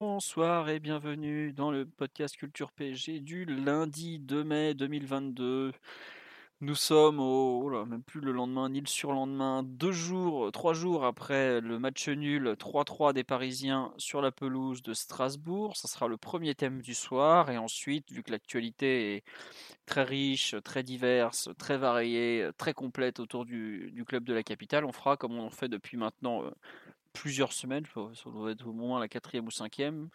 Bonsoir et bienvenue dans le podcast Culture PSG du lundi 2 mai 2022. Nous sommes au, oh même plus le lendemain ni le surlendemain, deux jours, trois jours après le match nul 3-3 des Parisiens sur la pelouse de Strasbourg. Ça sera le premier thème du soir et ensuite, vu que l'actualité est très riche, très diverse, très variée, très complète autour du, du club de la capitale, on fera comme on en fait depuis maintenant euh, plusieurs semaines, ça doit être au moins la quatrième ou cinquième,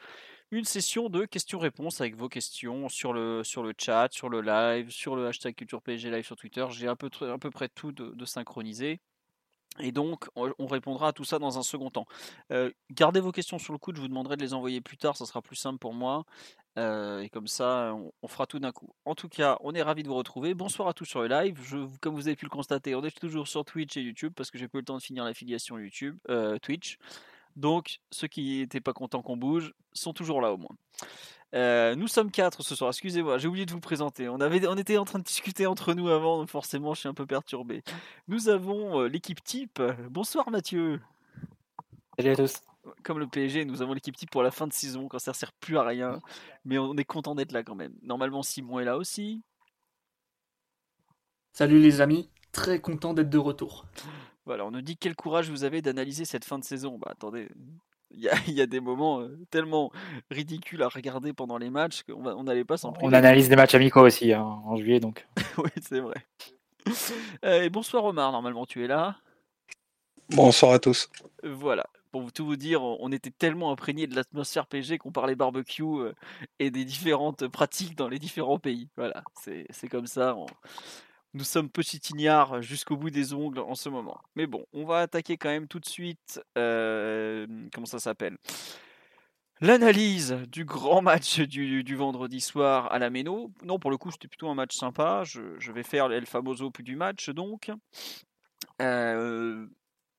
une session de questions-réponses avec vos questions sur le, sur le chat, sur le live, sur le hashtag Culture PSG Live sur Twitter. J'ai à peu, peu près tout de, de synchronisé. Et donc, on répondra à tout ça dans un second temps. Euh, gardez vos questions sur le coude, je vous demanderai de les envoyer plus tard, ça sera plus simple pour moi. Euh, et comme ça, on, fera tout d'un coup. En tout cas, on est ravis de vous retrouver. Bonsoir à tous sur le live. Comme vous avez pu le constater, on est toujours sur Twitch et YouTube parce que j'ai pas le temps de finir l'affiliation YouTube, euh, Twitch. Donc, ceux qui n'étaient pas contents qu'on bouge sont toujours là au moins. Euh, nous sommes quatre ce soir, excusez-moi, j'ai oublié de vous présenter. On, avait, on était en train de discuter entre nous avant, donc forcément je suis un peu perturbé. Nous avons l'équipe type. Bonsoir Mathieu. Salut à tous. Comme le PSG, nous avons l'équipe type pour la fin de saison, quand ça ne sert plus à rien. Mais on est content d'être là quand même. Normalement, Simon est là aussi. Salut les amis, très content d'être de retour. Voilà, on nous dit quel courage vous avez d'analyser cette fin de saison. Bah attendez, il y, a, il y a des moments euh, tellement ridicules à regarder pendant les matchs qu'on n'allait pas s'en priver. On analyse des matchs amicaux aussi hein, en juillet, donc. oui, c'est vrai. Euh, et bonsoir Omar, normalement tu es là. Bonsoir à tous. Voilà, pour tout vous dire, on était tellement imprégné de l'atmosphère PG qu'on parlait barbecue euh, et des différentes pratiques dans les différents pays. Voilà, c'est comme ça. Nous sommes petitignards jusqu'au bout des ongles en ce moment. Mais bon, on va attaquer quand même tout de suite. Euh, comment ça s'appelle? L'analyse du grand match du, vendredi soir à la Méno. Non, pour le coup, c'était plutôt un match sympa. Je, je vais faire El Famoso plus du match, donc. Euh,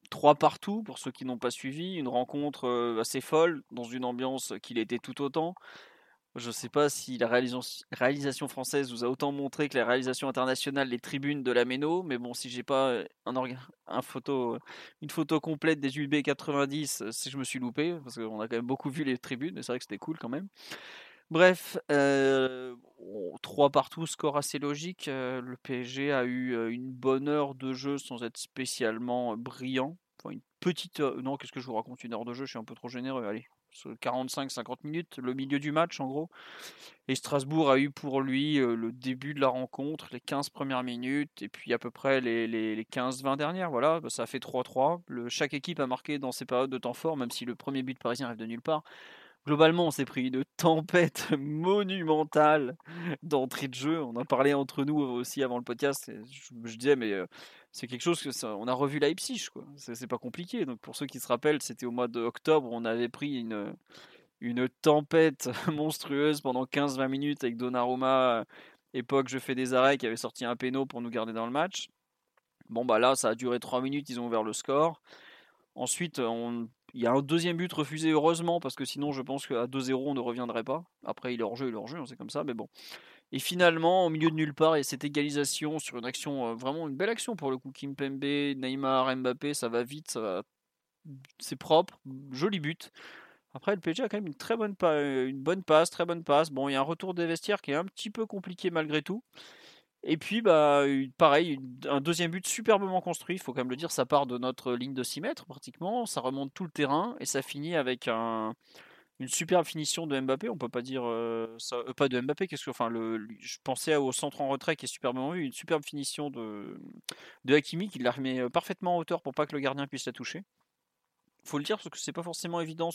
trois partout pour ceux qui n'ont pas suivi. Une rencontre assez folle, dans une ambiance qui l'était tout autant. Je ne sais pas si la réalisation française vous a autant montré que la réalisation internationale, les tribunes de la Méno, mais bon, si j'ai pas un, photo, une photo complète des UB 90, si je me suis loupé, parce qu'on a quand même beaucoup vu les tribunes, mais c'est vrai que c'était cool quand même. Bref, euh, 3 partout, score assez logique. Euh, le PSG a eu une bonne heure de jeu sans être spécialement brillant. Enfin, une petite. non, qu'est-ce que je vous raconte Une heure de jeu, je suis un peu trop généreux. Allez, 45-50 minutes, le milieu du match en gros. Et Strasbourg a eu pour lui le début de la rencontre, les 15 premières minutes, et puis à peu près les, les, les 15-20 dernières. Voilà, ça fait 3-3. Chaque équipe a marqué dans ses périodes de temps fort, même si le premier but parisien arrive de nulle part. Globalement, on s'est pris une tempête monumentale d'entrée de jeu. On en parlait entre nous aussi avant le podcast. Je, disais, mais c'est quelque chose que on a revu Leipzig, quoi. C'est pas compliqué. Donc pour ceux qui se rappellent, c'était au mois d'octobre, on avait pris une, tempête monstrueuse pendant 15-20 minutes avec Donnarumma, époque je fais des arrêts, qui avait sorti un péno pour nous garder dans le match. Bon bah là, ça a duré 3 minutes, ils ont ouvert le score. Ensuite, on, il y a un deuxième but refusé, heureusement, parce que sinon, je pense qu'à 2-0, on ne reviendrait pas. Après, il est hors-jeu, il est hors-jeu, c'est comme ça, mais bon. Et finalement, au milieu de nulle part, il y a cette égalisation sur une action, euh, vraiment une belle action pour le coup. Kim Pembe, Neymar, Mbappé, ça va vite, ça va... c'est propre, joli but. Après, le PSG a quand même une très bonne passe, très bonne passe. Bon, il y a un retour des vestiaires qui est un petit peu compliqué malgré tout. Et puis, bah, pareil, un deuxième but superbement construit, il faut quand même le dire, ça part de notre ligne de 6 mètres pratiquement, ça remonte tout le terrain et ça finit avec un, une superbe finition de Mbappé. On peut pas dire euh, ça, euh, pas de Mbappé, qu'est-ce que, enfin, je pensais au centre en retrait qui est superbement vu, une superbe finition de, Hakimi qui la remet euh, parfaitement en hauteur pour pas que le gardien puisse la toucher. Faut le dire parce que c'est pas forcément évident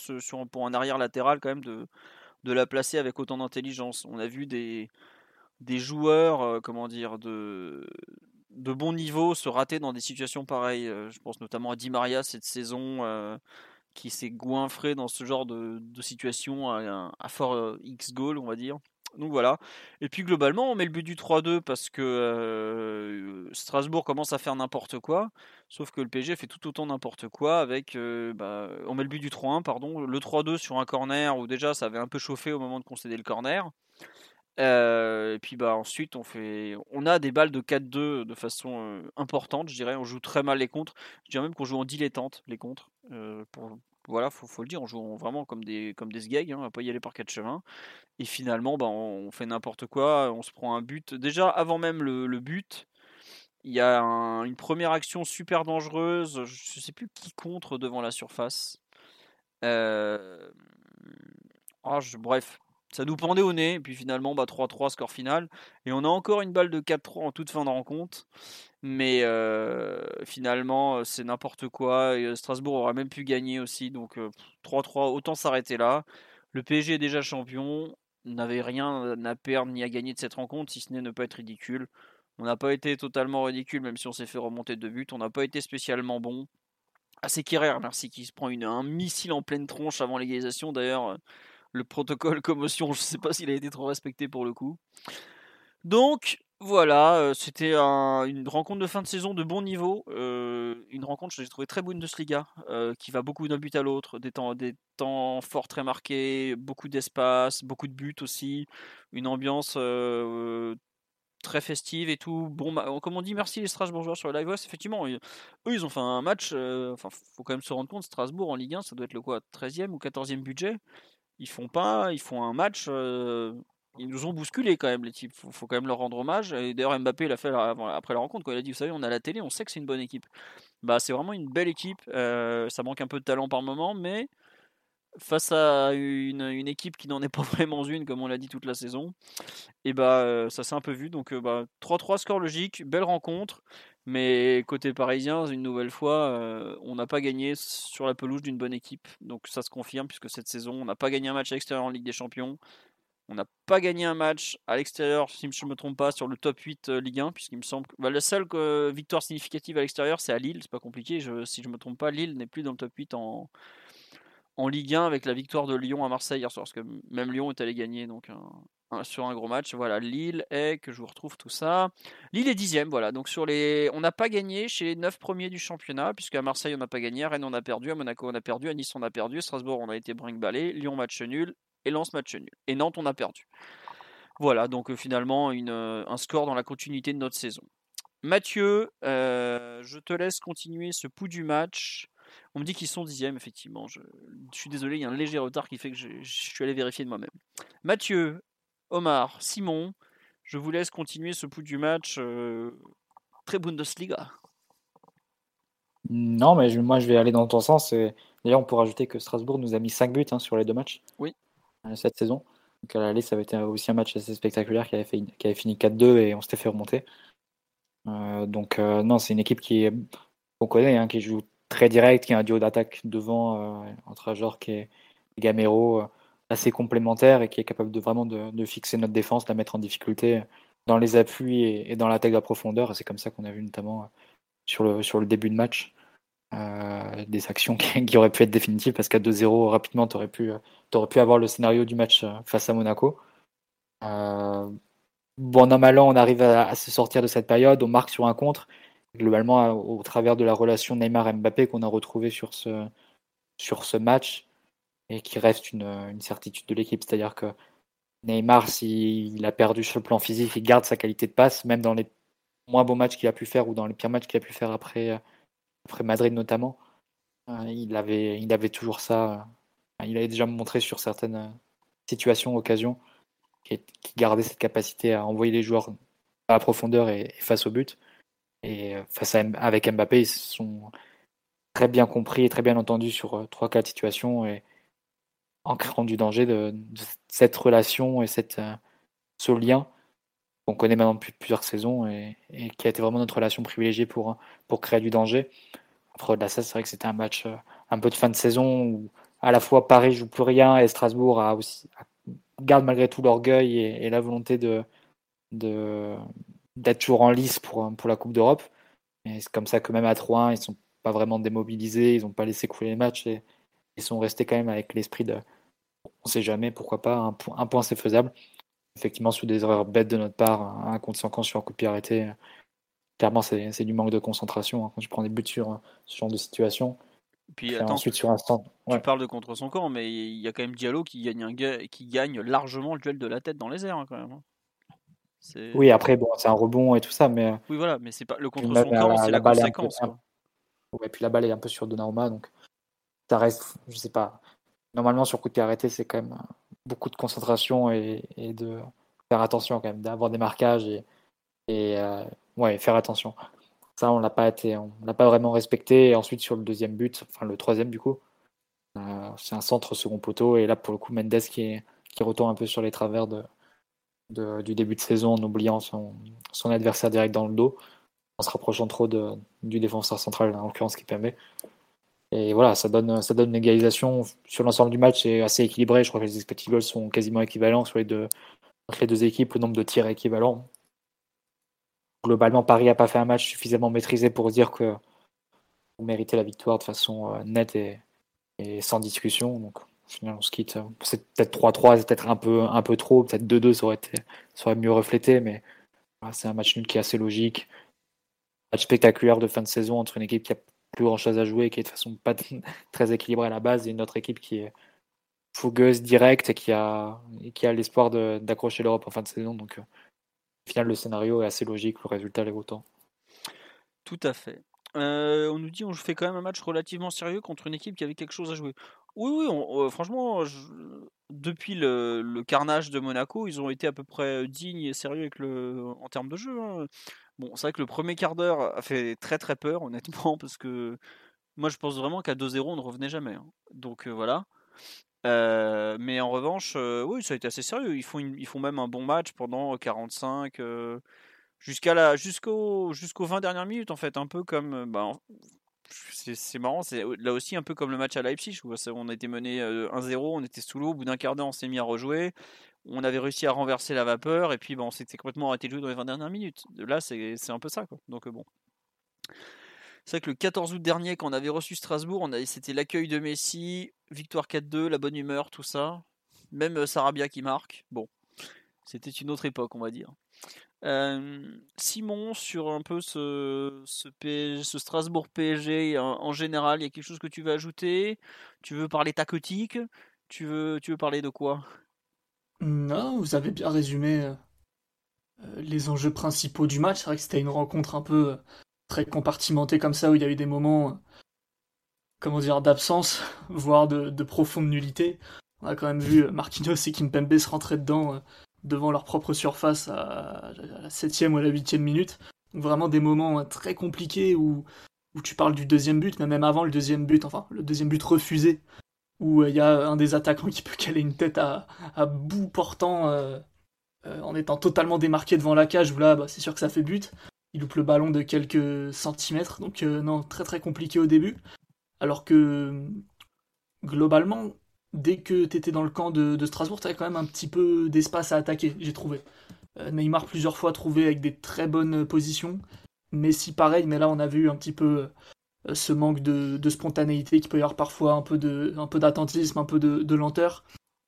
pour un arrière latéral quand même de la placer avec autant d'intelligence. On a vu des des joueurs, comment dire, de, de bon niveau se rater dans des situations pareilles. Je pense notamment à Di Maria cette saison, qui s'est goinfré dans ce genre de, de situation à, fort X goal, on va dire. Donc voilà. Et puis globalement, on met le but du 3-2 parce que Strasbourg commence à faire n'importe quoi. Sauf que le PSG fait tout autant n'importe quoi avec. bah, on met le but du 3-1, pardon. Le 3-2 sur un corner où déjà ça avait un peu chauffé au moment de concéder le corner. Euh, et puis bah ensuite on fait, on a des balles de 4-2 de façon importante, je dirais. On joue très mal les contres. Je dirais même qu'on joue en dilettante les contres. Voilà, faut, faut le dire, on joue en- vraiment comme des comme des sgags, hein, on va pas y aller par quatre chemins. Et finalement, bah, on fait n'importe quoi, on se prend un but. Déjà avant même le, but, il y a un- une première action super dangereuse. Je sais plus qui contre devant la surface. Euh, bref, ça nous pendait au nez. Et puis finalement, bah, 3-3 score final. Et on a encore une balle de 4-3 en toute fin de rencontre. Mais euh, finalement, euh, c'est n'importe quoi. Et euh, Strasbourg aurait même pu gagner aussi. Donc euh, 3-3, autant s'arrêter là. Le PSG est déjà champion. N'avait rien à perdre ni à gagner de cette rencontre, si ce n'est ne pas être ridicule. On n'a pas été totalement ridicule, même si on s'est fait remonter de buts. On n'a pas été spécialement bon. Ah, c'est Kerrer, merci, qui se prend un missile en pleine tronche avant l'égalisation. D'ailleurs, le protocole commotion, je ne sais pas s'il a été trop respecté pour le coup. Donc, voilà, euh, c'était un- une rencontre de fin de saison de bon niveau. euh, une rencontre que j'ai trouvé très Bundesliga, euh, qui va beaucoup d'un but à l'autre, des temps, forts très marqués, beaucoup d'espace, beaucoup de buts aussi, une ambiance euh, très festive et tout. Bon, comme on dit, merci les Strasbourgeois sur le live. Effectivement, eux, ils ont fait un match. euh, Enfin, faut quand même se rendre compte, Strasbourg en Ligue 1, ça doit être le quoi, 13e ou 14e budget? Ils font pas, ils font un match. euh, ils nous ont bousculé quand même, les types. Faut, faut quand même leur rendre hommage. Et d'ailleurs, Mbappé l'a fait après la rencontre. Il a dit, vous savez, on a la télé, on sait que c'est une bonne équipe. Bah, c'est vraiment une belle équipe. euh, ça manque un peu de talent par moment, mais face à une, une équipe qui n'en est pas vraiment une, comme on l'a dit toute la saison, et bah euh, ça s'est un peu vu. Donc bah, 3-3 score logique, belle rencontre. Mais côté parisien, une nouvelle fois, euh, on n'a pas gagné sur la pelouse d'une bonne équipe. Donc ça se confirme puisque cette saison, on n'a pas gagné un match à l'extérieur en Ligue des Champions. On n'a pas gagné un match à l'extérieur, si je ne me trompe pas, sur le top 8 euh, Ligue 1, puisqu'il me semble que bah, la seule euh, victoire significative à l'extérieur, c'est à Lille. C'est pas compliqué. Si je ne me trompe pas, Lille n'est plus dans le top 8 en, en Ligue 1 avec la victoire de Lyon à Marseille hier soir, parce que même Lyon est allé gagner donc sur un gros match. Voilà, Lille est, que je vous retrouve tout ça. Lille est dixième, voilà. Donc sur les, on n'a pas gagné chez les 9 premiers du championnat, puisque à Marseille on n'a pas gagné, à Rennes on a perdu, à Monaco on a perdu, à Nice on a perdu, à Strasbourg on a été brinque-ballé, Lyon match nul, et Lens match nul. Et Nantes on a perdu. Voilà, donc euh, finalement une, euh, un score dans la continuité de notre saison. Mathieu, euh, je te laisse continuer ce pouls du match. On me dit qu'ils sont dixièmes, effectivement. Je, je suis désolé, il y a un léger retard qui fait que je, je suis allé vérifier de moi-même. Mathieu, Omar, Simon, je vous laisse continuer ce pouls du match. euh, très Bundesliga. Non, mais je- moi je vais aller dans ton sens. Et d'ailleurs, on peut rajouter que Strasbourg nous a mis 5 buts hein, sur les deux matchs Oui. euh, cette saison. Donc à l'aller, ça avait été aussi un match assez spectaculaire qui avait, fait, qui avait fini 4-2 et on s'était fait remonter. Euh, donc euh, non, c'est une équipe qui qu'on connaît, hein, qui joue très direct, qui a un duo d'attaque devant euh, entre Ajorc et, Gamero euh, assez complémentaire et qui est capable de vraiment de, de fixer notre défense, de la mettre en difficulté dans les appuis et, et dans l'attaque à profondeur. C'est comme ça qu'on a vu notamment euh, sur le, sur le début de match des actions qui, auraient pu être définitives parce qu'à 2-0 rapidement tu aurais pu, avoir le scénario du match face à Monaco. Bon an, on arrive à se sortir de cette période, on marque sur un contre, globalement au travers de la relation Neymar-Mbappé qu'on a retrouvé sur ce, match et qui reste une, une certitude de l'équipe, c'est-à-dire que Neymar, s'il a perdu sur le plan physique, il garde sa qualité de passe, même dans les moins beaux matchs qu'il a pu faire ou dans les pires matchs qu'il a pu faire après, Madrid notamment. Euh, il, avait, il avait toujours ça. euh, il avait déjà montré sur certaines euh, situations, occasions, qui, gardait cette capacité à envoyer les joueurs à la profondeur et face au but. Et euh, face à avec Mbappé, ils se sont très bien compris et très bien entendus sur euh, trois quatre situations et en créant du danger de, cette relation et cette, euh, ce lien qu'on connaît maintenant depuis plusieurs saisons et, qui a été vraiment notre relation privilégiée pour, pour créer du danger. Après, au-delà de ça, c'est vrai que c'était un match un peu de fin de saison où à la fois Paris joue plus rien et Strasbourg garde malgré tout l'orgueil et, la volonté de, d'être toujours en lice pour, pour la Coupe d'Europe. Et c'est comme ça que même à 3-1, ils sont pas vraiment démobilisés, ils n'ont pas laissé couler les matchs et, ils sont restés quand même avec l'esprit de on sait jamais, pourquoi pas, un, point, un point c'est faisable. Effectivement, sous des erreurs bêtes de notre part, un contre 50 sur un coup de pied arrêté, clairement c'est du manque de concentration hein, quand tu prends des buts sur ce genre de situation. Puis ensuite sur instant, tu parles de contre son camp, mais il y a quand même Diallo qui gagne, un, qui gagne largement le duel de la tête dans les airs hein, quand même. Oui, après, bon, c'est un rebond et tout ça, mais. Oui, voilà, mais c'est pas le contre son camp, c'est la, conséquence. Ouais, puis la balle est un peu sur Donnarumma, donc ça reste, je sais pas. Normalement, sur coup de pied arrêté, c'est quand même beaucoup de concentration et, de faire attention quand même, d'avoir des marquages et, et euh, ouais, faire attention. Ça, on l'a pas été, on l'a pas vraiment respecté. Et ensuite, sur le deuxième but, enfin le troisième du coup, euh, c'est un centre second poteau et là pour le coup Mendes qui est, qui retourne un peu sur les travers de, du début de saison en oubliant son, adversaire direct dans le dos, en se rapprochant trop de, du défenseur central, en l'occurrence qui permet. Et voilà, ça donne, ça donne une égalisation. Sur l'ensemble du match, c'est assez équilibré. Je crois que les expected goals sont quasiment équivalents sur les deux, les deux équipes, le nombre de tirs est équivalent. Globalement, Paris n'a pas fait un match suffisamment maîtrisé pour dire que méritait la victoire de façon euh, nette et, et sans discussion. Donc, on se quitte. C'est peut-être 3-3, c'est peut-être un peu, un peu trop. Peut-être 2-2, ça aurait, mieux reflété, mais c'est un match nul qui est assez logique. Match spectaculaire de fin de saison entre une équipe qui a plus grand chose à jouer, qui est de façon pas très équilibrée à la base, et une autre équipe qui est fougueuse, directe, et qui a, qui a l'espoir d'accrocher l'Europe en fin de saison. Donc, euh, au final, le scénario est assez logique, le résultat l'est autant. Tout à fait. Euh, on nous dit on fait quand même un match relativement sérieux contre une équipe qui avait quelque chose à jouer. Oui, oui, franchement, depuis le, carnage de Monaco, ils ont été à peu près dignes et sérieux avec le, en termes de jeu. Hein. Bon, c'est vrai que le premier quart d'heure a fait très très peur, honnêtement, parce que moi je pense vraiment qu'à 2-0 on ne revenait jamais. Hein. Donc voilà. Mais en revanche, oui, ça a été assez sérieux. Ils font, ils font même un bon match pendant 45, jusqu'à la, jusqu'au, jusqu'aux 20 dernières minutes en fait, un peu comme, bah, c'est marrant, c'est là aussi un peu comme le match à Leipzig où on a été mené 1-0, on était sous l'eau, au bout d'un quart d'heure on s'est mis à rejouer, on avait réussi à renverser la vapeur et puis bon, on s'était complètement arrêté de jouer dans les 20 dernières minutes. Là c'est un peu ça. Donc bon. C'est vrai que le 14 août dernier quand on avait reçu Strasbourg, c'était l'accueil de Messi, victoire 4-2, la bonne humeur, tout ça. Même Sarabia qui marque. Bon, c'était une autre époque on va dire. Simon, sur un peu ce, Strasbourg PSG en, général, il y a quelque chose que tu veux ajouter? Tu veux parler tactique? Tu veux, tu veux parler de quoi? Non, vous avez bien résumé euh, euh, les enjeux principaux du match. C'est vrai que c'était une rencontre un peu euh, très compartimentée comme ça, où il y a eu des moments, comment dire, d'absence, voire de, de, profonde nullité. On a quand même vu Marquinhos et Kimpembe se rentrer dedans devant leur propre surface à la 7 ou à la 8 minute. Donc vraiment des moments très compliqués où, où tu parles du deuxième but, mais même avant le deuxième but, enfin le deuxième but refusé, où euh, il y a un des attaquants qui peut caler une tête à, à bout portant euh, euh, en étant totalement démarqué devant la cage, où là bah, c'est sûr que ça fait but. Il loupe le ballon de quelques centimètres, donc non, très très compliqué au début. Alors que globalement, dès que tu étais dans le camp de, Strasbourg, tu avais quand même un petit peu d'espace à attaquer, j'ai trouvé. Euh, Neymar plusieurs fois trouvé avec des très bonnes positions. Messi pareil, mais là on a vu un petit peu euh, ce manque de, spontanéité qui peut y avoir parfois un peu d'attentisme, un peu de, lenteur,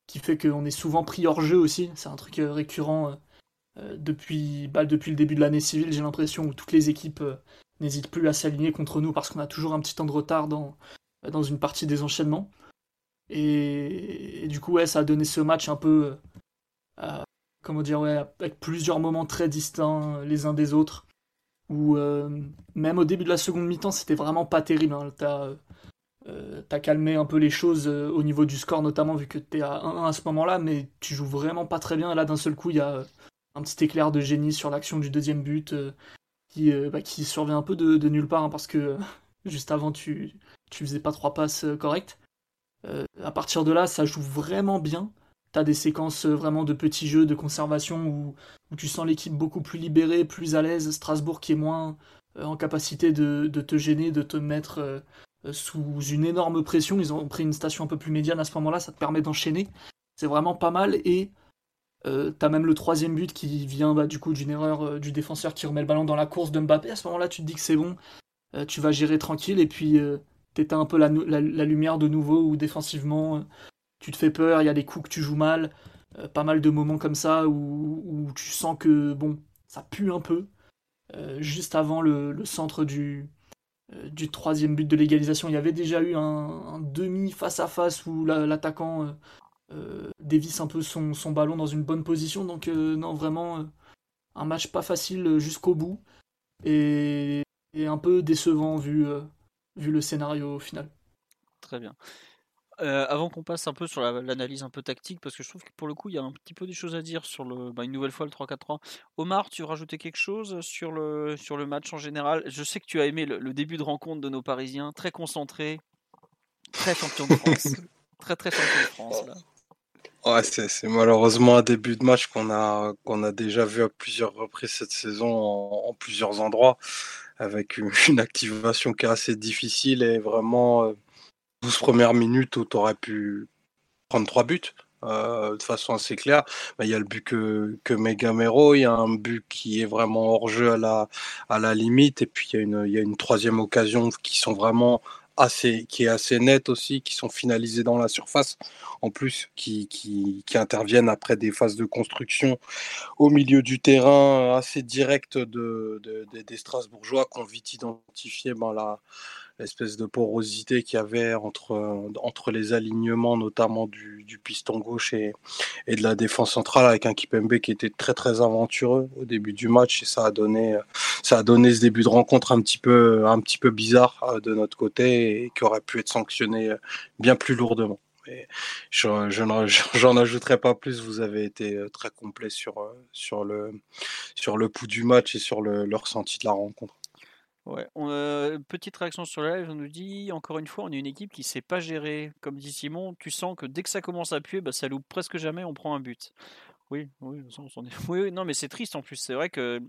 qui fait qu'on est souvent pris hors jeu aussi. C'est un truc euh, récurrent depuis, bah, depuis le début de l'année civile, j'ai l'impression, où toutes les équipes n'hésitent plus à s'aligner contre nous parce qu'on a toujours un petit temps de retard dans une partie des enchaînements. Et, du coup, ouais, ça a donné ce match un peu, euh, comment dire, ouais, avec plusieurs moments très distincts les uns des autres. Où euh, même au début de la seconde mi-temps, c'était vraiment pas terrible. Hein. T'as euh, calmé un peu les choses au niveau du score, notamment vu que t'es à 1-1 à ce moment-là, mais tu joues vraiment pas très bien. Et là, d'un seul coup, il y a un petit éclair de génie sur l'action du deuxième but qui, bah, qui survient un peu de, nulle part, hein, parce que juste avant, tu, tu faisais pas trois passes correctes. Euh, à partir de là, ça joue vraiment bien. Tu as des séquences euh, vraiment de petits jeux de conservation où, tu sens l'équipe beaucoup plus libérée, plus à l'aise. Strasbourg qui est moins euh, en capacité de, te gêner, de te mettre sous une énorme pression. Ils ont pris une station un peu plus médiane à ce moment-là, ça te permet d'enchaîner. C'est vraiment pas mal et t'as même le troisième but qui vient bah, du coup d'une erreur du défenseur qui remet le ballon dans la course de Mbappé. À ce moment-là, tu te dis que c'est bon, tu vas gérer tranquille et puis t'éteins un peu la, lumière de nouveau ou défensivement, tu te fais peur, il y a des coups que tu joues mal, pas mal de moments comme ça où, tu sens que bon, ça pue un peu. juste avant le, centre du, du troisième but de l'égalisation, il y avait déjà eu un, demi face à face où l'attaquant dévisse un peu son, son, ballon dans une bonne position. Donc non, vraiment un match pas facile jusqu'au bout et, un peu décevant vu, euh, vu le scénario final. Très bien. Euh, avant qu'on passe un peu sur l'analyse un peu tactique, parce que je trouve que pour le coup, il y a un petit peu des choses à dire sur le, bah, une nouvelle fois le 3-4-3. Omar, tu veux rajouter quelque chose sur le, sur le match en général? Je sais que tu as aimé le, le, début de rencontre de nos Parisiens, très concentrés, très champion de France. très très champion de France. Là. Ouais, c'est malheureusement un début de match qu'on a, qu'on a déjà vu à plusieurs reprises cette saison en, plusieurs endroits, avec une, activation qui est assez difficile et vraiment 12 euh, premières minutes où tu aurais pu prendre trois buts. Euh, de façon assez claire. il y a le but que, que Megamero, il y a un but qui est vraiment hors jeu à la, limite, et puis il y a une troisième occasion qui sont vraiment assez, qui est assez nette aussi, qui sont finalisées dans la surface, en plus, qui, qui, qui, interviennent après des phases de construction au milieu du terrain assez direct de, de, des Strasbourgeois qui ont vite identifié ben, la, l'espèce de porosité qu'il y avait entre, entre les alignements, notamment du, du piston gauche et, et, de la défense centrale, avec un Kipembe qui était très très aventureux au début du match, et ça a donné, ça a donné ce début de rencontre un petit peu, un petit peu bizarre euh, de notre côté et qui aurait pu être sanctionné euh, bien plus lourdement. je, je j'en ajouterai pas plus. Vous avez été euh, très complet sur, sur, le, sur le pouls du match et sur le, le ressenti de la rencontre. Ouais, petite réaction sur le live, on nous dit encore une fois, on est une équipe qui sait pas gérer. Comme dit Simon, tu sens que dès que ça commence à puer, bah, ça loupe presque jamais, on prend un but. Oui, oui, oui, non, mais c'est triste en plus. C'est vrai que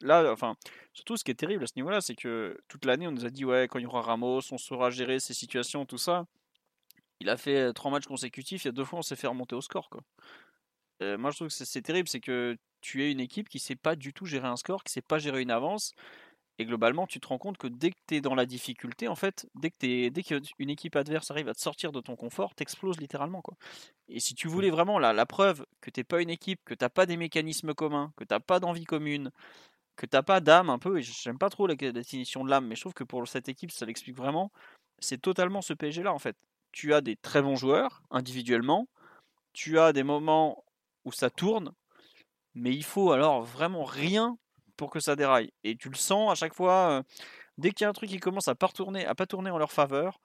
là, enfin, surtout ce qui est terrible à ce niveau-là, c'est que toute l'année, on nous a dit, ouais, quand il y aura Ramos, on saura gérer ces situations, tout ça. Il a fait trois matchs consécutifs, il y a deux fois, on s'est fait remonter au score, quoi. moi, je trouve que c'est terrible, c'est que tu es une équipe qui sait pas du tout gérer un score, qui sait pas gérer une avance. Et globalement, tu te rends compte que dès que tu es dans la difficulté, en fait, dès que dès qu'une équipe adverse arrive à te sortir de ton confort, t'exploses littéralement. Quoi. Et si tu voulais vraiment la, la preuve que t'es pas une équipe, que t'as pas des mécanismes communs, que t'as pas d'envie commune, que t'as pas d'âme un peu, et j'aime pas trop la définition de l'âme, mais je trouve que pour cette équipe, ça l'explique vraiment, c'est totalement ce PSG là en fait. Tu as des très bons joueurs individuellement, tu as des moments où ça tourne, mais il faut alors vraiment rien pour que ça déraille. Et tu le sens à chaque fois, dès qu'il y a un truc qui commence à pas pas tourner en leur faveur,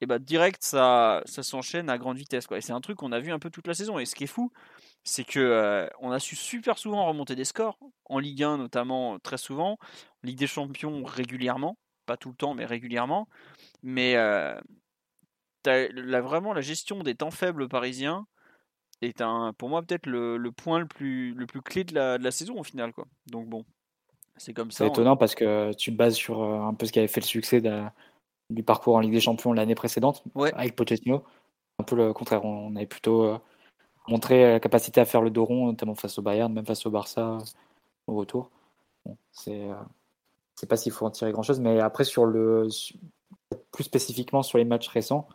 et bah direct ça, ça s'enchaîne à grande vitesse. Quoi. Et c'est un truc qu'on a vu un peu toute la saison. Et ce qui est fou, c'est que on a su super souvent remonter des scores, en Ligue 1 notamment très souvent, Ligue des Champions régulièrement, pas tout le temps mais régulièrement. Mais vraiment la gestion des temps faibles parisiens est un, pour moi peut-être le, point le plus, clé de la, saison au final. Donc bon, c'est comme ça. C'est étonnant parce que tu te bases sur euh, un peu ce qui avait fait le succès du parcours en Ligue des Champions l'année précédente avec Pochettino. Un peu le contraire. On avait plutôt euh, montré la capacité à faire le dos rond, notamment face au Bayern, même face au Barça au retour. Bon, c'est euh, c'est pas s'il faut en tirer grand chose, mais après sur le plus spécifiquement sur les matchs récents,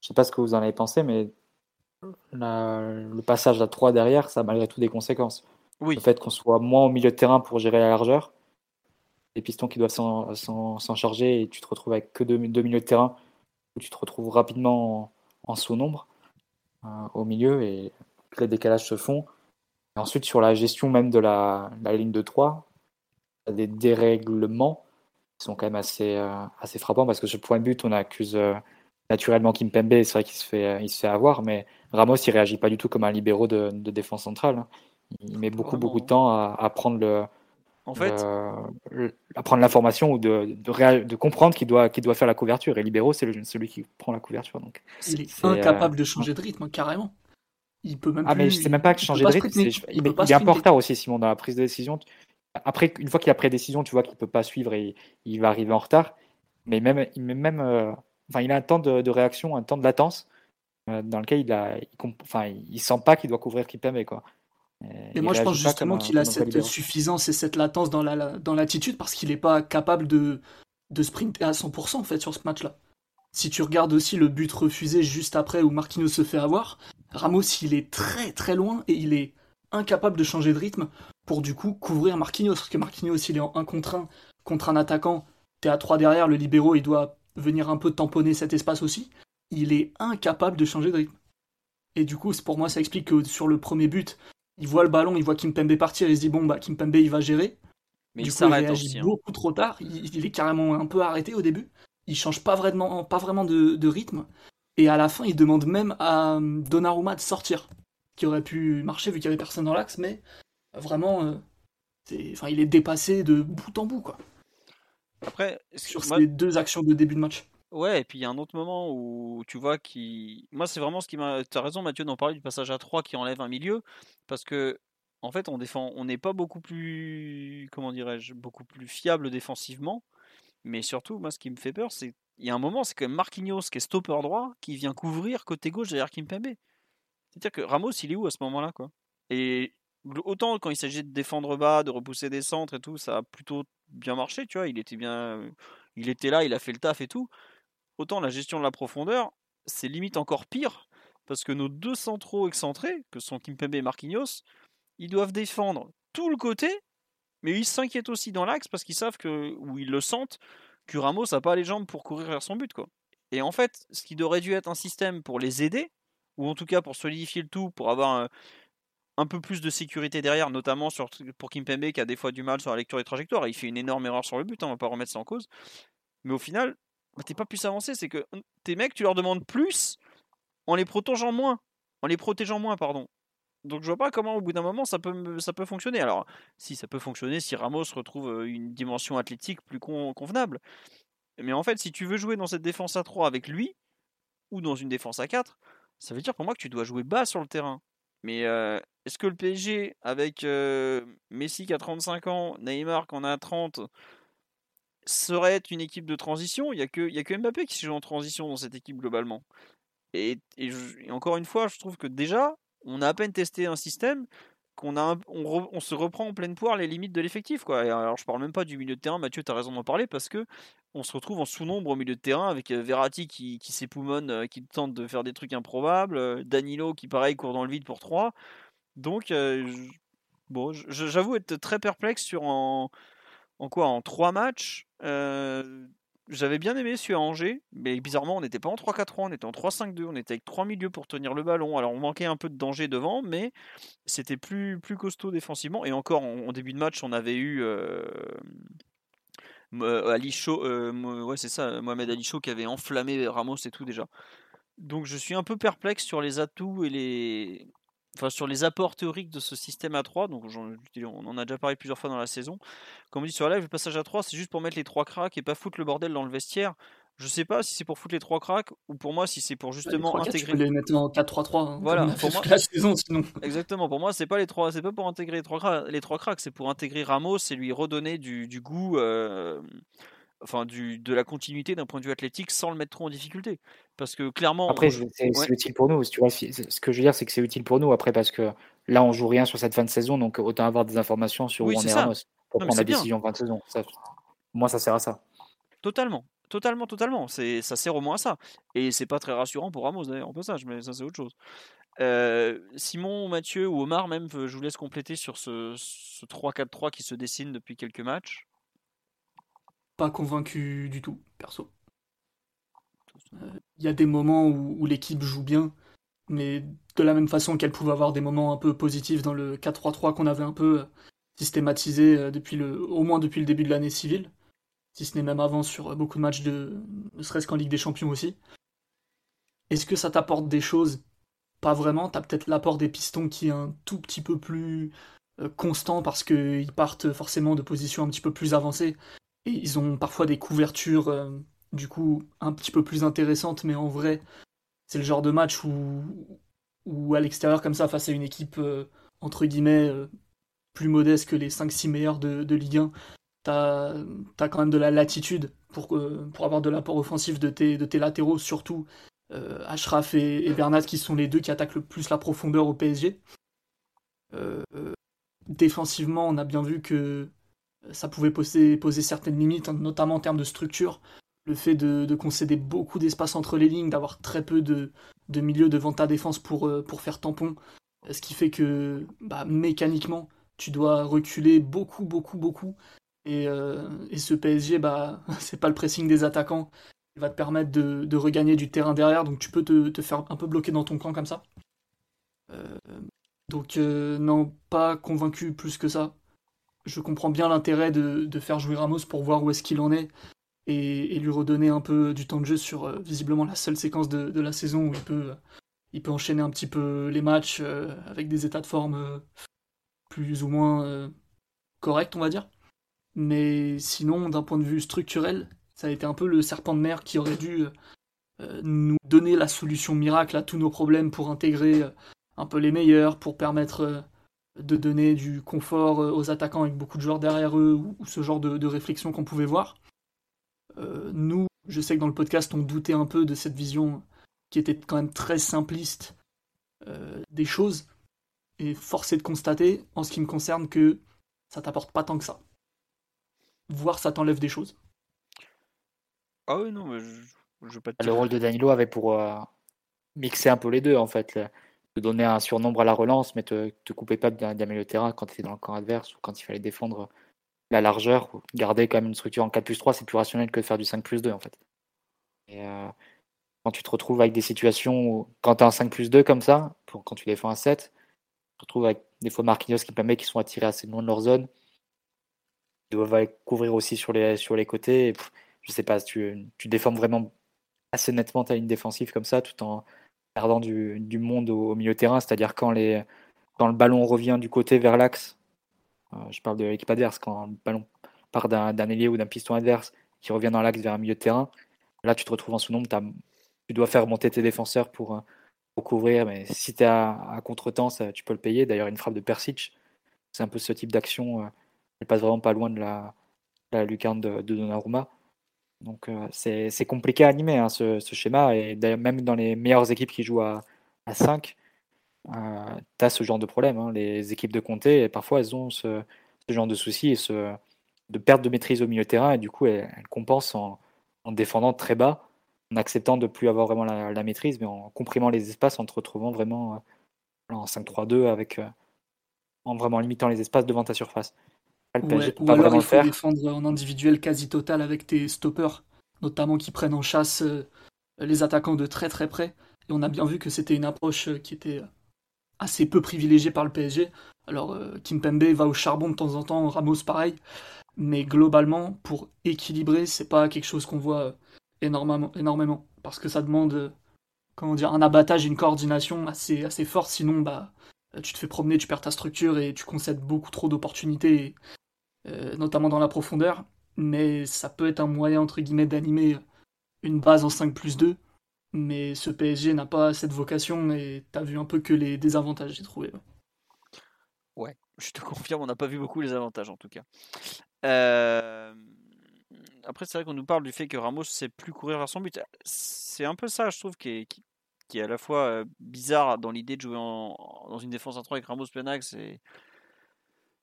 je sais pas ce que vous en avez pensé, mais le passage à 3 derrière, ça a malgré tout des conséquences. Oui. Le fait qu'on soit moins au milieu de terrain pour gérer la largeur, les pistons qui doivent s'en charger et tu te retrouves avec que deux, milieux de terrain où tu te retrouves rapidement en, sous-nombre euh, au milieu et les décalages se font. Ensuite, sur la gestion même de la, ligne de 3, il y a des dérèglements qui sont quand même assez, euh, assez frappants parce que ce point de but, on accuse euh, naturellement Kim Pembe, c'est vrai qu'il se, fait, avoir, mais Ramos, il réagit pas du tout comme un libéraux de, défense centrale. Hein. Il met beaucoup, beaucoup de temps à prendre le, en fait, apprendre l'information ou de, de, de comprendre qu'il doit, qu'il doit faire la couverture. Et Libéro, c'est celui qui prend la couverture. Donc, il est, incapable euh, de changer de rythme, carrément. Il peut même ah, mais c'est même pas que changer de rythme. il, est un peu en retard aussi, Simon, dans la prise de décision. Après, une fois qu'il a pris la décision, tu vois qu'il peut pas suivre et il va arriver en retard. Mais même, il, même, euh, enfin, il a un temps de, réaction, un temps de latence euh, dans lequel il a, il, enfin, il sent pas qu'il doit couvrir Kipembe, quoi. Et moi, je pense justement qu'il a cette suffisance et cette latence dans l'attitude la, dans parce qu'il n'est pas capable de, de sprinter à 100% en fait sur ce match-là. si tu regardes aussi le but refusé juste après où Marquinhos se fait avoir, Ramos il est très très loin et il est incapable de changer de rythme pour du coup couvrir Marquinhos. Parce que Marquinhos il est en 1 contre 1 contre un attaquant, t'es à 3 derrière, le libéraux il doit venir un peu tamponner cet espace aussi. Il est incapable de changer de rythme. Et du coup, pour moi, ça explique que sur le premier but, il voit le ballon, il voit Kimpembe partir, il se dit bon bah Kimpembe il va gérer. Mais du il s'arrête réagit aussi. hein. beaucoup trop tard. Il, il est carrément un peu arrêté au début. Il change pas vraiment, pas vraiment de, de rythme. Et à la fin, il demande même à euh, Donnarumma de sortir, qui aurait pu marcher vu qu'il y avait personne dans l'axe, mais vraiment, euh, c'est- enfin, il est dépassé de bout en bout quoi. Après, Sur moi- ces deux actions de début de match. Ouais, et puis il y a un autre moment où tu vois qui. Moi, c'est vraiment ce qui m'a. T'as raison, Mathieu, d'en parler du passage à 3 qui enlève un milieu. Parce que, en fait, on défend. On n'est pas beaucoup plus. Comment dirais-je Beaucoup plus fiable défensivement. Mais surtout, moi, ce qui me fait peur, c'est. Il y a un moment, c'est quand même Marquinhos, qui est stopper droit, qui vient couvrir côté gauche derrière Kimpembe. C'est-à-dire que Ramos, il est où à ce moment-là, quoi? Et autant quand il s'agit de défendre bas, de repousser des centres et tout, ça a plutôt bien marché, tu vois. Il était bien. Il était là, il a fait le taf et tout autant la gestion de la profondeur, c'est limite encore pire, parce que nos deux centraux excentrés, que sont Kimpembe et Marquinhos, ils doivent défendre tout le côté, mais ils s'inquiètent aussi dans l'axe, parce qu'ils savent que, ou ils le sentent, que Ramos n'a pas les jambes pour courir vers son but. Quoi. Et en fait, ce qui aurait dû être un système pour les aider, ou en tout cas pour solidifier le tout, pour avoir un, un peu plus de sécurité derrière, notamment pour Kimpembe qui a des fois du mal sur la lecture des trajectoires, il fait une énorme erreur sur le but, hein, on va pas remettre ça en cause. Mais au final, bah, t'es pas plus avancé, c'est que tes mecs, tu leur demandes plus en les protégeant moins. En les protégeant moins, pardon. Donc je vois pas comment au bout d'un moment ça peut, ça peut fonctionner. Alors, si ça peut fonctionner, si Ramos retrouve euh, une dimension athlétique plus con- convenable. Mais en fait, si tu veux jouer dans cette défense à 3 avec lui, ou dans une défense à 4, ça veut dire pour moi que tu dois jouer bas sur le terrain. Mais euh, est-ce que le PSG, avec euh, Messi qui a 35 ans, Neymar qui en a 30, serait une équipe de transition Il n'y a, que- a que Mbappé qui se joue en transition dans cette équipe globalement. Et, encore une fois, je trouve que déjà, on a à peine testé un système qu'on a un- on, se reprend en pleine poire les limites de l'effectif quoi. Et alors je parle même pas du milieu de terrain, Mathieu tu as raison d'en parler parce que on se retrouve en sous-nombre au milieu de terrain avec euh, Verratti qui, qui s'époumonne, euh, qui tente de faire des trucs improbables, euh, Danilo qui pareil court dans le vide pour 3. Donc bon, j'avoue être très perplexe sur en, en quoi? En 3 matchs? euh, j'avais bien aimé celui à Angers, mais bizarrement, on n'était pas en 3-4-3, on était en 3-5-2, on était avec trois milieux pour tenir le ballon. Alors, on manquait un peu de danger devant, mais c'était plus, plus costaud défensivement. Et encore, en, début de match, on avait eu euh, Ali euh, Mo- ouais, c'est ça, Mohamed Ali Chaud qui avait enflammé Ramos et tout déjà. Donc, je suis un peu perplexe sur les atouts et les. Enfin, sur les apports théoriques de ce système à 3, donc on en a déjà parlé plusieurs fois dans la saison. Comme on dit sur la live, le passage à 3, c'est juste pour mettre les trois cracks et pas foutre le bordel dans le vestiaire. Je sais pas si c'est pour foutre les trois cracks ou pour moi si c'est pour Les justement 3-4, tu intégrer. peux les mettre en 4-3-3. hein, Voilà, pour moi- la saison sinon. Exactement. Pour moi, c'est pas les trois, c'est pas pour intégrer les trois cracks, les trois cracks, c'est pour intégrer Ramos et lui redonner du, du goût, euh, enfin du de la continuité d'un point de vue athlétique sans le mettre trop en difficulté. Parce que clairement, Après, on- c'est ouais. utile pour nous. Tu vois, ce que je veux dire, c'est que c'est utile pour nous après parce que là, on joue rien sur cette fin de saison, donc autant avoir des informations sur Oui, où on est. Ramos pour Non, prendre la bien. décision en fin de saison. Ça, moi, ça sert à ça. Totalement, totalement, totalement. C'est, ça sert au moins à ça. Et c'est pas très rassurant pour Ramos d'ailleurs, en passage, mais ça c'est autre chose. Euh, Simon, Mathieu ou Omar même, je vous laisse compléter sur ce, ce 3-4-3 qui se dessine depuis quelques matchs. Pas convaincu du tout, perso. Euh, Il y a des moments où, l'équipe joue bien, mais de la même façon qu'elle pouvait avoir des moments un peu positifs dans le 4-3-3 qu'on avait un peu euh, systématisé euh, depuis le, au moins depuis le début de l'année civile, si ce n'est même avant sur euh, beaucoup de matchs de, ne serait-ce qu'en Ligue des Champions aussi. Est-ce que ça t'apporte des choses? Pas vraiment. T'as peut-être l'apport des pistons qui est un tout petit peu plus euh, constant parce qu'ils partent forcément de positions un petit peu plus avancées et ils ont parfois des couvertures euh, du coup un petit peu plus intéressantes, mais en vrai, c'est le genre de match où, à l'extérieur comme ça, face à une équipe euh, entre guillemets euh, plus modeste que les 5-6 meilleurs de, de Ligue 1, t'as as quand même de la latitude pour, avoir de l'apport offensif de tes, latéraux, surtout Ashraf et, et Bernat qui sont les deux qui attaquent le plus la profondeur au PSG. Défensivement, on a bien vu que ça pouvait poser, poser certaines limites, hein, notamment en termes de structure. le fait de, concéder beaucoup d'espace entre les lignes, d'avoir très peu de, de milieu devant ta défense pour, euh, pour faire tampon, ce qui fait que bah, mécaniquement, tu dois reculer beaucoup, beaucoup, beaucoup. Et, euh, et ce PSG, bah, c'est pas le pressing des attaquants. Il va te permettre de, de regagner du terrain derrière, donc tu peux te, te, faire un peu bloquer dans ton camp comme ça. Euh, donc, non, pas convaincu plus que ça. Je comprends bien l'intérêt de, de, faire jouer Ramos pour voir où est-ce qu'il en est et, lui redonner un peu du temps de jeu sur euh, visiblement la seule séquence de, la saison où il peut, il peut enchaîner un petit peu les matchs euh, avec des états de forme euh, plus ou moins corrects, on va dire. Mais sinon, d'un point de vue structurel, ça a été un peu le serpent de mer qui aurait dû nous donner la solution miracle à tous nos problèmes pour intégrer un peu les meilleurs, pour permettre de donner du confort aux attaquants avec beaucoup de joueurs derrière eux, ou, ce genre de réflexion qu'on pouvait voir. Euh, nous, je sais que dans le podcast, on doutait un peu de cette vision qui était quand même très simpliste euh, des choses. Et forcé de constater, en ce qui me concerne, que ça t'apporte pas tant que ça. Voire ça t'enlève des choses. Ah oui, non, mais je, je pas Le rôle de Danilo avait pour euh, mixer un peu les deux, en fait. De donner un surnombre à la relance, mais te, te couper pas d'amener le terrain quand tu étais dans le camp adverse ou quand il fallait défendre la largeur, garder quand même une structure en 4 plus 3, c'est plus rationnel que de faire du 5 plus 2 en fait. Et euh, quand tu te retrouves avec des situations où, quand tu as un 5 plus 2 comme ça, pour, quand tu défends un 7, tu te retrouves avec des fois Marquinhos qui permet qui sont attirés assez loin de leur zone. Ils doivent aller couvrir aussi sur les, sur les côtés. je sais pas, tu, tu déformes vraiment assez nettement ta ligne défensive comme ça, tout en perdant du, monde au, milieu terrain. C'est-à-dire quand, quand le ballon revient du côté vers l'axe, euh, je parle de l'équipe adverse, quand le ballon part d'un ailier ou d'un piston adverse qui revient dans l'axe vers un milieu de terrain, là tu te retrouves en sous-nombre, tu dois faire monter tes défenseurs pour, euh, couvrir, mais si tu es à, contre-temps, tu peux le payer. D'ailleurs, une frappe de Persic, c'est un peu ce type d'action, euh, elle passe vraiment pas loin de la, lucarne de, Donnarumma. Donc c'est compliqué à animer hein, ce, schéma, et même dans les meilleures équipes qui jouent à, à 5, euh, tu as ce genre de problème. Hein. Les équipes de comté, parfois, elles ont ce, genre de soucis et de perte de maîtrise au milieu terrain, et du coup, elles, compensent en, défendant très bas, en acceptant de plus avoir vraiment la, maîtrise, mais en comprimant les espaces, en te retrouvant vraiment euh, en 5-3-2 avec euh, en vraiment limitant les espaces devant ta surface. PSG pas alors il faut défendre en individuel quasi total avec tes stoppers, notamment qui prennent en chasse les attaquants de très très près. Et on a bien vu que c'était une approche qui était assez peu privilégié par le PSG. Alors euh, Kimpembe va au charbon de temps en temps, Ramos pareil, mais globalement pour équilibrer, c'est pas quelque chose qu'on voit euh, énormément, énormément parce que ça demande euh, comment dire un abattage, une coordination assez assez forte. Sinon bah tu te fais promener, tu perds ta structure et tu concèdes beaucoup trop d'opportunités, notamment dans la profondeur. Mais ça peut être un moyen entre guillemets d'animer une base en 5 plus 2 mais ce PSG n'a pas cette vocation et t'as vu un peu que les désavantages, j'ai trouvé. Ouais. je te confirme, on n'a pas vu beaucoup les avantages en tout cas. Euh, après, c'est vrai qu'on nous parle du fait que Ramos sait plus courir vers son but. C'est un peu ça, je trouve, qui est, à la fois euh, bizarre dans l'idée de jouer dans une défense à 3 avec Ramos Penax.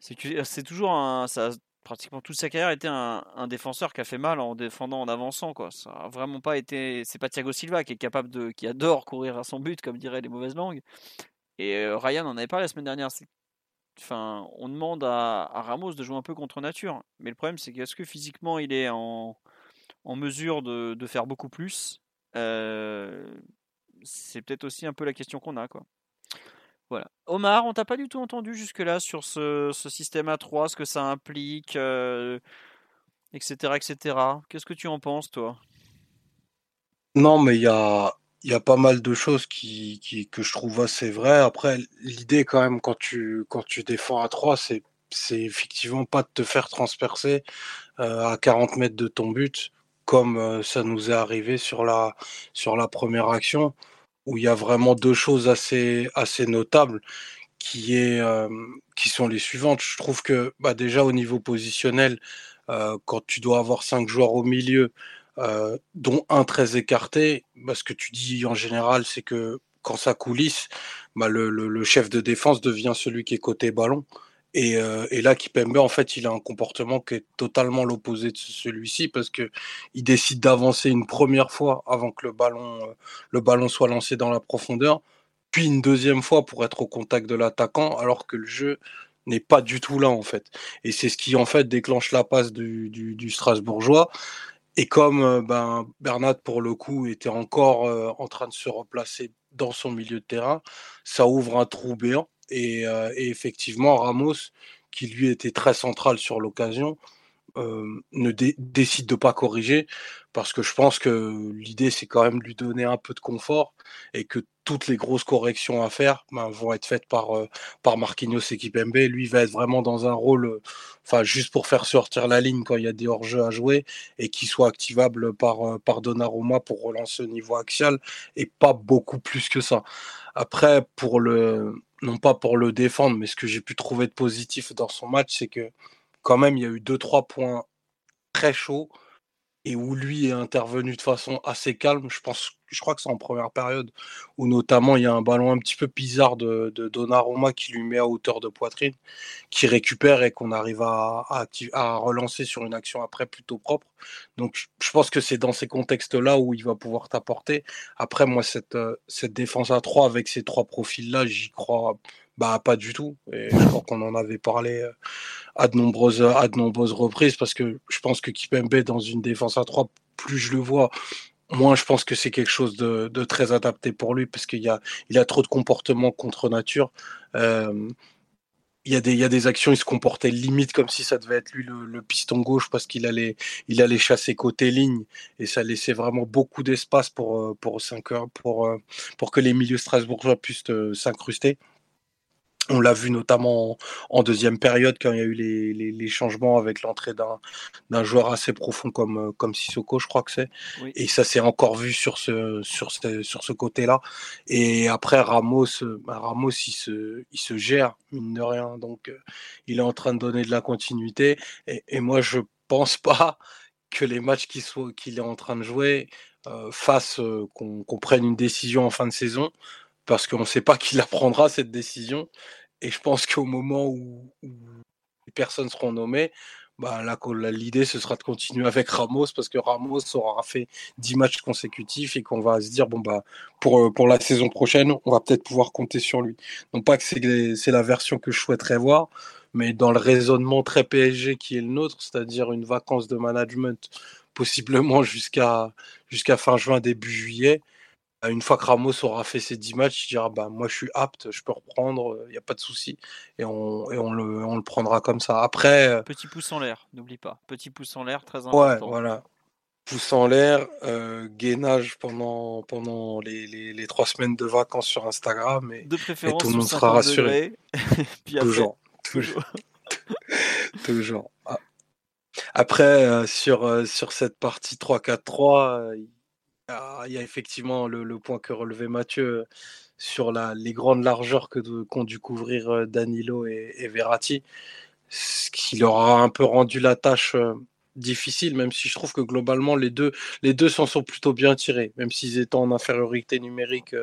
C'est toujours un. Ça, pratiquement toute sa carrière été un, défenseur qui a fait mal en défendant en avançant quoi. Ça a vraiment pas été c'est pas Thiago Silva qui est capable de qui adore courir à son but comme diraient les mauvaises langues. Et Ryan en avait parlé la semaine dernière, enfin on demande à, Ramos de jouer un peu contre nature, mais le problème c'est qu'est-ce que physiquement il est en, mesure de, faire beaucoup plus c'est peut-être aussi un peu la question qu'on a quoi. Voilà. Omar, on t'a pas du tout entendu jusque-là sur ce, système A3, ce que ça implique, etc., euh, etc. Qu'est-ce que tu en penses, toi? Non, mais il y a, pas mal de choses que je trouve assez vraies. Après, l'idée quand même quand tu, quand tu défends à 3, c'est, effectivement pas de te faire transpercer euh, à 40 mètres de ton but, comme euh, ça nous est arrivé sur la première action où il y a vraiment deux choses assez, assez notables qui, est, qui sont les suivantes. Je trouve que bah, déjà au niveau positionnel, quand tu dois avoir cinq joueurs au milieu, dont un très écarté, bah, ce que tu dis en général, c'est que quand ça coulisse, bah, le, le, chef de défense devient celui qui est côté ballon. Et, euh, et, là, Kipembe, en fait, il a un comportement qui est totalement l'opposé de celui-ci parce que il décide d'avancer une première fois avant que le ballon, euh, le ballon soit lancé dans la profondeur, puis une deuxième fois pour être au contact de l'attaquant, alors que le jeu n'est pas du tout là, en fait. Et c'est ce qui, en fait, déclenche la passe du, du, du Strasbourgeois. Et comme euh, ben, pour le coup, était encore en train de se replacer dans son milieu de terrain, ça ouvre un trou béant. Et, euh, et, effectivement, Ramos, qui lui était très central sur l'occasion, euh, ne dé décide de pas corriger parce que je pense que l'idée c'est quand même de lui donner un peu de confort et que toutes les grosses corrections à faire ben, vont être faites par euh, par Marquinhos et Kipembe. Lui va être vraiment dans un rôle, enfin juste pour faire sortir la ligne quand il y a des hors-jeux à jouer et qui soit activable par par Donnarumma pour relancer au niveau axial et pas beaucoup plus que ça. Après pour le non pas pour le défendre, mais ce que j'ai pu trouver de positif dans son match, c'est que quand même, il y a eu deux, trois points très chauds et où lui est intervenu de façon assez calme. Je pense, je crois que c'est en première période où notamment il y a un ballon un petit peu bizarre de, de Donnarumma qui lui met à hauteur de poitrine, qui récupère et qu'on arrive à, relancer sur une action après plutôt propre. Donc je pense que c'est dans ces contextes-là où il va pouvoir t'apporter. Après moi cette, cette défense à 3 avec ces trois profils-là, j'y crois bah pas du tout. Et je crois qu'on en avait parlé euh, à de nombreuses à de nombreuses reprises parce que je pense que Kipembe dans une défense à 3, plus je le vois, moins je pense que c'est quelque chose de, de, très adapté pour lui parce qu'il y a il a trop de comportements contre nature. Euh, il y, a des, il y a des actions, il se comportait limite comme si ça devait être lui le, piston gauche parce qu'il allait, il allait chasser côté ligne et ça laissait vraiment beaucoup d'espace pour, euh, pour, pour, pour que les milieux strasbourgeois puissent s'incruster. On l'a vu notamment en, deuxième période quand il y a eu les, les, changements avec l'entrée d'un joueur assez profond comme, euh, comme Sissoko, je crois que c'est. Et ça s'est encore vu sur ce, sur ce, sur ce côté-là. Et après, Ramos, euh, bah, Ramos il, se, il se gère, mine de rien. Donc, euh, il est en train de donner de la continuité. Et, et moi, je pense pas que les matchs qu'il est en train de jouer euh, fassent qu'on prenne une décision en fin de saison parce qu'on ne sait pas qui la prendra cette décision. Et je pense qu'au moment où, les personnes seront nommées, bah, l'idée ce sera de continuer avec Ramos parce que Ramos aura fait 10 matchs consécutifs et qu'on va se dire bon bah pour, euh, pour la saison prochaine on va peut-être pouvoir compter sur lui. Non pas que c'est la version que je souhaiterais voir, mais dans le raisonnement très PSG qui est le nôtre, c'est-à-dire une vacance de management possiblement jusqu'à jusqu'à fin juin début juillet, une fois que Ramos aura fait ses 10 matchs, il dira bah, Moi, je suis apte, je peux reprendre, il n'y a pas de souci. Et, on, et on, le, on, le, prendra comme ça. Après. Euh Petit pouce en l'air, n'oublie pas. Petit pouce en l'air, très important. Ouais, voilà. Pouce en l'air, euh, gainage pendant, pendant les, les, les, trois semaines de vacances sur Instagram. Et, de préférence, et tout le monde sera rassuré. Puis toujours. Toujours. toujours. Ah. Après, euh, sur, euh, sur cette partie 3-4-3, ah, il y a effectivement le, point que relevait Mathieu sur les grandes largeurs que qu'ont dû couvrir Danilo et, et, Verratti, ce qui leur a un peu rendu la tâche difficile, même si je trouve que globalement les deux, les deux s'en sont plutôt bien tirés, même s'ils étaient en infériorité numérique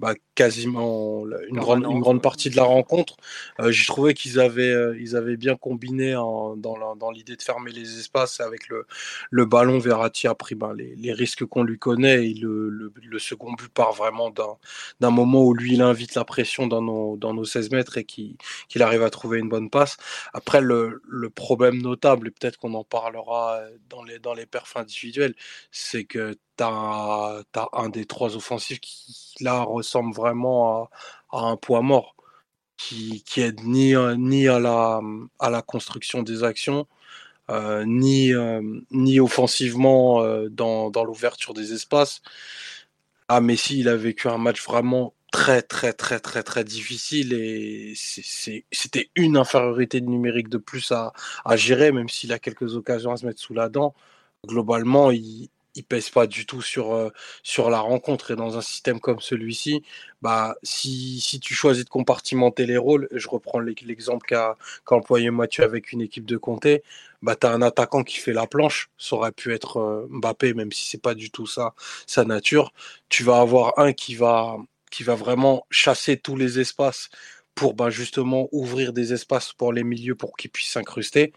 bah, quasiment une grande, une grande partie de la rencontre. Euh, J'ai trouvé qu'ils avaient, euh, ils avaient bien combiné en, dans l'idée de fermer les espaces avec le, le ballon. Verratti a pris ben, les, les risques qu'on lui connaît et le, le, le, second but part vraiment d'un moment où lui il invite la pression dans nos, dans nos 16 mètres et qu'il qu arrive à trouver une bonne passe. Après, le, le problème notable, et peut-être qu'on en parlera dans les, dans les perfs individuels, c'est que un des trois offensifs qui là ressemble vraiment à, à un poids mort qui, qui aide ni, ni à, la, à la construction des actions, euh, ni, euh, ni offensivement euh, dans, dans l'ouverture des espaces. Ah, Messi, il a vécu un match vraiment très, très, très, très, très difficile et c'était une infériorité numérique de plus à, à gérer, même s'il a quelques occasions à se mettre sous la dent. Globalement, il, il pèse pas du tout sur, euh, sur la rencontre. Et dans un système comme celui-ci, bah, si, si tu choisis de compartimenter les rôles, je reprends l'exemple qu'a qu employé Mathieu avec une équipe de Comté, bah, tu as un attaquant qui fait la planche, ça aurait pu être euh, Mbappé, même si c'est pas du tout ça, sa nature. Tu vas avoir un qui va, qui va vraiment chasser tous les espaces pour bah, justement ouvrir des espaces pour les milieux pour qu'ils puissent s'incruster.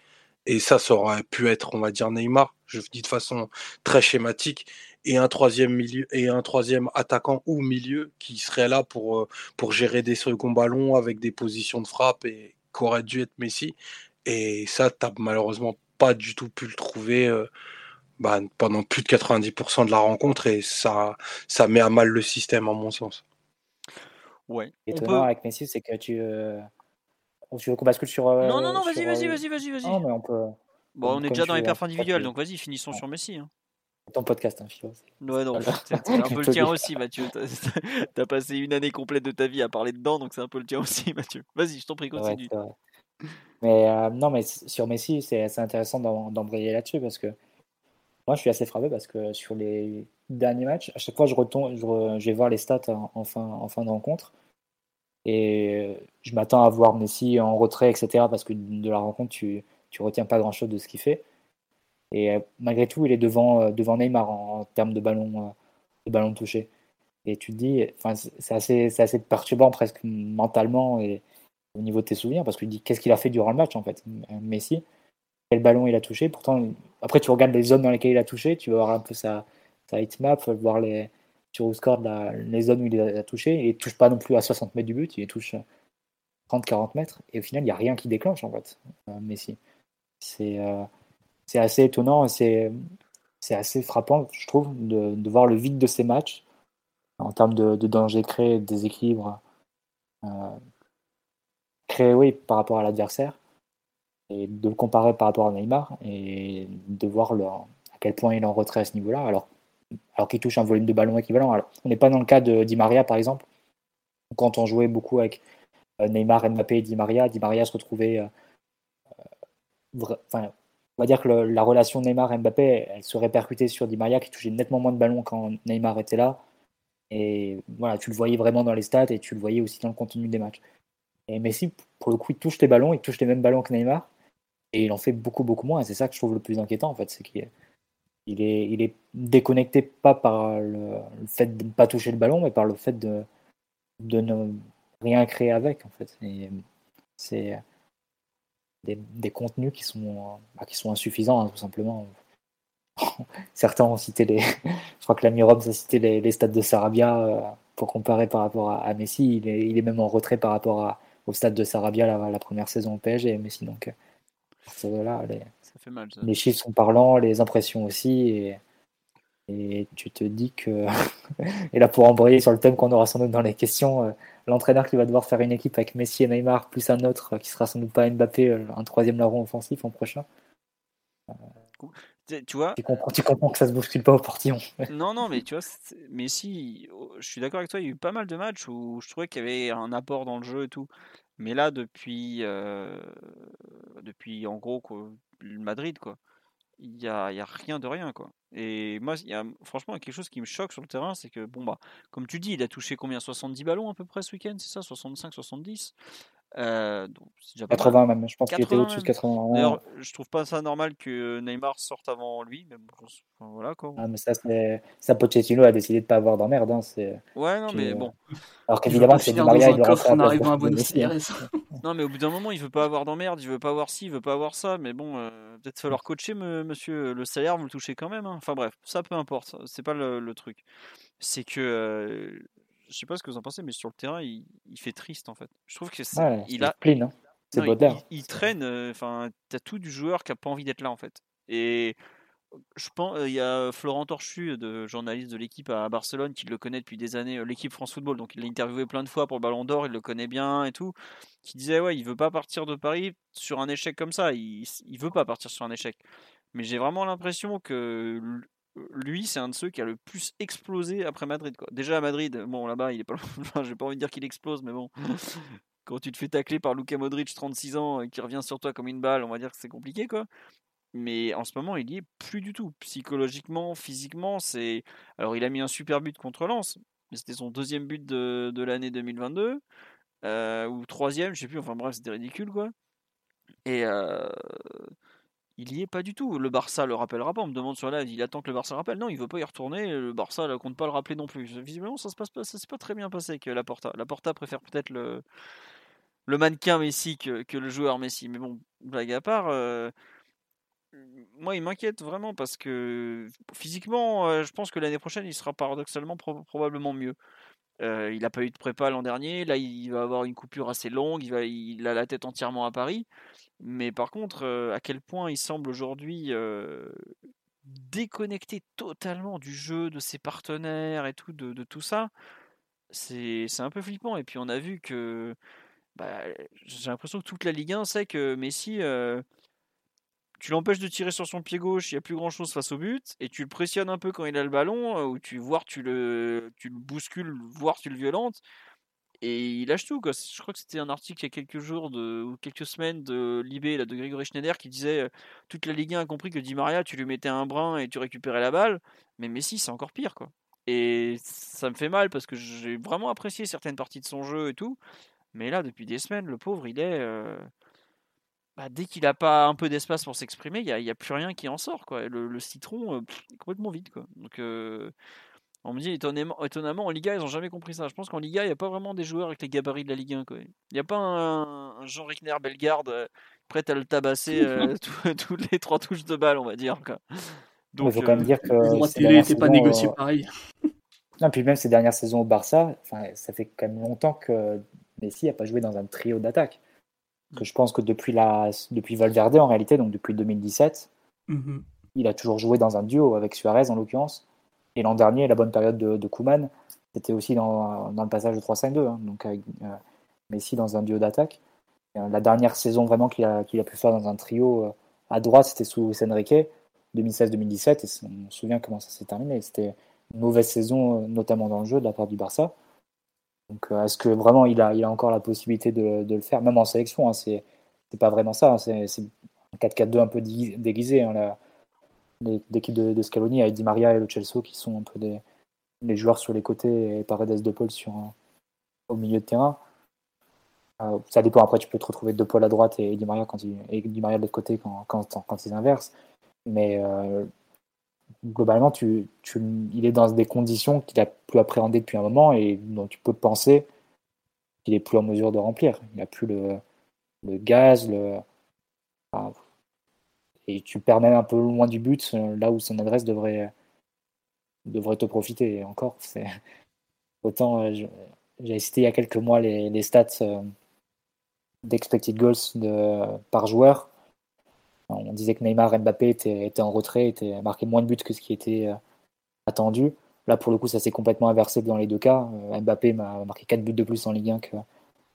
Et ça, ça aurait pu être, on va dire, Neymar, je dis de façon très schématique, et un troisième milieu et un troisième attaquant ou milieu qui serait là pour, euh, pour gérer des seconds ballons avec des positions de frappe et qu'aurait dû être Messi. Et ça, tu malheureusement pas du tout pu le trouver euh, bah, pendant plus de 90% de la rencontre et ça, ça met à mal le système, à mon sens. Ouais. Étonnant avec Messi, c'est que tu. Euh... Tu veux qu'on bascule sur. Euh, non, non, non, vas-y, vas-y, vas-y, vas-y, vas-y. Non, mais on peut. Bon, on est déjà dans les perfs individuels, donc vas-y, finissons sur Messi. Hein. Ton podcast, hein, Philo. Ouais, non, c'est un peu le tien aussi, Mathieu. T'as passé une année complète de ta vie à parler dedans, donc c'est un peu le tien aussi, Mathieu. Vas-y, je t'en prie, continue. mais euh, non, mais sur Messi, c'est assez intéressant d'embrayer là-dessus parce que moi, je suis assez frappé parce que sur les derniers matchs, à chaque fois, je retourne, je, vais voir les stats en, fin, en fin de rencontre. Et je m'attends à voir Messi en retrait, etc. Parce que de la rencontre, tu, tu retiens pas grand-chose de ce qu'il fait. Et euh, malgré tout, il est devant, euh, devant Neymar en, termes de ballon, euh, de ballon touché. Et tu te dis, c'est assez, assez perturbant presque mentalement et au niveau de tes souvenirs, parce que tu dis qu'est-ce qu'il a fait durant le match en fait, Messi, quel ballon il a touché? Pourtant, après tu regardes les zones dans lesquelles il a touché, tu vas voir un peu sa, sa hitmap, voir les, sur score les zones où il a touché. Il ne touche pas non plus à 60 mètres du but, il touche 30-40 mètres. Et au final, il n'y a rien qui déclenche en fait, Messi. C'est c'est assez étonnant c'est assez frappant, je trouve, de, voir le vide de ces matchs en termes de, danger créé, de déséquilibre euh, créé, oui, par rapport à l'adversaire et de le comparer par rapport à Neymar et de voir à quel point il est en retrait à ce niveau-là, alors, alors qu'il touche un volume de ballon équivalent. On n'est pas dans le cas de Di Maria, par exemple, quand on jouait beaucoup avec euh, Neymar, Mbappé et Di Maria, Di Maria se retrouvait euh, enfin, on va dire que la relation Neymar-Mbappé, elle se répercutait sur Di Maria qui touchait nettement moins de ballons quand Neymar était là. Et voilà, tu le voyais vraiment dans les stats et tu le voyais aussi dans le contenu des matchs. Et Messi, pour le coup, il touche les ballons, il touche les mêmes ballons que Neymar. Et il en fait beaucoup, beaucoup moins. Et c'est ça que je trouve le plus inquiétant, en fait. C'est qu'il est, il est déconnecté pas par le, fait de ne pas toucher le ballon, mais par le fait de, de ne rien créer avec, en fait. C'est des, contenus qui sont, bah, qui sont insuffisants, hein, tout simplement. Certains ont cité les. Je crois que l'ami Rob a cité les, stades de Sarabia euh, pour comparer par rapport à, Messi. Il est, il est, même en retrait par rapport à, au stade de Sarabia la, première saison au PSG, Messi. Donc, euh, là, les, ça fait mal, les chiffres sont parlants, les impressions aussi. Et, et tu te dis que. et là, pour embrayer sur le thème qu'on aura sans doute dans les questions, euh, l'entraîneur qui va devoir faire une équipe avec Messi et Neymar, plus un autre qui sera sans doute pas Mbappé, euh, un troisième larron offensif en prochain. Tu vois tu comprends, tu comprends, que ça se bouscule pas au portillon. non, non, mais tu vois, Messi, oh, je suis d'accord avec toi, il y a eu pas mal de matchs où je trouvais qu'il y avait un apport dans le jeu et tout. Mais là, depuis, euh, depuis en gros, le Madrid, quoi il n'y a, y a, rien de rien. quoi. Et moi, y a, franchement, quelque chose qui me choque sur le terrain, c'est que, bon, bah, comme tu dis, il a touché combien? 70 ballons à peu près ce week-end, c'est ça? 65, 70 euh, donc, déjà 80 même, je pense qu'il était au-dessus de 80. D'ailleurs, je trouve pas ça normal que Neymar sorte avant lui, mais voilà quoi. Ah, mais ça, c'est ça, Pochettino a décidé de pas avoir d'emmerde. Hein, ouais, non, mais euh, bon. Alors qu'évidemment, c'est Maria, il doit arrive à un bon Non, mais au bout d'un moment, il veut pas avoir d'emmerde, il veut pas avoir ci, il veut pas avoir ça, mais bon, euh, peut-être falloir coacher, monsieur. Le salaire, vous le touchez quand même. Hein. Enfin bref, ça peu importe, c'est pas le, le truc. C'est que je sais pas ce que vous en pensez, mais sur le terrain, il, fait triste en fait. Je trouve que c'est, il a, hein. c'est il, il, traîne. Euh, enfin, tu t'as tout du joueur qui a pas envie d'être là en fait. Et je pense, euh, il y a Florent Torchu, de journaliste de l'équipe à Barcelone, qui le connaît depuis des années, euh, l'équipe France Football, donc il l'a interviewé plein de fois pour le Ballon d'Or, il le connaît bien et tout, qui disait ouais, il veut pas partir de Paris sur un échec comme ça, il, il veut pas partir sur un échec. Mais j'ai vraiment l'impression que lui, c'est un de ceux qui a le plus explosé après Madrid. Déjà à Madrid, bon là-bas, il est pas. J'ai pas envie de dire qu'il explose, mais bon. Quand tu te fais tacler par Luka Modric, 36 ans, qui revient sur toi comme une balle, on va dire que c'est compliqué, quoi. Mais en ce moment, il y est plus du tout. Psychologiquement, physiquement, c'est. Alors, il a mis un super but contre Lens, c'était son deuxième but de, de l'année 2022, euh, ou troisième, je sais plus. Enfin bref, c'était ridicule, quoi. Et euh, il y est pas du tout. Le Barça le rappellera pas. On me demande sur là, il attend que le Barça le rappelle. Non, il veut pas y retourner. Le Barça ne compte pas le rappeler non plus. Visiblement, ça se passe pas, s'est pas très bien passé avec la Porta. La Porta préfère peut-être le le mannequin Messi que, que, le joueur Messi. Mais bon, blague à part, euh, moi, il m'inquiète vraiment parce que physiquement, euh, je pense que l'année prochaine, il sera paradoxalement probablement mieux. Euh, il n'a pas eu de prépa l'an dernier. Là, il va avoir une coupure assez longue. Il, a la tête entièrement à Paris. Mais par contre, à quel point il semble aujourd'hui déconnecté totalement du jeu, de ses partenaires et tout, de, de tout ça, c'est un peu flippant. Et puis on a vu que bah, j'ai l'impression que toute la Ligue 1 sait que Messi, euh, tu l'empêches de tirer sur son pied gauche, il n'y a plus grand chose face au but, et tu le pressionnes un peu quand il a le ballon, euh, ou tu, voire tu le, tu le bouscules, voire tu le violentes, et il lâche tout. Quoi. Je crois que c'était un article il y a quelques jours ou quelques semaines de Libé, là, de Grégory Schneider, qui disait euh, toute la Ligue 1 a compris que Di Maria, tu lui mettais un brin et tu récupérais la balle, mais Messi, c'est encore pire. quoi. Et ça me fait mal parce que j'ai vraiment apprécié certaines parties de son jeu et tout. Mais là, depuis des semaines, le pauvre, il est. Euh, bah, dès qu'il n'a pas un peu d'espace pour s'exprimer, il n'y a, a, plus rien qui en sort. Quoi. Le, citron euh, est complètement vide. Quoi. Donc, euh, on me dit étonnamment, étonnamment, en Liga, ils n'ont jamais compris ça. Je pense qu'en Liga, il n'y a pas vraiment des joueurs avec les gabarits de la Ligue 1. Quoi. Il n'y a pas un, Jean Rickner Bellegarde prêt à le tabasser toutes les trois touches de balle, on va dire. Quoi. Donc, il faut quand même dire que. Le n'était pas négocié pareil. Non, puis même ces dernières saisons au Barça, ça fait quand même longtemps que Messi n'a pas joué dans un trio d'attaque. Que je pense que depuis, la, depuis Valverde, en réalité, donc depuis 2017, mhm. il a toujours joué dans un duo avec Suarez en l'occurrence. Et l'an dernier, la bonne période de, de Kuman, c'était aussi dans, dans, le passage de 3-5-2, hein, donc avec euh, Messi dans un duo d'attaque. Euh, la dernière saison vraiment qu'il a, a, pu faire dans un trio euh, à droite, c'était sous Enrique, 2016-2017, et on se souvient comment ça s'est terminé. C'était une mauvaise saison, notamment dans le jeu, de la part du Barça. Donc, euh, est-ce que vraiment il a, encore la possibilité de, le faire, même en sélection hein, C'est pas vraiment ça. Hein, c'est un 4-4-2 un peu déguisé. Hein, L'équipe de, Scaloni avec Di Maria et Lo Celso qui sont un peu des, les joueurs sur les côtés et Paredes de Paul sur, au milieu de terrain. Euh, ça dépend. Après, tu peux te retrouver de Paul à droite et Di Maria, quand il, Maria de l'autre côté quand, ils inversent. Mais euh, globalement, tu, il est dans des conditions qu'il a plus appréhendées depuis un moment et dont tu peux penser qu'il est plus en mesure de remplir. Il n'a plus le, gaz, le, et tu perds même un peu loin du but, là où son adresse devrait, devrait te profiter. Encore, c'est autant euh, j'ai cité il y a quelques mois les, stats euh, d'expected goals par joueur on disait que Neymar, Mbappé étaient, en retrait, étaient marqué moins de buts que ce qui était euh, attendu. Là, pour le coup, ça s'est complètement inversé dans les deux cas. Euh, Mbappé m'a marqué 4 buts de plus en Ligue 1 que,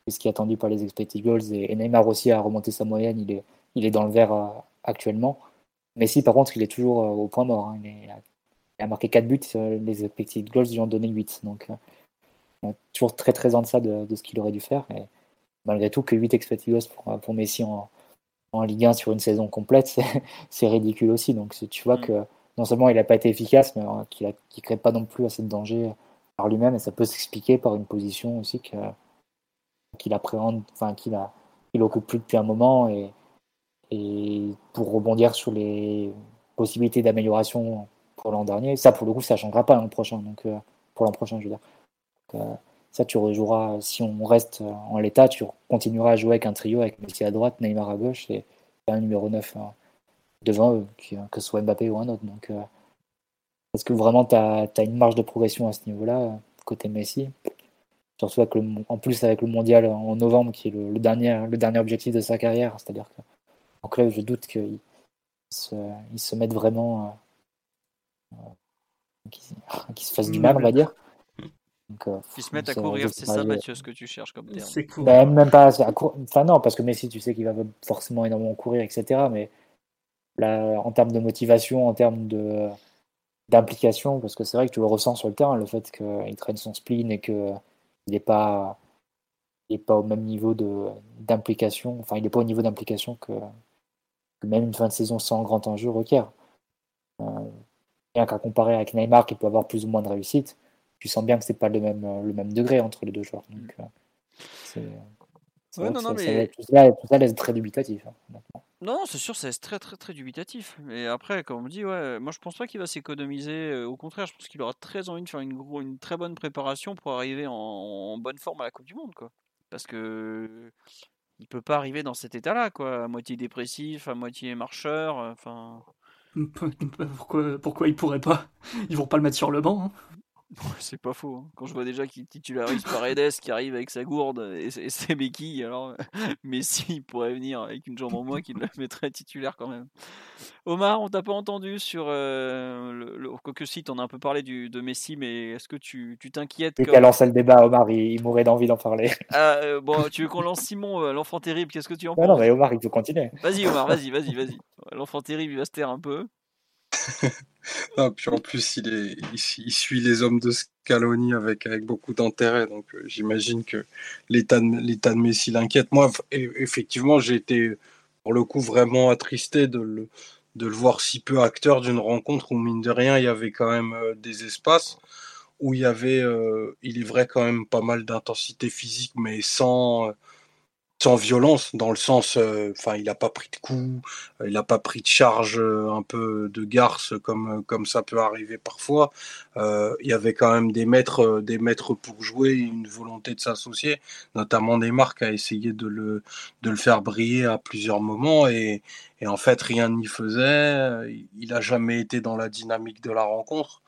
ce qui est attendu par les expected goals. Et, Neymar aussi a remonté sa moyenne. Il est, il est dans le vert euh, actuellement. Messi, par contre, il est toujours au point mort. Hein. Il, a marqué 4 buts. les expected goals lui ont donné 8. Donc, toujours très très en deçà de, de ce qu'il aurait dû faire. Et malgré tout, que 8 expected goals pour, pour Messi en, en Ligue 1 sur une saison complète, c'est ridicule aussi. Donc tu vois mm. que non seulement il n'a pas été efficace, mais euh, qu'il ne crée pas non plus assez de danger par lui-même, et ça peut s'expliquer par une position aussi qu'il appréhende, enfin qu'il a, il occupe plus depuis un moment, et, et pour rebondir sur les possibilités d'amélioration pour l'an dernier, ça pour le coup ça changera pas l'an prochain, donc euh, pour l'an prochain je veux dire. Euh, ça, tu rejoueras, si on reste en l'état, tu continueras à jouer avec un trio avec Messi à droite, Neymar à gauche et un numéro 9 hein, devant eux, que ce soit Mbappé ou un autre. Donc, euh, est-ce que vraiment tu as, une marge de progression à ce niveau-là, côté Messi? Surtout avec en plus avec le mondial en novembre, qui est le, dernier, le dernier objectif de sa carrière. C'est-à-dire qu'en club, je doute qu'il se, il se mette vraiment. Euh, euh qu'il se fasse du mal, on va dire. Donc, euh, Ils se mettent à courir, c'est ça, Mathieu, ce que tu cherches comme terme. C'est cool. Ben, même pas à Enfin, non, parce que Messi, tu sais qu'il va forcément énormément courir, etc. Mais là, en termes de motivation, en termes de d'implication, parce que c'est vrai que tu le ressens sur le terrain, le fait qu'il traîne son spleen et qu'il n'est pas, il pas au même niveau d'implication, enfin, il n'est pas au niveau d'implication que, même une fin de saison sans grand enjeu requiert. Euh, rien qu'à comparer avec Neymar, qui peut avoir plus ou moins de réussite, tu sens bien que c'est pas le même, le même degré entre les deux joueurs. Donc, euh, c'est, ouais, non, non, ça, mais... tout, ça, tout, ça, laisse très dubitatif. Hein, non, c'est sûr, ça laisse très très très dubitatif. Mais après, comme on dit, ouais, moi je pense pas qu'il va s'économiser. Euh, au contraire, je pense qu'il aura très envie de faire une, gros, une très bonne préparation pour arriver en, bonne forme à la Coupe du Monde. Quoi. parce que il peut pas arriver dans cet état-là, quoi, à moitié dépressif, à moitié marcheur, enfin. Pourquoi, pourquoi il pourrait pas? Ils vont pas le mettre sur le banc. Hein. C'est pas faux. Hein. Quand je vois déjà qu'il titularise Paredes qui arrive avec sa gourde et, ses béquilles, alors Messi il pourrait venir avec une jambe en moins qui le mettrait titulaire quand même. Omar, on t'a pas entendu sur euh, le, Quoique si, t'en as un peu parlé du, de Messi, mais est-ce que tu t'inquiètes tu comme... lancé le débat, Omar, il, mourrait d'envie d'en parler. Ah, euh, bon, tu veux qu'on lance Simon, euh, l'enfant terrible, qu'est-ce que tu en penses Non, mais Omar, il peut continuer. Vas-y, Omar, vas-y, vas-y, vas-y. L'enfant terrible, il va se taire un peu. puis en plus, il, est, suit les hommes de Scaloni avec, beaucoup d'intérêt. Donc euh, j'imagine que l'état de, Messi l'inquiète. Moi, effectivement, j'ai été pour le coup vraiment attristé de le, de le voir si peu acteur d'une rencontre où, mine de rien, il y avait quand même euh, des espaces où il y avait, euh, il est vrai, quand même pas mal d'intensité physique, mais sans sans violence, dans le sens, euh, enfin, il n'a pas pris de coups, il n'a pas pris de charge euh, un peu de garce comme comme ça peut arriver parfois. Euh, il y avait quand même des maîtres, des maîtres pour jouer, une volonté de s'associer, notamment Neymar qui a essayé de le de le faire briller à plusieurs moments et, et en fait rien n'y faisait. Il n'a jamais été dans la dynamique de la rencontre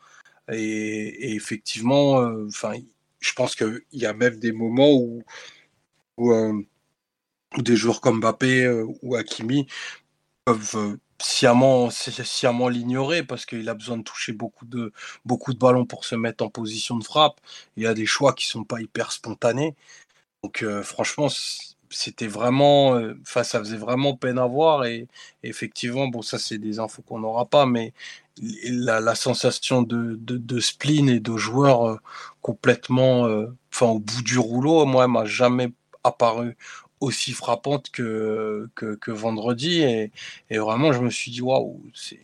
et, effectivement, enfin, je pense qu'il y a même des moments où, des joueurs comme Mbappé euh, ou Hakimi peuvent euh, sciemment, sciemment l'ignorer parce qu'il a besoin de toucher beaucoup de, beaucoup de ballons pour se mettre en position de frappe. Il y a des choix qui sont pas hyper spontanés. Donc euh, franchement, c'était vraiment, ça faisait vraiment peine à voir et, effectivement, bon ça c'est des infos qu'on n'aura pas, mais la, sensation de, de, de, spleen et de joueurs complètement, enfin au bout du rouleau, moi m'a jamais apparu aussi frappante que, que, vendredi. Et, et, vraiment, je me suis dit, waouh, c'est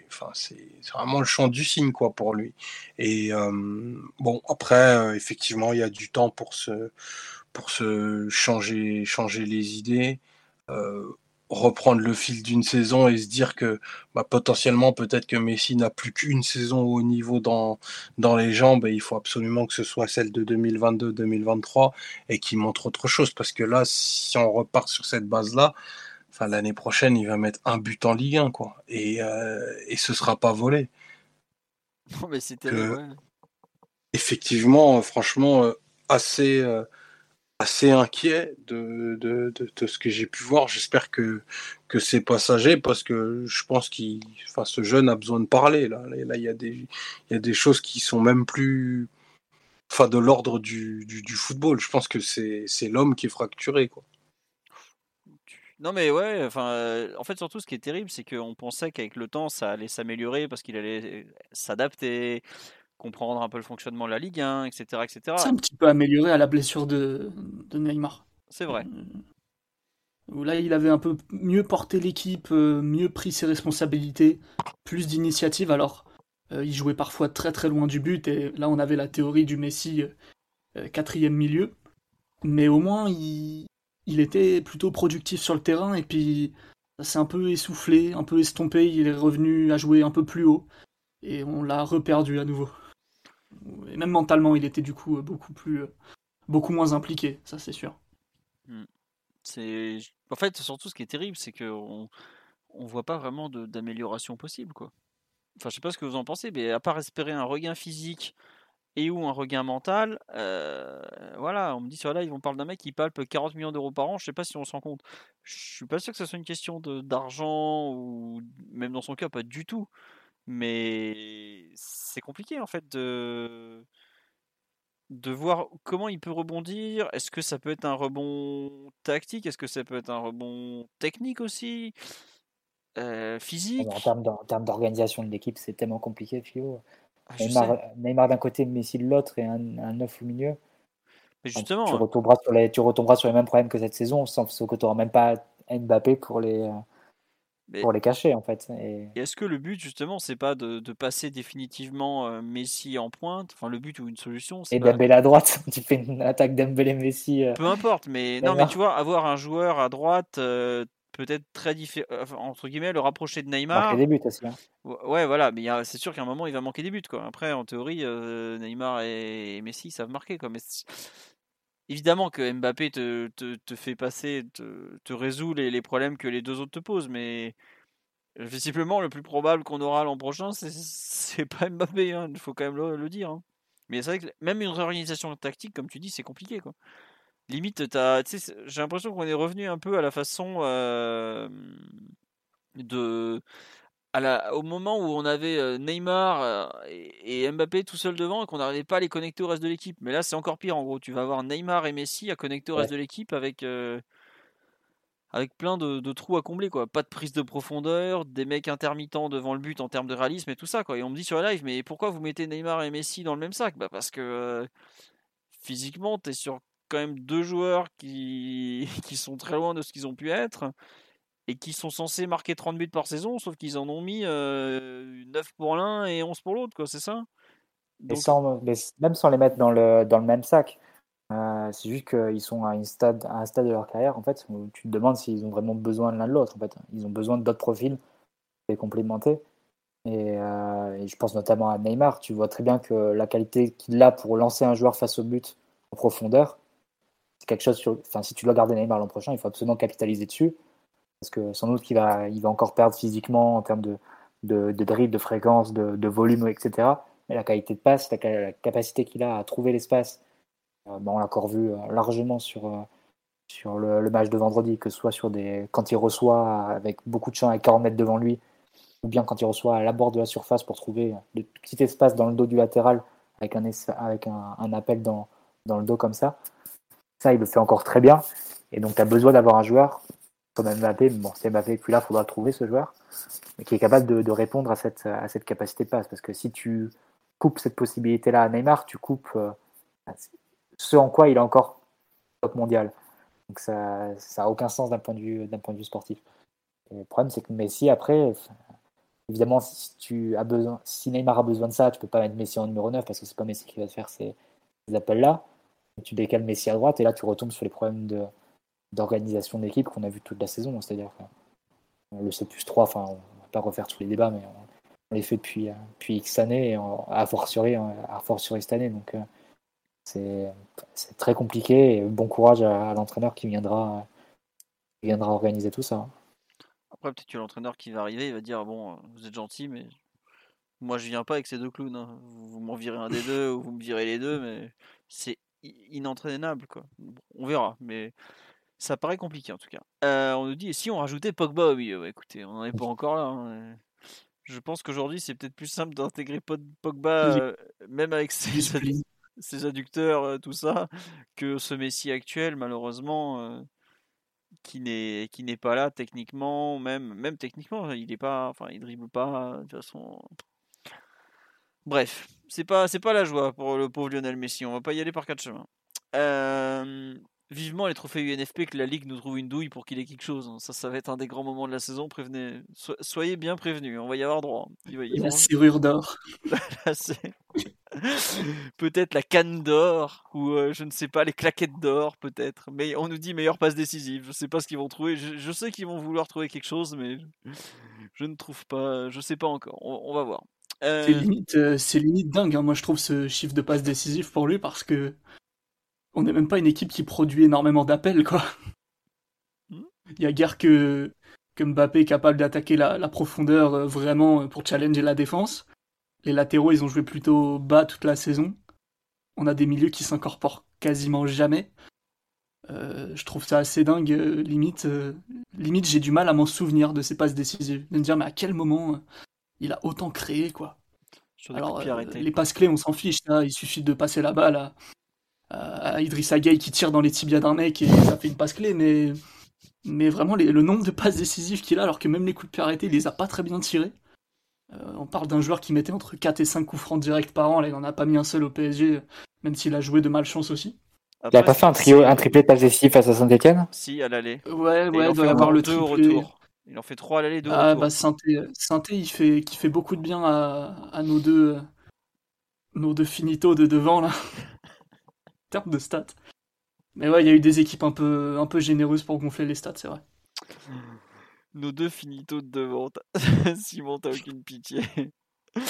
vraiment le champ du signe quoi, pour lui. Et euh, bon, après, euh, effectivement, il y a du temps pour se, pour se changer, changer les idées. Euh, reprendre le fil d'une saison et se dire que bah, potentiellement peut-être que Messi n'a plus qu'une saison au niveau dans, dans les jambes et il faut absolument que ce soit celle de 2022-2023 et qu'il montre autre chose parce que là si on repart sur cette base là enfin l'année prochaine il va mettre un but en Ligue 1 quoi et, euh, et ce sera pas volé. Non mais c'était effectivement franchement euh, assez euh, assez inquiet de, de, de, ce que j'ai pu voir. J'espère que, que c'est passager parce que je pense enfin, ce jeune a besoin de parler. Là, il y a des, y a des choses qui sont même plus, enfin, de l'ordre du, du, football. Je pense que c'est, l'homme qui est fracturé, quoi. Non mais ouais, enfin, euh, en fait surtout ce qui est terrible, c'est qu'on pensait qu'avec le temps ça allait s'améliorer parce qu'il allait s'adapter, comprendre un peu le fonctionnement de la Ligue 1, etc. etc. C'est un petit peu amélioré à la blessure de, de Neymar. C'est vrai. Euh, où là, il avait un peu mieux porté l'équipe, euh, mieux pris ses responsabilités, plus d'initiative. Alors, euh, il jouait parfois très très loin du but, et là, on avait la théorie du Messi quatrième milieu. Mais au moins, il, il était plutôt productif sur le terrain, et puis ça s'est un peu essoufflé, un peu estompé. Il est revenu à jouer un peu plus haut, et on l'a reperdu à nouveau. Et même mentalement, il était du coup beaucoup plus, beaucoup moins impliqué, ça c'est sûr. Hmm. C'est, en fait, surtout ce qui est terrible, c'est qu'on on voit pas vraiment d'amélioration possible, quoi. Enfin, je sais pas ce que vous en pensez, mais à part espérer un regain physique et ou un regain mental, euh, voilà, on me dit sur là, ils vont parler d'un mec qui palpe 40 millions d'euros par an. Je sais pas si on s'en compte. Je suis pas sûr que ce soit une question d'argent ou même dans son cas, pas du tout. Mais c'est compliqué en fait de de voir comment il peut rebondir. Est-ce que ça peut être un rebond tactique? Est-ce que ça peut être un rebond technique aussi? Euh, Physique? En termes d'organisation de l'équipe, c'est tellement compliqué, Philo. Ah, Neymar, d'un côté, Messi de l'autre et un, un neuf au milieu. Mais justement, tu, retomberas sur les, tu retomberas sur les mêmes problèmes que cette saison, sauf que tu n'auras même pas Mbappé pour les, pour les cacher en fait. Et... est-ce que le but justement c'est pas de, de, passer définitivement euh, Messi en pointe, enfin le but ou une solution Et pas... Dembélé à droite, tu fais une attaque Dembélé Messi. Euh... Peu importe, mais non mais tu vois avoir un joueur à droite euh, peut-être très différent entre guillemets le rapprocher de Neymar. Marquer des buts aussi. Hein. Ouais voilà, mais c'est sûr qu'à un moment il va manquer des buts quoi. Après en théorie Neymar et, Messi savent marquer quoi, mais évidemment que Mbappé te, te, te fait passer, te, te résout les, les, problèmes que les deux autres te posent, mais visiblement, le plus probable qu'on aura l'an prochain, c'est pas Mbappé, il hein, faut quand même le, le dire. Hein. Mais c'est vrai que même une réorganisation tactique, comme tu dis, c'est compliqué. Quoi. Limite, j'ai l'impression qu'on est revenu un peu à la façon euh, de. À la, au moment où on avait Neymar et, Mbappé tout seul devant et qu'on n'arrivait pas à les connecter au reste de l'équipe. Mais là, c'est encore pire en gros. Tu vas avoir Neymar et Messi à connecter au reste de l'équipe avec, avec plein de, trous à combler. Quoi. Pas de prise de profondeur, des mecs intermittents devant le but en termes de réalisme et tout ça. Quoi. Et on me dit sur la live, mais pourquoi vous mettez Neymar et Messi dans le même sac? Bah Parce que physiquement, tu es sur quand même deux joueurs qui, qui sont très loin de ce qu'ils ont pu être et qui sont censés marquer 30 buts par saison, sauf qu'ils en ont mis 9 pour l'un et 11 pour l'autre, quoi, c'est ça? Sans, Même sans les mettre dans le, dans le même sac. Euh, c'est juste qu'ils sont à, une stade, à un stade de leur carrière, en fait, où tu te demandes s'ils ont vraiment besoin de l'un de l'autre. En fait. Ils ont besoin d'autres profils pour les complémenter. Euh, et, je pense notamment à Neymar. Tu vois très bien que la qualité qu'il a pour lancer un joueur face au but en profondeur, c'est quelque chose sur. Enfin, si tu dois garder Neymar l'an prochain, il faut absolument capitaliser dessus. Parce que sans doute qu'il va, il va encore perdre physiquement en termes de, de, de dribble, de fréquence, de, de, volume, etc. Mais la qualité de passe, la capacité qu'il a à trouver l'espace euh, on l'a encore vu euh, largement sur, euh, sur le, match de vendredi, que ce soit sur des, quand il reçoit avec beaucoup de champs à 40 mètres devant lui, ou bien quand il reçoit à la bord de la surface pour trouver le petit espace dans le dos du latéral avec un, avec un, appel dans, dans, le dos comme ça. Ça, il le fait encore très bien. Et donc, tu as besoin d'avoir un joueur comme Mbappé. Bon, c'est Mbappé plus là, il faudra trouver ce joueur, qui est capable de, répondre à cette, capacité de passe. Parce que si tu coupes cette possibilité-là à Neymar, tu coupes ce en quoi il est encore top mondial. Donc ça n'a aucun sens d'un point, de vue, sportif. le problème, c'est que Messi, après, évidemment, si, Neymar a besoin de ça, tu peux pas mettre Messi en numéro 9 parce que c'est pas Messi qui va te faire ces, appels-là. Tu décales Messi à droite et là, tu retombes sur les problèmes de, d'organisation d'équipe qu'on a vu toute la saison. C'est-à-dire le C 3, enfin, on va pas refaire tous les débats, mais on, les fait depuis, depuis X années et à fortiori, à fortiori cette année. Donc, euh, c'est très compliqué et bon courage à, l'entraîneur qui viendra, viendra organiser tout ça. Après, peut-être que l'entraîneur qui va arriver, il va dire Bon, vous êtes gentil, mais moi je viens pas avec ces deux clowns. Hein. Vous m'en virez un des deux ou vous me virez les deux, mais c'est inentraînable. Quoi. on verra, mais ça paraît compliqué en tout cas. Euh, on nous dit Et si on rajoutait Pogba Oui, écoutez, on n'en est pas encore là. Hein. Je pense qu'aujourd'hui, c'est peut-être plus simple d'intégrer Pogba, euh, même avec ses, ses adducteurs, euh, tout ça, que ce Messi actuel, malheureusement, euh, qui n'est qui n'est pas là techniquement, même même techniquement, il est pas, enfin, il dribble pas de toute façon. Bref, c'est pas c'est pas la joie pour le pauvre Lionel Messi. On va pas y aller par quatre chemins. Euh, vivement les trophées UNFP que la Ligue nous trouve une douille pour qu'il ait quelque chose. Hein. Ça, ça va être un des grands moments de la saison. Prévenez, soyez bien prévenus. On va y avoir droit. la serrure d'or. peut-être la canne d'or ou euh, je ne sais pas les claquettes d'or peut-être. Mais on nous dit meilleure passe décisive. Je sais pas ce qu'ils vont trouver. Je, sais qu'ils vont vouloir trouver quelque chose, mais je, ne trouve pas. Je sais pas encore. On, va voir. Euh, c'est limite, euh, c'est limite dingue. Hein. Moi, je trouve ce chiffre de passe décisive pour lui parce que on n'est même pas une équipe qui produit énormément d'appels, quoi. Hmm. Il y a guère que, que Mbappé est capable d'attaquer la, profondeur euh, vraiment pour challenger la défense. Les latéraux, ils ont joué plutôt bas toute la saison. On a des milieux qui s'incorporent quasiment jamais. Euh, je trouve ça assez dingue. Euh, limite, limite j'ai du mal à m'en souvenir de ces passes décisives. De me dire, mais à quel moment il a autant créé, quoi. Alors, les passes clés, on s'en fiche. il suffit de passer la balle à, à Idrissa Gueye qui tire dans les tibias d'un mec et ça fait une passe clé, mais, mais vraiment le nombre de passes décisives qu'il a, alors que même les coups de pied arrêtés, il les a pas très bien tirés. Euh, on parle d'un joueur qui mettait entre 4 et 5 coups francs directs par an, là il en a pas mis un seul au PSG, même s'il a joué de malchance aussi. il a pas fait un trio, un triplé de passes décisives face à Saint-Etienne Si, à l'aller. Ouais, ouais, il doit avoir le triplé. Au retour. Il en fait 3 à l'aller, 2 au ah, Bah, Sainté, il fait, qui fait beaucoup de bien à, à nos deux nos deux finitos de devant là termes de stats. Mais ouais, il y a eu des équipes un peu, un peu généreuses pour gonfler les stats, c'est vrai. Nos deux finitos de devant. Simon, t'as aucune pitié.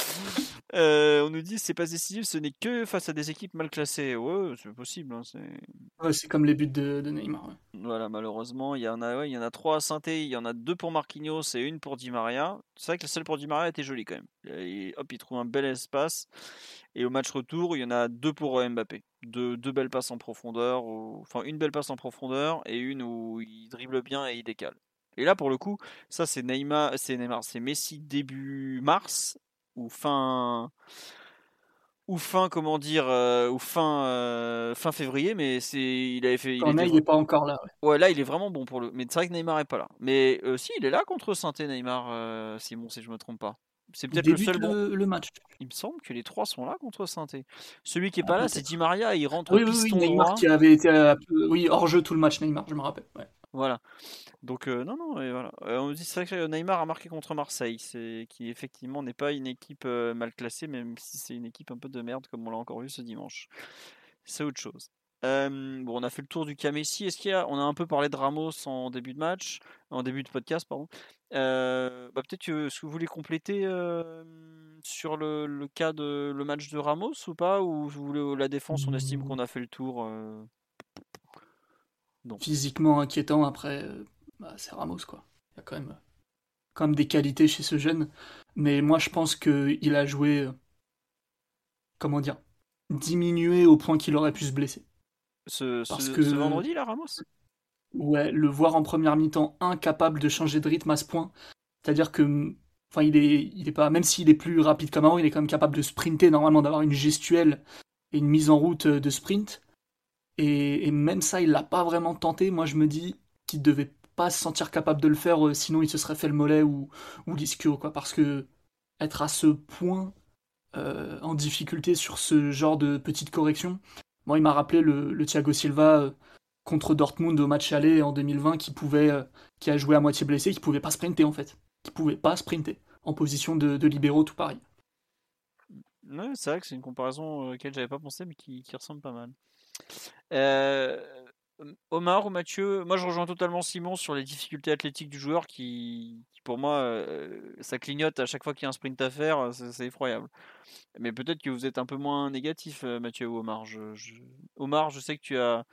Euh, on nous dit c'est pas décisif, ce n'est que face à des équipes mal classées. Ouais, c'est possible. hein, c'est... Ouais, comme les buts de, de Neymar. ouais. Voilà, malheureusement, il y en a, ouais, il y en a trois à saint il y en a deux pour Marquinhos et une pour Di Maria. C'est vrai que celle pour Di Maria était jolie quand même. Et hop, il trouve un bel espace. Et au match retour, il y en a deux pour euh, Mbappé. Deux, deux belles passes en profondeur, ou- enfin une belle passe en profondeur et une où il dribble bien et il décale. Et là, pour le coup, ça c'est Neymar, c'est Neymar, c'est Messi début mars ou fin ou fin comment dire euh, ou fin euh, fin février, mais c'est il avait fait il Quand était Ney n'est pas encore là. ouais. Ouais, là, il est vraiment bon pour le. Mais c'est vrai que Neymar est pas là. Mais euh, si, il est là contre saint Neymar, euh, Simon, si je me trompe pas. C'est Il peut-être le seul le, le match. Il me semble que les trois sont là contre saint Celui qui est Ah, pas là, c'est. Di Maria. Il rentre Oui, oui, oui, piston Neymar droit. qui avait été oui, hors jeu tout le match, Neymar, je me rappelle. ouais. Voilà. Donc euh, non, non, et voilà. Euh, on dit que Neymar a marqué contre Marseille, c'est qui effectivement n'est pas une équipe euh, mal classée, même si c'est une équipe un peu de merde comme on l'a encore vu ce dimanche. C'est autre chose. Euh, bon, on a fait le tour du cas Messi. Est-ce qu'il y a, on a un peu parlé de Ramos en début de match, en début de podcast, pardon. Euh, bah, peut-être que ce que vous voulez compléter euh, sur le, cas de le match de Ramos ou pas, ou vous voulez la défense, on estime qu'on a fait le tour. euh, Physiquement inquiétant, après, euh, bah, c'est Ramos, quoi. Il y a quand même, quand même des qualités chez ce jeune. Mais moi, je pense qu'il a joué, euh, comment dire, diminué au point qu'il aurait pu se blesser. Ce, ce- Parce que- ce vendredi là, Ramos? Ouais, le voir en première mi-temps incapable de changer de rythme à ce point, c'est-à-dire que, enfin, il est, il est pas, même s'il est plus rapide qu'avant, il est quand même capable de sprinter normalement, d'avoir une gestuelle et une mise en route euh, de sprint. Et, et même ça, il l'a pas vraiment tenté. Moi, je me dis qu'il devait pas se sentir capable de le faire, euh, sinon il se serait fait le mollet ou, ou l'ischio, quoi. Parce que être à ce point euh, en difficulté sur ce genre de petite correction, moi, il m'a rappelé le, Thiago Silva. euh, contre Dortmund au match aller en 2020 qui pouvait qui a joué à moitié blessé, qui pouvait pas sprinter en fait, qui pouvait pas sprinter en position de, de libéraux tout pareil. C'est vrai que c'est une comparaison auquel j'avais pas pensé, mais qui, qui ressemble pas mal. Omar ou Mathieu, moi je rejoins totalement Simon sur les difficultés athlétiques du joueur qui, pour moi, euh, ça clignote à chaque fois qu'il y a un sprint à faire, euh, c'est effroyable. Mais peut-être que vous êtes un peu moins négatif, euh, Mathieu ou Omar. Omar, je sais que tu as,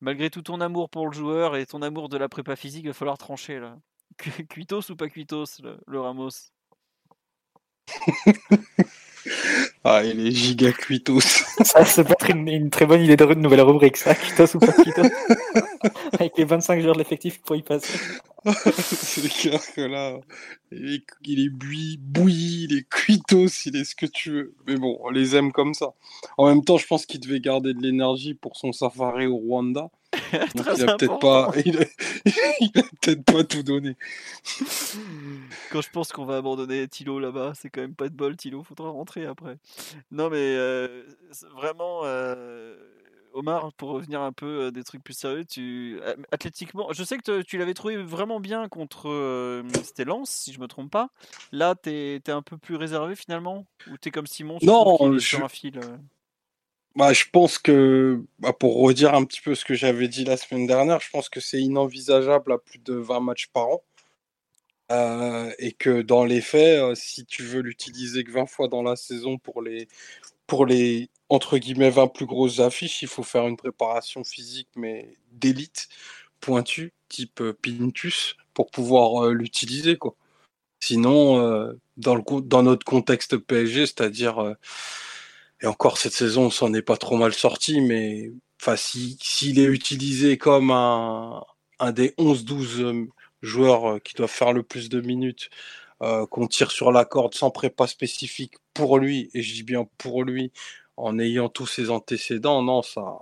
malgré tout ton amour pour le joueur et ton amour de la prépa physique, il va falloir trancher là. Cu- Cuitos ou pas Cuitos, le Ramos? Ah, il est giga cuitos. Ça, c'est peut-être une, une très bonne idée de nouvelle rubrique, ça, Kitos ou pas Kitos. Avec les 25 joueurs de l'effectif pour y passer. c'est clair que là, il est, il est bouilli, bouilli, il est cuitos, il est ce que tu veux. Mais bon, on les aime comme ça. En même temps, je pense qu'il devait garder de l'énergie pour son safari au Rwanda. Donc il a peut-être pas, il a, il a peut-être pas tout donné. Quand je pense qu'on va abandonner Thilo là-bas, c'est quand même pas de bol, Thilo, faudra rentrer après. Non mais euh, vraiment, euh, Omar, pour revenir un peu à des trucs plus sérieux, tu athlétiquement, je sais que te- tu l'avais trouvé vraiment bien contre euh, c'était Lens, si je me trompe pas. Là, t'es es un peu plus réservé finalement, ou t'es comme Simon, Non, je- sur un fil. Bah, je pense que, bah, pour redire un petit peu ce que j'avais dit la semaine dernière, je pense que c'est inenvisageable à plus de 20 matchs par an. Euh, et que dans les faits, si tu veux l'utiliser que 20 fois dans la saison pour les, pour les entre guillemets 20 plus grosses affiches, il faut faire une préparation physique, mais d'élite, pointue, type euh, Pintus, pour pouvoir euh, l'utiliser, quoi. Sinon, euh, dans, le, dans notre contexte PSG, c'est-à-dire, et encore cette saison, on s'en est pas trop mal sorti, mais s'il est utilisé comme un, un des 11-12 euh, joueurs qui doivent faire le plus de minutes, euh, qu'on tire sur la corde sans prépa spécifique pour lui, et je dis bien pour lui, en ayant tous ses antécédents, non, ça,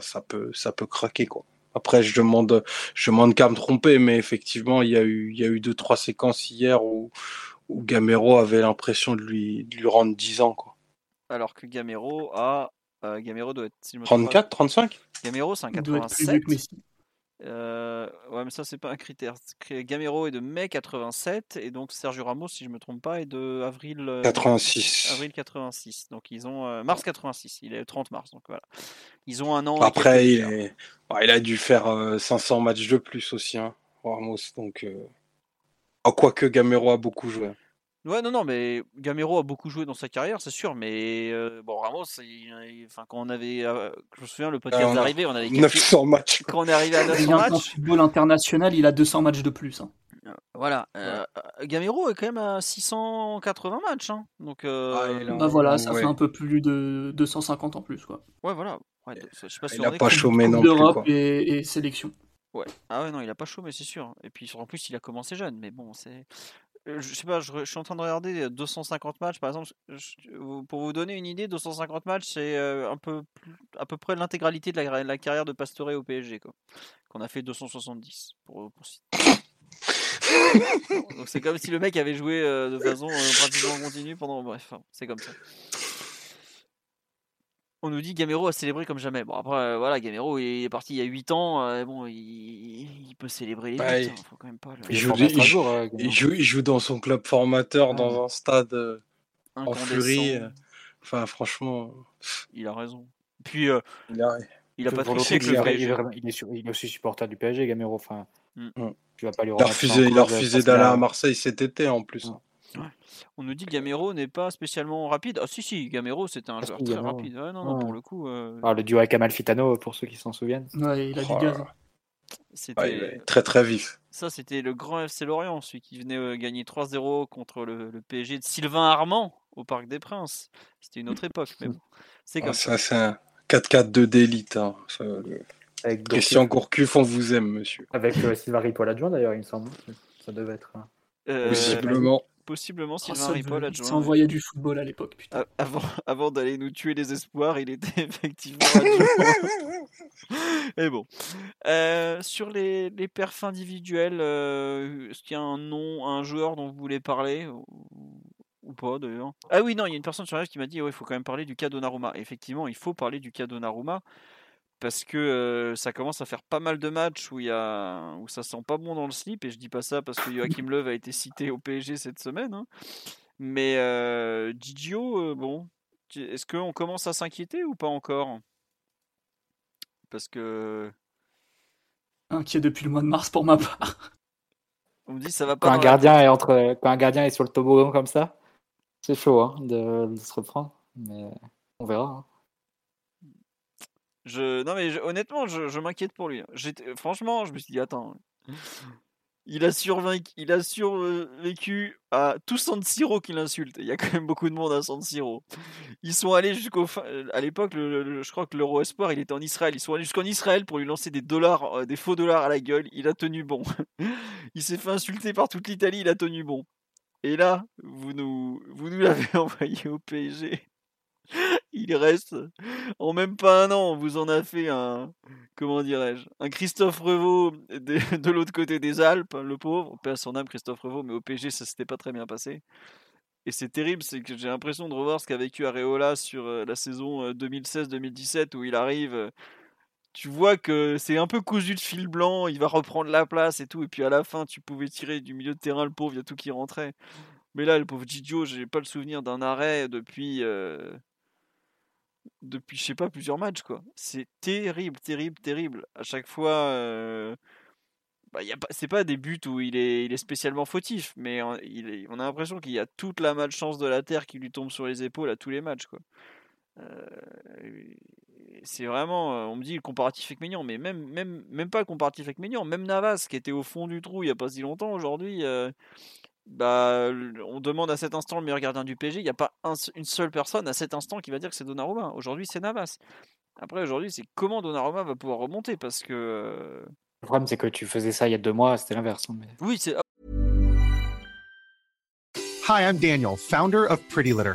ça peut, ça peut craquer, quoi. Après, je demande, je demande qu'à me tromper, mais effectivement, il y a eu, il y a eu deux, trois séquences hier où, où Gamero avait l'impression de lui, de lui rendre 10 ans, quoi. Alors que Gamero a, euh, Gamero doit être, si je me trompe pas, 34, 35? Gamero c'est un Il doit être plus 87. Euh, ouais, mais ça, c'est pas un critère. Gamero est de mai 87 et donc Sergio Ramos, si je me trompe pas, est de avril, euh, 86. avril 86. Donc ils ont euh, mars 86. Il est le 30 mars. Donc voilà. Ils ont un an. Après, il, d'écart. est- il a dû faire euh, 500 matchs de plus aussi, hein, Ramos. Donc, euh... ah, quoique Gamero a beaucoup joué. Ouais, non, non, mais Gamero a beaucoup joué dans sa carrière, c'est sûr, mais euh, bon, Ramos, il- il- enfin, quand on avait, euh, je me souviens, le podcast on a arrivé, on avait calculé- 900 matchs. quand on est arrivé à 900 Rien qu'en matchs, football international, il a 200 matchs de plus. hein. voilà, euh, Gamero est quand même à 680 matchs, hein, donc, euh, Ah, il a- Bah voilà, ça ouais. fait un peu plus de 250 en plus. Quoi. ouais, voilà, ouais, je sais pas si Il on a est pas chômé non plus. et, et sélection. Ouais. Ah ouais, non, il a pas chaud, mais c'est sûr. Et puis en plus, il a commencé jeune. Mais bon, c'est. Euh, Je sais pas, je, suis en train de regarder euh, 250 matchs, par exemple. je- pour vous donner une idée, 250 matchs, c'est euh, un peu à peu près l'intégralité de la, la carrière de Pastore au PSG, quoi. Qu'on a fait 270 pour, pour. Donc c'est comme si le mec avait joué euh, de façon euh, pratiquement continue pendant. Bref, c'est comme ça. On nous dit Gamero a célébré comme jamais. Bon après euh, voilà, Gamero il est parti il y a 8 ans. euh, bon, il, il peut célébrer les Bah, il- faut quand même pas le. Il est joue il Il il dans son club formateur, dans un stade euh, en furie. Enfin, franchement, Il a raison. Puis euh, il a... il a pas triché le il, est- PSG. il est vraiment- il est sur- il est aussi supporter du PSG, Gamero. Enfin, Mm. tu vas pas lui il a refusé, d'aller à Marseille cet été en plus. Ouais. On nous dit Gamero n'est pas spécialement rapide. Ah si si, Gamero c'était un Ah, joueur très Gamero. rapide. Ouais, non, non, Ouais. pour le coup, euh, Ah, le duo avec Amalfitano, pour ceux qui s'en souviennent. Ouais, il a Oh du là gaz. là. c'était. Ouais, il est très très vif. Ça, c'était le grand FC Lorient, celui qui venait euh, gagner 3-0 contre le, le PSG de Sylvain Armand au Parc des Princes. C'était une autre époque, mais bon, c'est Ah, comme ça. ça, c'est un 4-4-2 d'élite. hein. Ça, le- Avec Christian Gourcuff, on vous aime, monsieur. Avec euh, Sylvain Ripoll adjoint, d'ailleurs, il me semble. Ça devait être. Euh, Possiblement. Possiblement Oh, Sylvain Ripoll adjoint. Ça envoyait du football à l'époque, putain. Avant, avant d'aller nous tuer les espoirs, il était effectivement adjoint. Et bon. Euh, sur les, les perfs individuels, euh, est-ce qu'il y a un nom, un joueur dont vous voulez parler ou, pas d'ailleurs? Ah oui, non, il y a une personne sur live qui m'a dit ouais, il faut quand même parler du cas Donnarumma. Effectivement, il faut parler du cas Donnarumma parce que euh, ça commence à faire pas mal de matchs où, il y a, où ça sent pas bon dans le slip. Et je dis pas ça parce que Joachim Löw a été cité au PSG cette semaine. hein. Mais euh, Gigio, euh, bon, est-ce qu'on commence à s'inquiéter ou pas encore? Parce que Inquiet depuis le mois de mars pour ma part. on me dit ça va pas. Quand un la gardien est entre, quand un gardien est sur le toboggan comme ça, c'est chaud hein, de, de se reprendre. Mais on verra. hein. Non mais honnêtement, je, m'inquiète pour lui. franchement, je me suis dit attends, il a survécu, à tout San Siro qui l'insulte. Il y a quand même beaucoup de monde à San Siro. Ils sont allés jusqu'au, à l'époque, je crois que l'Euro Espoir, il était en Israël. Ils sont allés jusqu'en Israël pour lui lancer des dollars, euh, des faux dollars à la gueule. Il a tenu bon. il s'est fait insulter par toute l'Italie. Il a tenu bon. Et là, vous nous, vous nous l'avez envoyé au PSG. Il reste en même pas un an, on vous en a fait un, comment dirais-je, un Christophe Revaux de, l'autre côté des Alpes, le pauvre, paix son âme Christophe Revaux, mais au PSG ça s'était pas très bien passé. Et c'est terrible, c'est que j'ai l'impression de revoir ce qu'a vécu Areola sur euh, la saison euh, 2016-2017 où il arrive, euh, tu vois que c'est un peu cousu de fil blanc, il va reprendre la place et tout, et puis à la fin tu pouvais tirer du milieu de terrain le pauvre, il y a tout qui rentrait. Mais là, le pauvre Gigio, j'ai pas le souvenir d'un arrêt depuis. euh, depuis, je sais pas, plusieurs matchs, quoi. C'est terrible, terrible, terrible. À chaque fois, euh, bah, y a pas, c'est pas des buts où il est, il est spécialement fautif, mais on, il est- on a l'impression qu'il y a toute la malchance de la terre qui lui tombe sur les épaules à tous les matchs, quoi. Euh, c'est vraiment, euh, on me dit le comparatif avec Maignan, mais même, même, même pas le comparatif avec Maignan, même Navas qui était au fond du trou il y a pas si longtemps aujourd'hui. Bah, on demande à cet instant le meilleur gardien du PSG. Il n'y a pas un une seule personne à cet instant qui va dire que c'est Donnarumma. Aujourd'hui, c'est Navas. Après, aujourd'hui, c'est comment Donnarumma va pouvoir remonter parce que euh, Le problème, c'est que tu faisais ça il y a deux mois, c'était l'inverse. hein, mais- oui, c'est Hi, I'm Daniel, founder of Pretty Litter.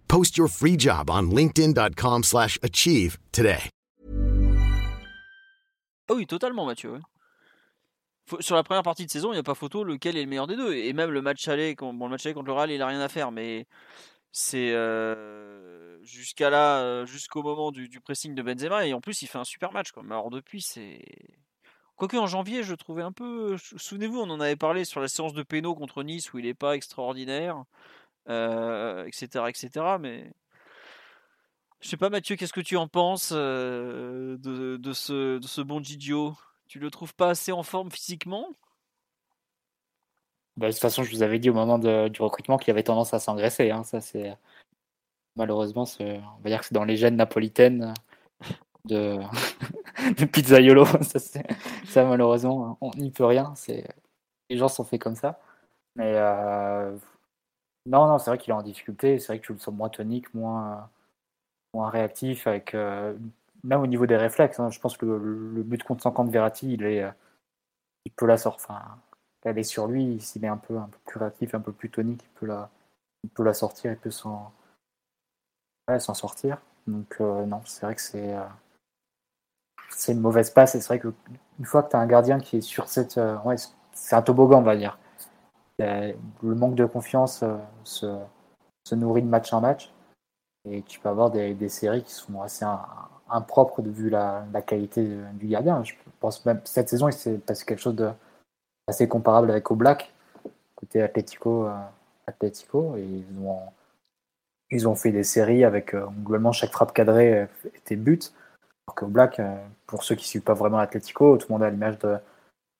Post your free job on linkedin.com/achieve slash achieve today. Ah oui, totalement, Mathieu. sur la première partie de saison, il n'y a pas photo lequel est le meilleur des deux. Et même le match aller, bon, le match aller contre le Real, il a rien à faire, mais c'est euh, jusqu'à là, euh, jusqu'au moment du, pressing de Benzema. Et en plus, il fait un super match. Mais alors depuis, c'est quoique en janvier, je trouvais un peu. Souvenez-vous, on en avait parlé sur la séance de péno contre Nice où il n'est pas extraordinaire, euh, etc., etc. Mais je sais pas, Mathieu, qu'est-ce que tu en penses euh, de, de ce, de ce bon Gigio? Tu le trouves pas assez en forme physiquement? Bah, de toute façon, je vous avais dit au moment du recrutement qu'il avait tendance à s'engraisser. hein. Ça, c'est malheureusement, on va dire que c'est dans les gènes napolitaines de, de Pizzaiolo. Ça, ça, malheureusement, on n'y peut rien. Les gens sont faits comme ça. Mais euh, non, non, c'est vrai qu'il est en difficulté. C'est vrai que tu le sens moins tonique, moins, réactif, euh, même au niveau des réflexes. hein. je pense que le, but contre 50 Verratti, il est, euh, il peut la sortir. Enfin, elle est sur lui, s'il est un peu, plus réactif, un peu plus tonique, il peut la, sortir, il peut s'en ouais, sortir. Donc euh, non, c'est vrai que c'est une mauvaise passe. Et c'est vrai que une fois que tu as un gardien qui est sur cette... ouais, c'est un toboggan, on va dire. Le manque de confiance euh, se, nourrit de match en match. Et tu peux avoir des, séries qui sont assez im- impropres de vu la, la qualité du gardien. Je pense même cette saison, il s'est passé quelque chose de assez comparable avec Oblak, côté Atlético, euh, Atlético et ils ont, ils ont fait des séries avec euh, globalement chaque frappe cadrée était but. Alors Oblak, euh, pour ceux qui ne suivent pas vraiment l'Atlético, tout le monde a l'image de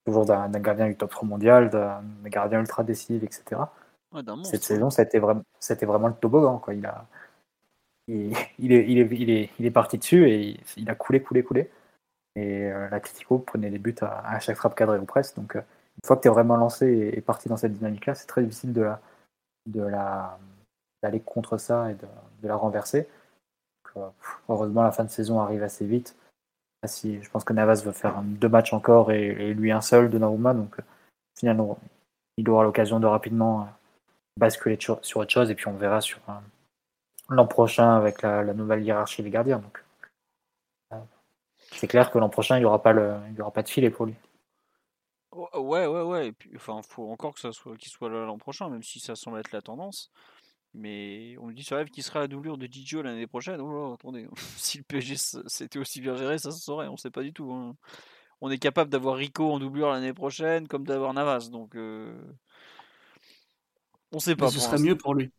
toujours d'un gardien du top 3 mondial, d'un gardien ultra décisif, etc. Ouais, Cette saison, vraiment, c'était vraiment le toboggan. Quoi. Il, a, il, il est, il, est, il, est, il est parti dessus et il, a coulé, coulé, coulé. Et euh, l'Atlético prenait des buts à, à chaque frappe cadrée ou presque. Donc, euh, une fois que tu es vraiment lancé et, et parti dans cette dynamique-là, c'est très difficile de la, de la, d'aller contre ça et de, de la renverser. Donc, euh, heureusement, la fin de saison arrive assez vite. Ah, si, je pense que Navas va faire deux matchs encore et, lui un seul de Naruma. Donc, euh, finalement, il aura l'occasion de rapidement euh, basculer sur autre chose et puis on verra sur euh, l'an prochain avec la, nouvelle hiérarchie des gardiens. Donc, c'est clair que l'an prochain, il n'y aura, pas le- il y aura pas de filet pour lui. Ouais, ouais, ouais. Et puis, enfin, faut encore que ça soit, qu'il soit là l'an prochain, même si ça semble être la tendance. Mais on me dit sur rêve qu'il sera la doublure de Gigio l'année prochaine. Oh là, attendez, si le PSG s'était aussi bien géré, ça se saurait. On sait pas du tout. hein. On est capable d'avoir Rico en doublure l'année prochaine, comme d'avoir Navas. Donc, euh, on sait pas. Mais ce serait mieux pour lui.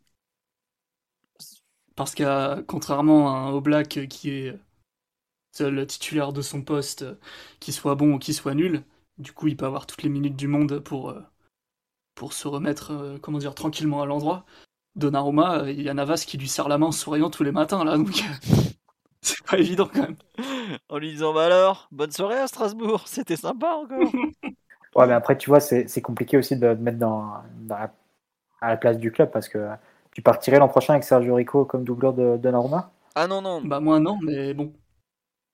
Parce que contrairement à un Oblak qui est seul titulaire de son poste, qu'il soit bon ou qu'il soit nul, du coup il peut avoir toutes les minutes du monde pour, euh, pour se remettre euh, comment dire, tranquillement à l'endroit. Donnarumma, euh, il y a Navas qui lui serre la main en souriant tous les matins là, donc c'est pas évident quand même. En lui disant Bah alors, bonne soirée à Strasbourg, c'était sympa encore. Ouais, mais après, tu vois, c'est c'est compliqué aussi de te mettre dans, dans la- à la place du club parce que tu partirais l'an prochain avec Sergio Rico comme doubleur de, de Norma. ah non, non, Bah moi non, mais bon,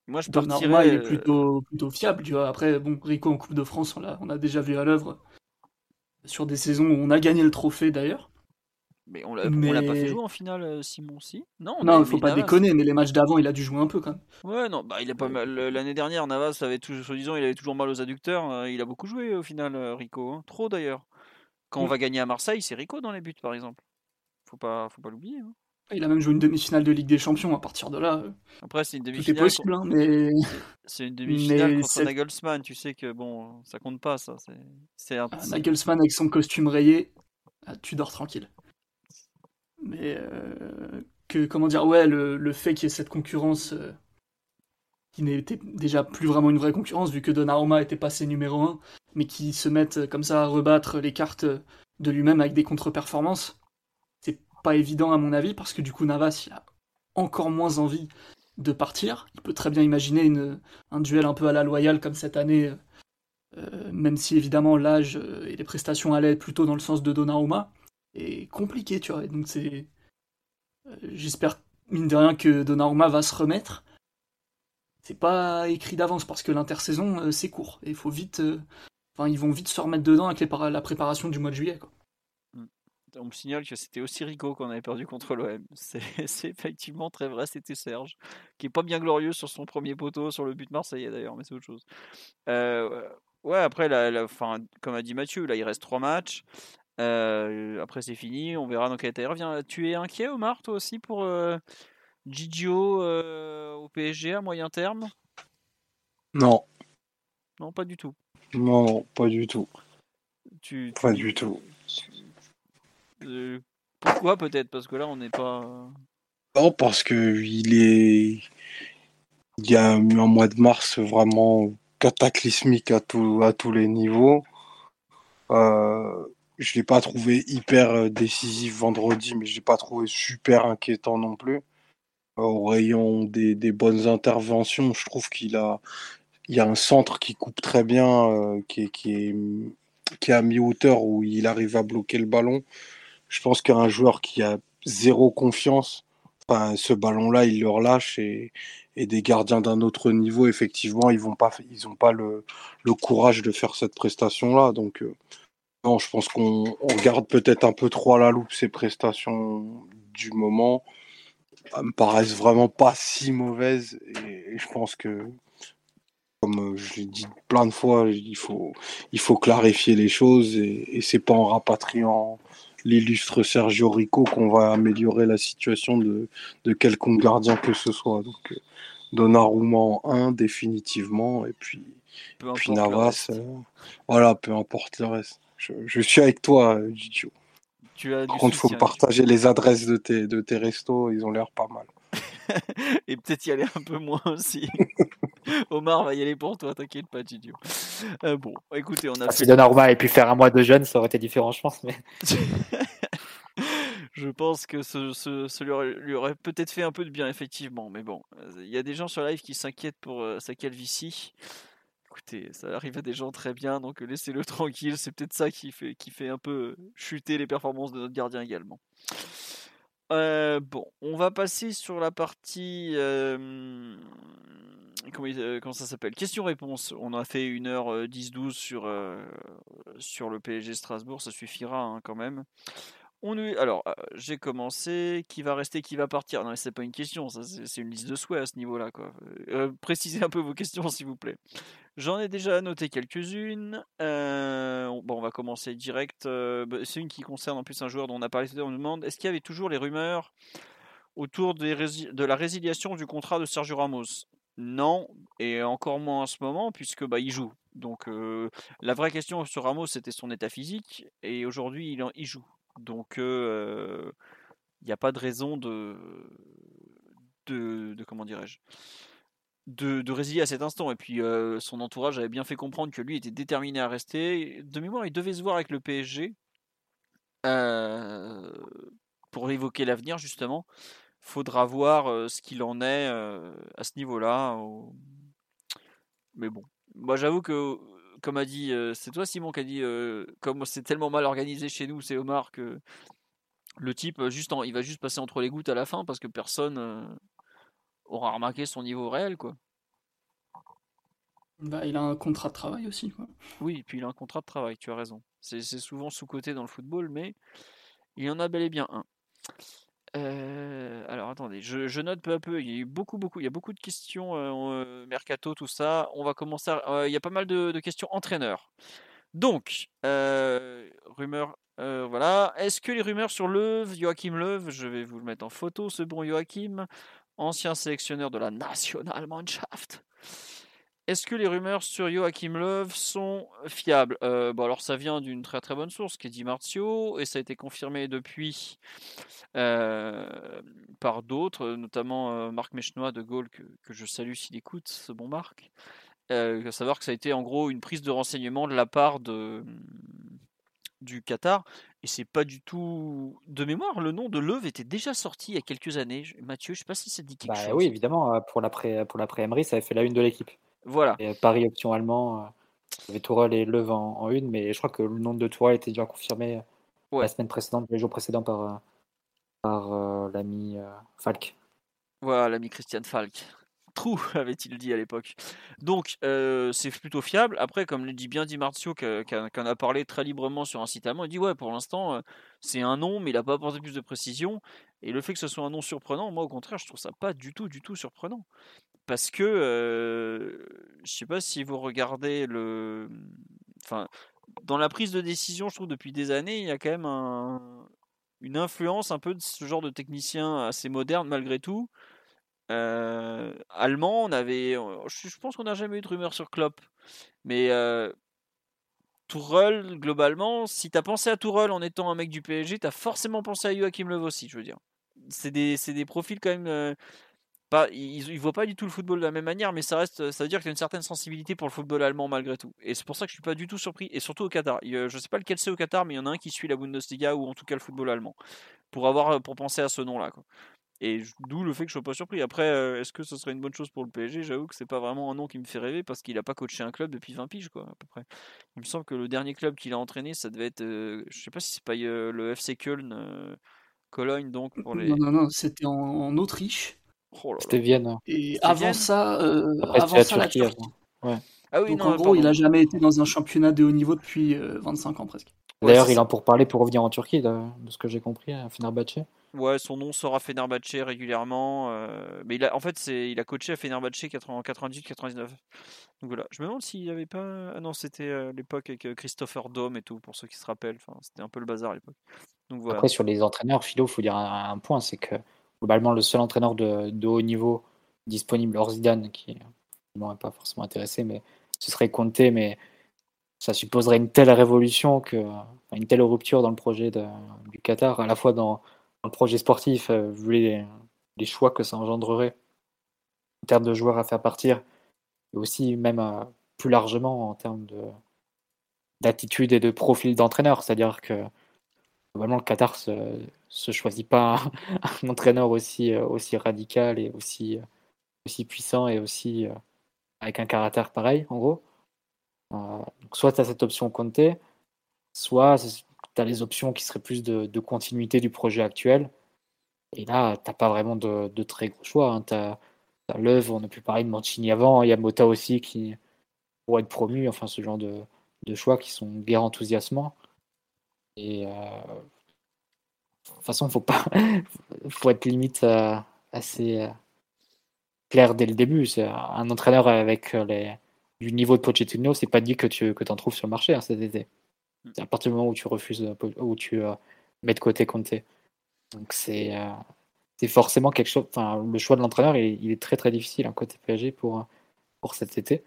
moi je Donnarumma partirais. il est euh, plutôt, plutôt fiable, tu vois. Après, bon, Rico en Coupe de France, on l'a on a déjà vu à l'œuvre sur des saisons où on a gagné le trophée d'ailleurs. Mais on l'a pas fait jouer en finale, euh, Simon, si? Non, on Non, il faut pas Navas. déconner, mais les matchs d'avant, il a dû jouer un peu quand même. Ouais, non, bah il a pas mal. L'année dernière, Navas avait toujours, soi-disant, il avait toujours mal aux adducteurs. euh, il a beaucoup joué au final, euh, Rico. hein. Trop d'ailleurs. Quand on Mm. va gagner à Marseille, c'est Rico dans les buts, par exemple. Faut pas, faut pas l'oublier. hein. Il a même joué une demi-finale de Ligue des Champions. À partir de là, Après, c'est une tout est demi-finale. possible. hein, mais C'est une demi-finale Mais contre Nagelsmann. Tu sais que bon, ça compte pas, ça. C'est, c'est un. ah, Nagelsmann avec son costume rayé, ah, tu dors tranquille. Mais euh, que comment dire, ouais, le, fait qu'il y ait cette concurrence euh, qui n'était déjà plus vraiment une vraie concurrence vu que Donnarumma était passé numéro 1, mais qui se mettent euh, comme ça à rebattre les cartes de lui-même avec des contre-performances, c'est pas évident à mon avis parce que du coup Navas il a encore moins envie de partir. Il peut très bien imaginer un duel un peu à la loyale comme cette année, même si évidemment l'âge et les prestations allaient plutôt dans le sens de Donnarumma, est compliqué, tu vois. Donc c'est, euh, j'espère mine de rien que Donnarumma va se remettre. c'est pas écrit d'avance parce que l'intersaison c'est court et faut vite. Enfin, ils vont vite se remettre dedans avec la préparation du mois de juillet. Quoi on me signale que c'était aussi Rico qu'on avait perdu contre l'OM. C'est effectivement très vrai, c'était Serge, qui est pas bien glorieux sur son premier poteau, sur le but marseillais d'ailleurs, mais c'est autre chose. Euh, ouais, après, la, fin, comme a dit Mathieu, là il reste trois matchs. Euh, après c'est fini, on verra dans quel état il revient. Tu es inquiet Omar, toi aussi, pour euh, Gigio au PSG à moyen terme? Non. Non, pas du tout. Non, pas du tout. Tu, pas du tout. Euh, pourquoi peut-être? Parce que là, on n'est pas. Non, parce que il est. Il y a un mois de mars vraiment cataclysmique à, tout, à tous les niveaux. Euh, je l'ai pas trouvé hyper euh, décisif vendredi, mais je l'ai pas trouvé super inquiétant non plus. Au rayon des, des bonnes interventions, je trouve qu'il a, il y a un centre qui coupe très bien, qui, qui, est, qui est à mi-hauteur où il arrive à bloquer le ballon. Je pense qu'un joueur qui a zéro confiance, enfin, ce ballon-là, il le relâche et, et des gardiens d'un autre niveau, effectivement, ils vont pas, ils ont pas le, le courage de faire cette prestation-là. Donc, euh, non, je pense qu'on on regarde peut-être un peu trop à la loupe ces prestations du moment. Elles me paraissent vraiment pas si mauvaises et, je pense que, comme je l'ai dit plein de fois, il faut, il faut clarifier les choses et, et c'est pas en rapatriant l'illustre Sergio Rico qu'on va améliorer la situation de, de quelconque gardien que ce soit. Donc, euh, Donnarumma en 1 définitivement, et puis, puis Navas, euh, voilà, peu importe le reste. Je, suis avec toi, Gigio. Tu as Par contre, il faut partager les adresses de tes, de tes restos, ils ont l'air pas mal. et peut-être y aller un peu moins aussi. Omar va y aller pour toi, t'inquiète pas, Gigio. Euh, bon, écoutez, on a ah, fait. Si Donnarumma et puis faire un mois de jeûne, ça aurait été différent, je pense. Mais... je pense que ce, lui aurait, peut-être fait un peu de bien, effectivement. Mais bon, il y a des gens sur live qui s'inquiètent pour euh, sa calvitie. Écoutez, ça arrive à des gens très bien, donc laissez-le tranquille. C'est peut-être ça qui fait, qui fait un peu chuter les performances de notre gardien également. Euh, bon, on va passer sur la partie. Euh, comment, ça s'appelle? Question-réponse. On a fait 1h10-12 sur, sur le PSG Strasbourg, ça suffira hein, quand même. On Alors, j'ai commencé. Qui va rester, qui va partir? Non, mais c'est pas une question, c'est une liste de souhaits à ce niveau-là. Quoi. précisez un peu vos questions, s'il vous plaît. J'en ai déjà noté quelques-unes. bon, on va commencer direct. Bah, c'est une qui concerne en plus un joueur dont on a parlé tout à l'heure. On nous demande est-ce qu'il y avait toujours les rumeurs autour de la résiliation du contrat de Sergio Ramos? Non, et encore moins en ce moment, puisque bah, il joue. Donc, la vraie question sur Ramos, c'était son état physique, et aujourd'hui, il, il joue. Donc, il n'y a pas de raison de, de, comment dirais-je, de, résilier à cet instant. Et puis, son entourage avait bien fait comprendre que lui était déterminé à rester. De mémoire, il devait se voir avec le PSG pour évoquer l'avenir, justement. Faudra voir ce qu'il en est à ce niveau-là. Mais bon, moi j'avoue que comme a dit, c'est toi Simon qui a dit, comme c'est tellement mal organisé chez nous, c'est Omar que le type juste il va juste passer entre les gouttes à la fin parce que personne aura remarqué son niveau réel quoi. Bah, il a un contrat de travail aussi. Quoi. Oui, puis il a un contrat de travail, tu as raison. C'est souvent sous-côté dans le football, mais il y en a bel et bien un. Euh, alors attendez, je, note peu à peu. Il y a eu beaucoup, beaucoup, il y a beaucoup de questions euh, mercato, tout ça. On va commencer. Euh, il y a pas mal de, questions entraîneurs. Donc, rumeur, voilà. Est-ce que les rumeurs sur Leuve, Joachim Leuve, je vais vous le mettre en photo, ce bon Joachim, ancien sélectionneur de la Nationalmannschaft, est-ce que les rumeurs sur Joachim Löw sont fiables? Euh, bon, Alors ça vient d'une très très bonne source qui est dit Marzio et ça a été confirmé depuis euh, par d'autres, notamment euh, Marc Mechnois de Gaulle que, je salue s'il écoute, ce bon Marc. à savoir que ça a été en gros une prise de renseignement de la part de, du Qatar et c'est pas du tout de mémoire. Le nom de Löw était déjà sorti il y a quelques années. Mathieu, je sais pas si ça dit quelque bah, chose. Oui, évidemment, pour l'après pour l'après Emery, ça avait fait la une de l'équipe. Voilà. Et Paris option allemand, euh, il y avait Tourelle et Leuve en, une, mais je crois que le nom de Tourelle était déjà confirmé euh, la semaine précédente, les jours précédents par, euh, par l'ami Falk. Voilà, l'ami Christian Falk. trou, avait-il dit à l'époque. Donc, euh, c'est plutôt fiable. Après, comme le dit bien dit Marzio, qui en a parlé très librement sur un site allemand, il dit Ouais, pour l'instant, euh, c'est un nom, mais il n'a pas apporté plus de précision. Et le fait que ce soit un nom surprenant, moi, au contraire, je trouve ça pas du tout, du tout surprenant. Parce que, euh, je sais pas si vous regardez le. Enfin, dans la prise de décision, je trouve, depuis des années, il y a quand même un, une influence un peu de ce genre de technicien assez moderne, malgré tout allemand, on avait, je, pense qu'on n'a jamais eu de rumeur sur Klopp, mais euh, globalement, si t'as pensé à Tourelle en étant un mec du PSG, t'as forcément pensé à Joachim Löw aussi, je veux dire. C'est des, des, profils quand même. Euh, pas, ils, ils voient pas du tout le football de la même manière, mais ça reste, ça veut dire qu'il y a une certaine sensibilité pour le football allemand malgré tout. Et c'est pour ça que je suis pas du tout surpris, et surtout au Qatar. Je sais pas lequel c'est au Qatar, mais il y en a un qui suit la Bundesliga ou en tout cas le football allemand pour avoir, pour penser à ce nom-là. Et d'où le fait que je sois pas surpris. Après, euh, est-ce que ce serait une bonne chose pour le PSG J'avoue que c'est pas vraiment un nom qui me fait rêver parce qu'il a pas coaché un club depuis 20 piges, quoi, à peu près. Il me semble que le dernier club qu'il a entraîné, ça devait être, euh, je sais pas si c'est pas euh, le FC Köln, Cologne, donc pour les. Non, non, non, c'était en, Autriche. Oh c'était Vienne. Hein. Et avant ça, avant ça, la Turquie. Ouais. Ah oui, donc en gros, il a jamais été dans un championnat de haut niveau depuis 25 ans presque. D'ailleurs, il en pour parler pour revenir en Turquie, de, de ce que j'ai compris, à Fenerbahçe. Ouais, son nom sera Fenerbahçe régulièrement. Euh, mais il a, en fait, c'est, il a coaché à Fenerbahçe en 98-99. Donc voilà. Je me demande s'il n'y avait pas. Ah non, c'était euh, l'époque avec euh, Christopher Dome et tout, pour ceux qui se rappellent. Enfin, c'était un peu le bazar à l'époque. Voilà. Après, sur les entraîneurs, Philo, il faut dire un, point c'est que globalement, le seul entraîneur de, haut niveau disponible hors Zidane, qui ne m'aurait pas forcément intéressé, mais ce serait Conte, mais ça supposerait une telle révolution, que, une telle rupture dans le projet du Qatar, à la fois dans un projet sportif, euh, vu les, choix que ça engendrerait en termes de joueurs à faire partir, et aussi même euh, plus largement en termes de d'attitude et de profil d'entraîneur. C'est-à-dire que normalement le Qatar se, se choisit pas un entraîneur aussi, euh, aussi radical et aussi, aussi puissant et aussi avec un caractère pareil, en gros. donc soit tu as cette option comptée, soit tu as les options qui seraient plus de, continuité du projet actuel. Et là, tu pas vraiment de, très gros choix. Tu as, l'œuvre, on a pu parler de Mancini avant, il y a Mota aussi qui pourrait être promu, enfin ce genre de, choix qui sont guère enthousiasmants. Et euh, de toute façon, faut pas, faut être limite euh, assez euh, clair dès le début. C'est un entraîneur avec les, du niveau de Pochettino, c'est pas dit que tu que en trouves sur le marché hein, cet été. À partir du moment où tu refuses, où tu euh, mets de côté Conte. Donc c'est euh, c'est forcément quelque chose. Enfin, le choix de l'entraîneur, il, est très très difficile hein, côté PSG pour, pour cet été.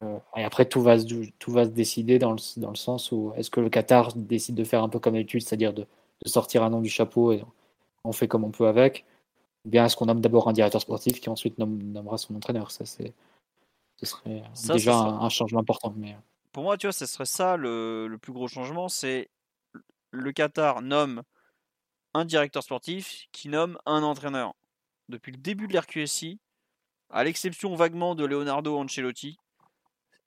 Mm. et après, tout va, se, tout va se décider dans le, dans le sens où est-ce que le Qatar décide de faire un peu comme d'habitude, c'est-à-dire de, de, sortir un nom du chapeau et on fait comme on peut avec, ou bien est-ce qu'on nomme d'abord un directeur sportif qui ensuite nommera son entraîneur? Ça, c'est, ce serait déjà un, un, changement important. Mais pour moi, tu vois, ce serait ça le, plus gros changement, c'est le Qatar nomme un directeur sportif qui nomme un entraîneur. Depuis le début de l'RQSI, à l'exception vaguement de Leonardo Ancelotti,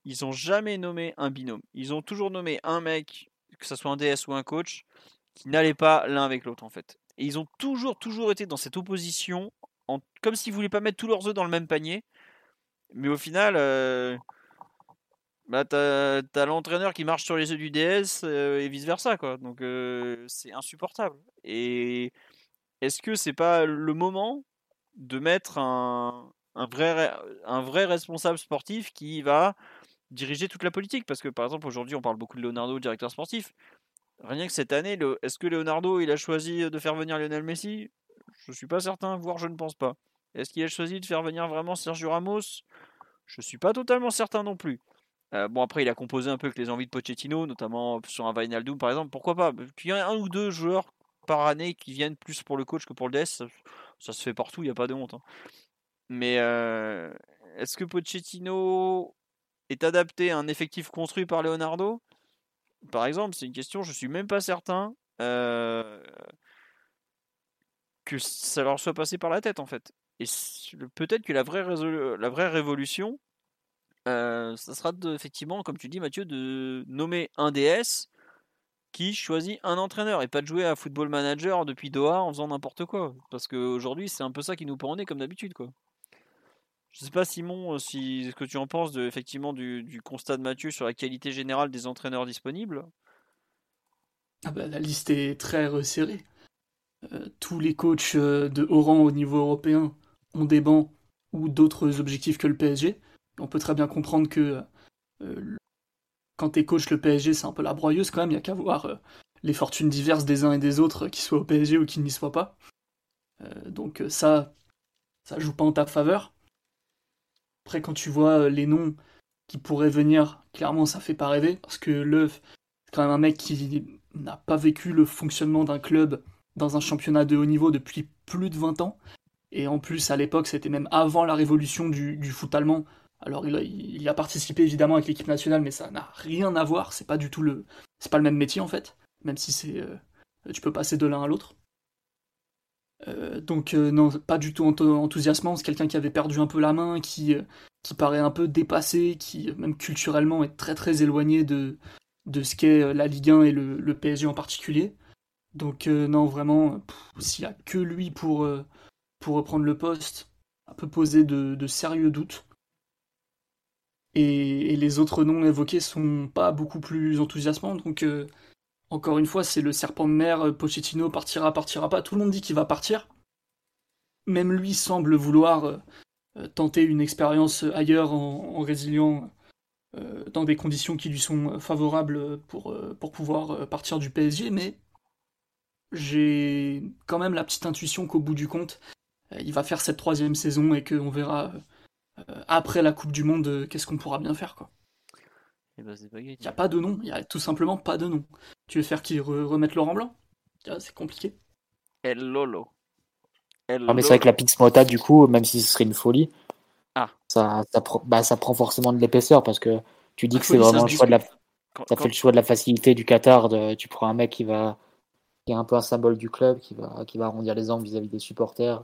ils n'ont jamais nommé un binôme. Ils ont toujours nommé un mec, que ce soit un DS ou un coach, qui n'allait pas l'un avec l'autre en fait. Et ils ont toujours, toujours été dans cette opposition, comme s'ils voulaient pas mettre tous leurs œufs dans le même panier. Mais au final, euh, bah, t'as as, l'entraîneur qui marche sur les œufs du DS euh, et vice versa quoi. Donc euh, c'est insupportable. Et est-ce que c'est pas le moment de mettre un, un vrai responsable sportif qui va diriger toute la politique Parce que par exemple aujourd'hui on parle beaucoup de Leonardo, directeur sportif. Rien que cette année, est-ce que Leonardo il a choisi de faire venir Lionel Messi? Je suis pas certain, voire je ne pense pas. Est-ce qu'il a choisi de faire venir vraiment Sergio Ramos? Je suis pas totalement certain non plus. Euh, bon, après, il a composé un peu avec les envies de Pochettino, notamment sur un Vinaldoom par exemple. Pourquoi pas? Qu'il y ait un ou deux joueurs par année qui viennent plus pour le coach que pour le DS, ça, se fait partout, il n'y a pas de honte. Hein. Mais euh, est-ce que Pochettino est adapté à un effectif construit par Leonardo? Par exemple, c'est une question, je suis même pas certain euh, que ça leur soit passé par la tête en fait. Et peut-être que la vraie, révolution, euh, ça sera effectivement, comme tu dis Mathieu, de nommer un DS qui choisit un entraîneur et pas de jouer à football manager depuis Doha en faisant n'importe quoi. Parce qu'aujourd'hui, c'est un peu ça qui nous prend comme d'habitude. quoi. Je sais pas Simon, si ce que tu en penses effectivement du, constat de Mathieu sur la qualité générale des entraîneurs disponibles? Ah bah, la liste est très resserrée. tous les coachs de haut rang au niveau européen ont des bancs ou d'autres objectifs que le PSG. On peut très bien comprendre que euh, quand t'es coach le PSG, c'est un peu la broyeuse quand même. Il n'y a qu'à voir euh, les fortunes diverses des uns et des autres, qu'ils soient au PSG ou qu'ils n'y soient pas. Euh, donc ça, ça joue pas en ta faveur. Après, quand tu vois les noms qui pourraient venir, clairement, ça fait pas rêver. Parce que Leuf, c'est quand même un mec qui n'a pas vécu le fonctionnement d'un club dans un championnat de haut niveau depuis plus de 20 ans. Et en plus, à l'époque, c'était même avant la révolution du, foot allemand. Alors, il, a participé évidemment avec l'équipe nationale, mais ça n'a rien à voir. C'est pas du tout le, c'est pas le même métier en fait. Même si c'est, euh, tu peux passer de l'un à l'autre. Euh, donc euh, non, pas du tout enthousiasmant. C'est quelqu'un qui avait perdu un peu la main, qui, qui paraît un peu dépassé, qui même culturellement est très très éloigné de, de ce qu'est la Ligue 1 et le, PSG en particulier. Donc non, vraiment, s'il y a que lui pour pour reprendre le poste, un peu poser de, sérieux doutes. Et, les autres noms évoqués sont pas beaucoup plus enthousiasmants, donc euh, encore une fois, c'est le serpent de mer, euh, Pochettino partira, partira pas, tout le monde dit qu'il va partir. Même lui semble vouloir euh, tenter une expérience ailleurs en, résiliant dans des conditions qui lui sont favorables pour, pour pouvoir partir du PSG, mais j'ai quand même la petite intuition qu'au bout du compte, euh, il va faire cette troisième saison et qu'on verra euh, après la Coupe du Monde euh, qu'est-ce qu'on pourra bien faire. quoi. Eh ben, il n'y a pas de nom, il n'y a tout simplement pas de nom. Tu veux faire qui remette Laurent Blanc? C'est compliqué. El Lolo. Ah, mais c'est vrai que la Pixmota, du coup, même si ce serait une folie, ah. ça, ça, bah, ça prend forcément de l'épaisseur parce que tu dis que c'est vraiment le choix de la. Ça fait le choix de la facilité du Qatar. De, tu prends un mec qui va qui est un peu un symbole du club, qui va, qui va arrondir les angles vis-à-vis des supporters,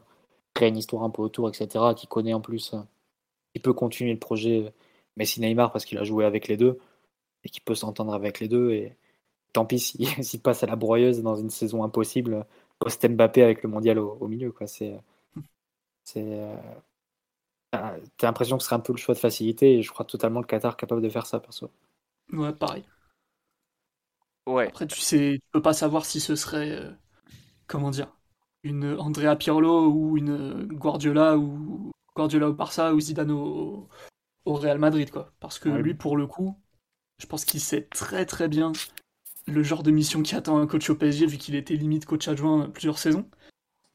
créer une histoire un peu autour, etc., qui connaît en plus, euh, qui peut continuer le projet Messi Neymar parce qu'il a joué avec les deux et qui peut s'entendre avec les deux. Et tant pis s'il passe à la broyeuse dans une saison impossible, post-Mbappé avec le mondial au, milieu. Quoi. C'est, c'est, euh, t'as l'impression que ce serait un peu le choix de facilité et je crois totalement le Qatar capable de faire ça, perso. Ouais, pareil. Ouais. Après, tu sais, tu peux pas savoir si ce serait. Euh, comment dire une Andrea Pirlo ou une Guardiola ou Guardiola au Barça ou Zidane au, Real Madrid quoi. Parce que lui pour le coup, je pense qu'il sait très très bien le genre de mission qui attend un coach au PSG vu qu'il était limite coach adjoint plusieurs saisons.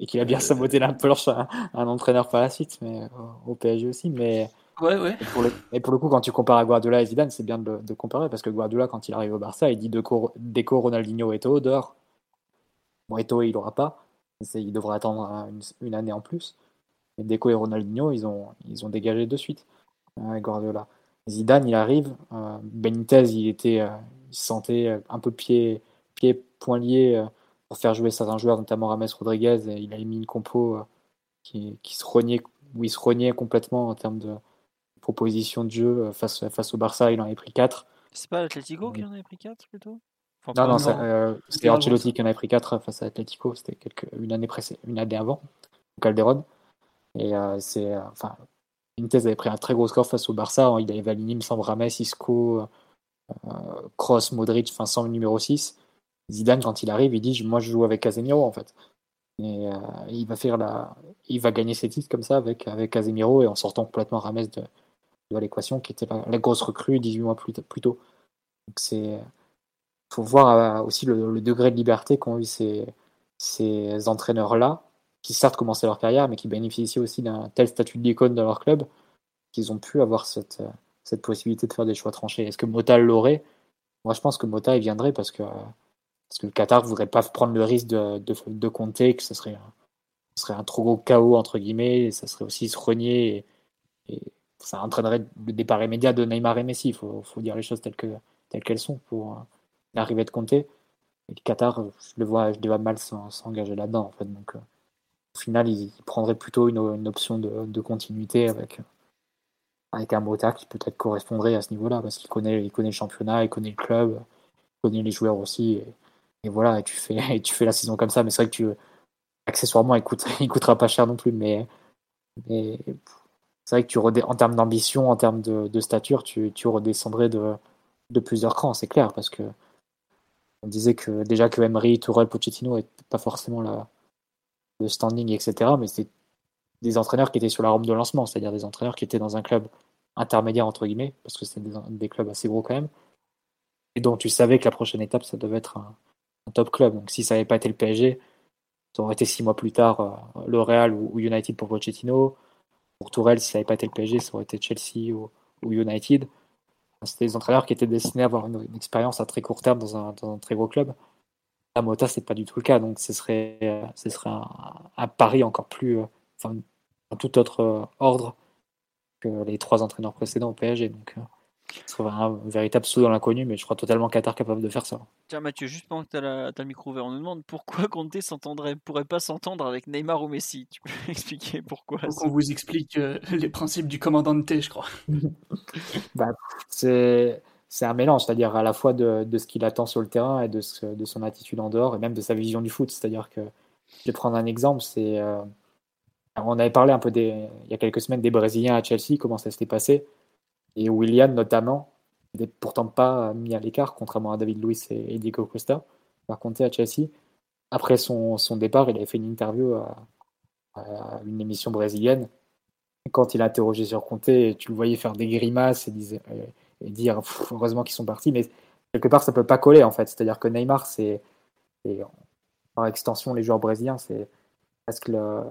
Et qu'il a bien euh, saboté la planche à un entraîneur par la suite, mais au PSG aussi. Mais Ouais, ouais. Et pour, le, et pour, le, coup, quand tu compares à Guardiola et Zidane, c'est bien de, de, comparer parce que Guardiola, quand il arrive au Barça, il dit Deco, Deco Ronaldinho, Eto'o dehors. Bon, Eto'o, il n'aura pas. Il devrait attendre une, année en plus. Mais Deco et Ronaldinho, ils ont, ils ont dégagé de suite. Euh, Guardiola. Zidane, il arrive. Euh, Benitez, il était, euh, il se sentait un peu pied, pied point lié pour faire jouer certains joueurs, notamment Rames Rodriguez. Et il a mis une compo qui, qui, se reniait, où il se reniait complètement en termes de proposition de jeu face, face au Barça. Il en avait pris 4. C'est pas l'Atletico qui en avait pris 4 plutôt? Non, non, euh, c'était Ancelotti qui en avait pris 4 face à Atletico, c'était une, année une année avant, Calderon. Et euh, c'est. Euh, enfin, Intes avait pris un très gros score face au Barça, il avait aligné, il semble, Rames, Isco, Cross, Modric, enfin, sans le numéro 6. Zidane, quand il arrive, il dit Moi, je joue avec Casemiro, en fait. Et il va faire la. Il va gagner ses titres comme ça avec, avec Casemiro et en sortant complètement Rames de, de l'équation, qui était la, grosse recrue 18 mois plus, tôt. Donc, c'est faut voir euh, aussi le, degré de liberté qu'ont eu ces, ces entraîneurs-là, qui certes commençaient leur carrière, mais qui bénéficient aussi d'un tel statut d'icône dans leur club, qu'ils ont pu avoir cette, euh, cette possibilité de faire des choix tranchés. Est-ce que Mota l'aurait? Moi, je pense que Mota, il viendrait parce que, parce que le Qatar ne voudrait pas prendre le risque de, de, compter, que ce serait, serait un trop gros chaos, entre guillemets, et ça serait aussi se renier, et, ça entraînerait le départ immédiat de Neymar et Messi. Il faut, dire les choses telles qu'elles telles qu'elles sont pour l'arrivée de Conte. Et le Qatar, je le vois, je le vois mal s'engager là-dedans. En fait. Donc, euh, au final, il, prendrait plutôt une, option de, continuité avec, avec un Mota qui peut-être correspondrait à ce niveau-là, parce qu'il connaît, il connaît le championnat, il connaît le club, il connaît les joueurs aussi. Et, voilà, et tu, fais, tu fais la saison comme ça. Mais c'est vrai que tu, accessoirement, il, il coûtera pas cher non plus. Mais, c'est vrai que tu en termes d'ambition, en termes de, stature, tu, tu redescendrais de, de plusieurs crans, c'est clair, parce que on disait que déjà que Emery, Tourelle, Pochettino n'étaient pas forcément la, le standing, etc. Mais c'est des entraîneurs qui étaient sur la rampe de lancement, c'est-à-dire des entraîneurs qui étaient dans un club intermédiaire, entre guillemets, parce que c'est des, clubs assez gros quand même, et donc tu savais que la prochaine étape, ça devait être un, top club. Donc si ça n'avait pas été le PSG, ça aurait été six mois plus tard euh, le Real ou, United pour Pochettino. Pour Tourelle, si ça n'avait pas été le PSG, ça aurait été Chelsea ou, United. C'était des entraîneurs qui étaient destinés à avoir une, expérience à très court terme dans un, très gros club. La Mota, c'est pas du tout le cas, donc ce serait, euh, un, pari encore plus, euh, enfin, un tout autre euh, ordre que les trois entraîneurs précédents au PSG. Donc, ce serait un véritable saut dans l'inconnu, mais je crois totalement Qatar capable de faire ça. Tiens, Mathieu, juste pendant que tu as, le micro ouvert, on nous demande pourquoi Conte s'entendrait, pourrait pas s'entendre avec Neymar ou Messi. Tu peux expliquer pourquoi On vous explique les principes du commandant de T, je crois. bah, c'est c'est un mélange, c'est-à-dire à la fois de, ce qu'il attend sur le terrain et de, de, son attitude en dehors, et même de sa vision du foot. C'est-à-dire que, je vais prendre un exemple, c'est. Euh, on avait parlé un peu il y a quelques semaines des Brésiliens à Chelsea, comment ça s'était passé. Et William, notamment, n'est pourtant pas mis à l'écart, contrairement à David Luiz et, Diego Costa. Par contre, à Chelsea, après son, départ, il avait fait une interview à, une émission brésilienne. Quand il a interrogé sur Conte, tu le voyais faire des grimaces et dire heureusement qu'ils sont partis, mais quelque part ça peut pas coller en fait. C'est-à-dire que Neymar, c'est par extension les joueurs brésiliens, c'est presque le,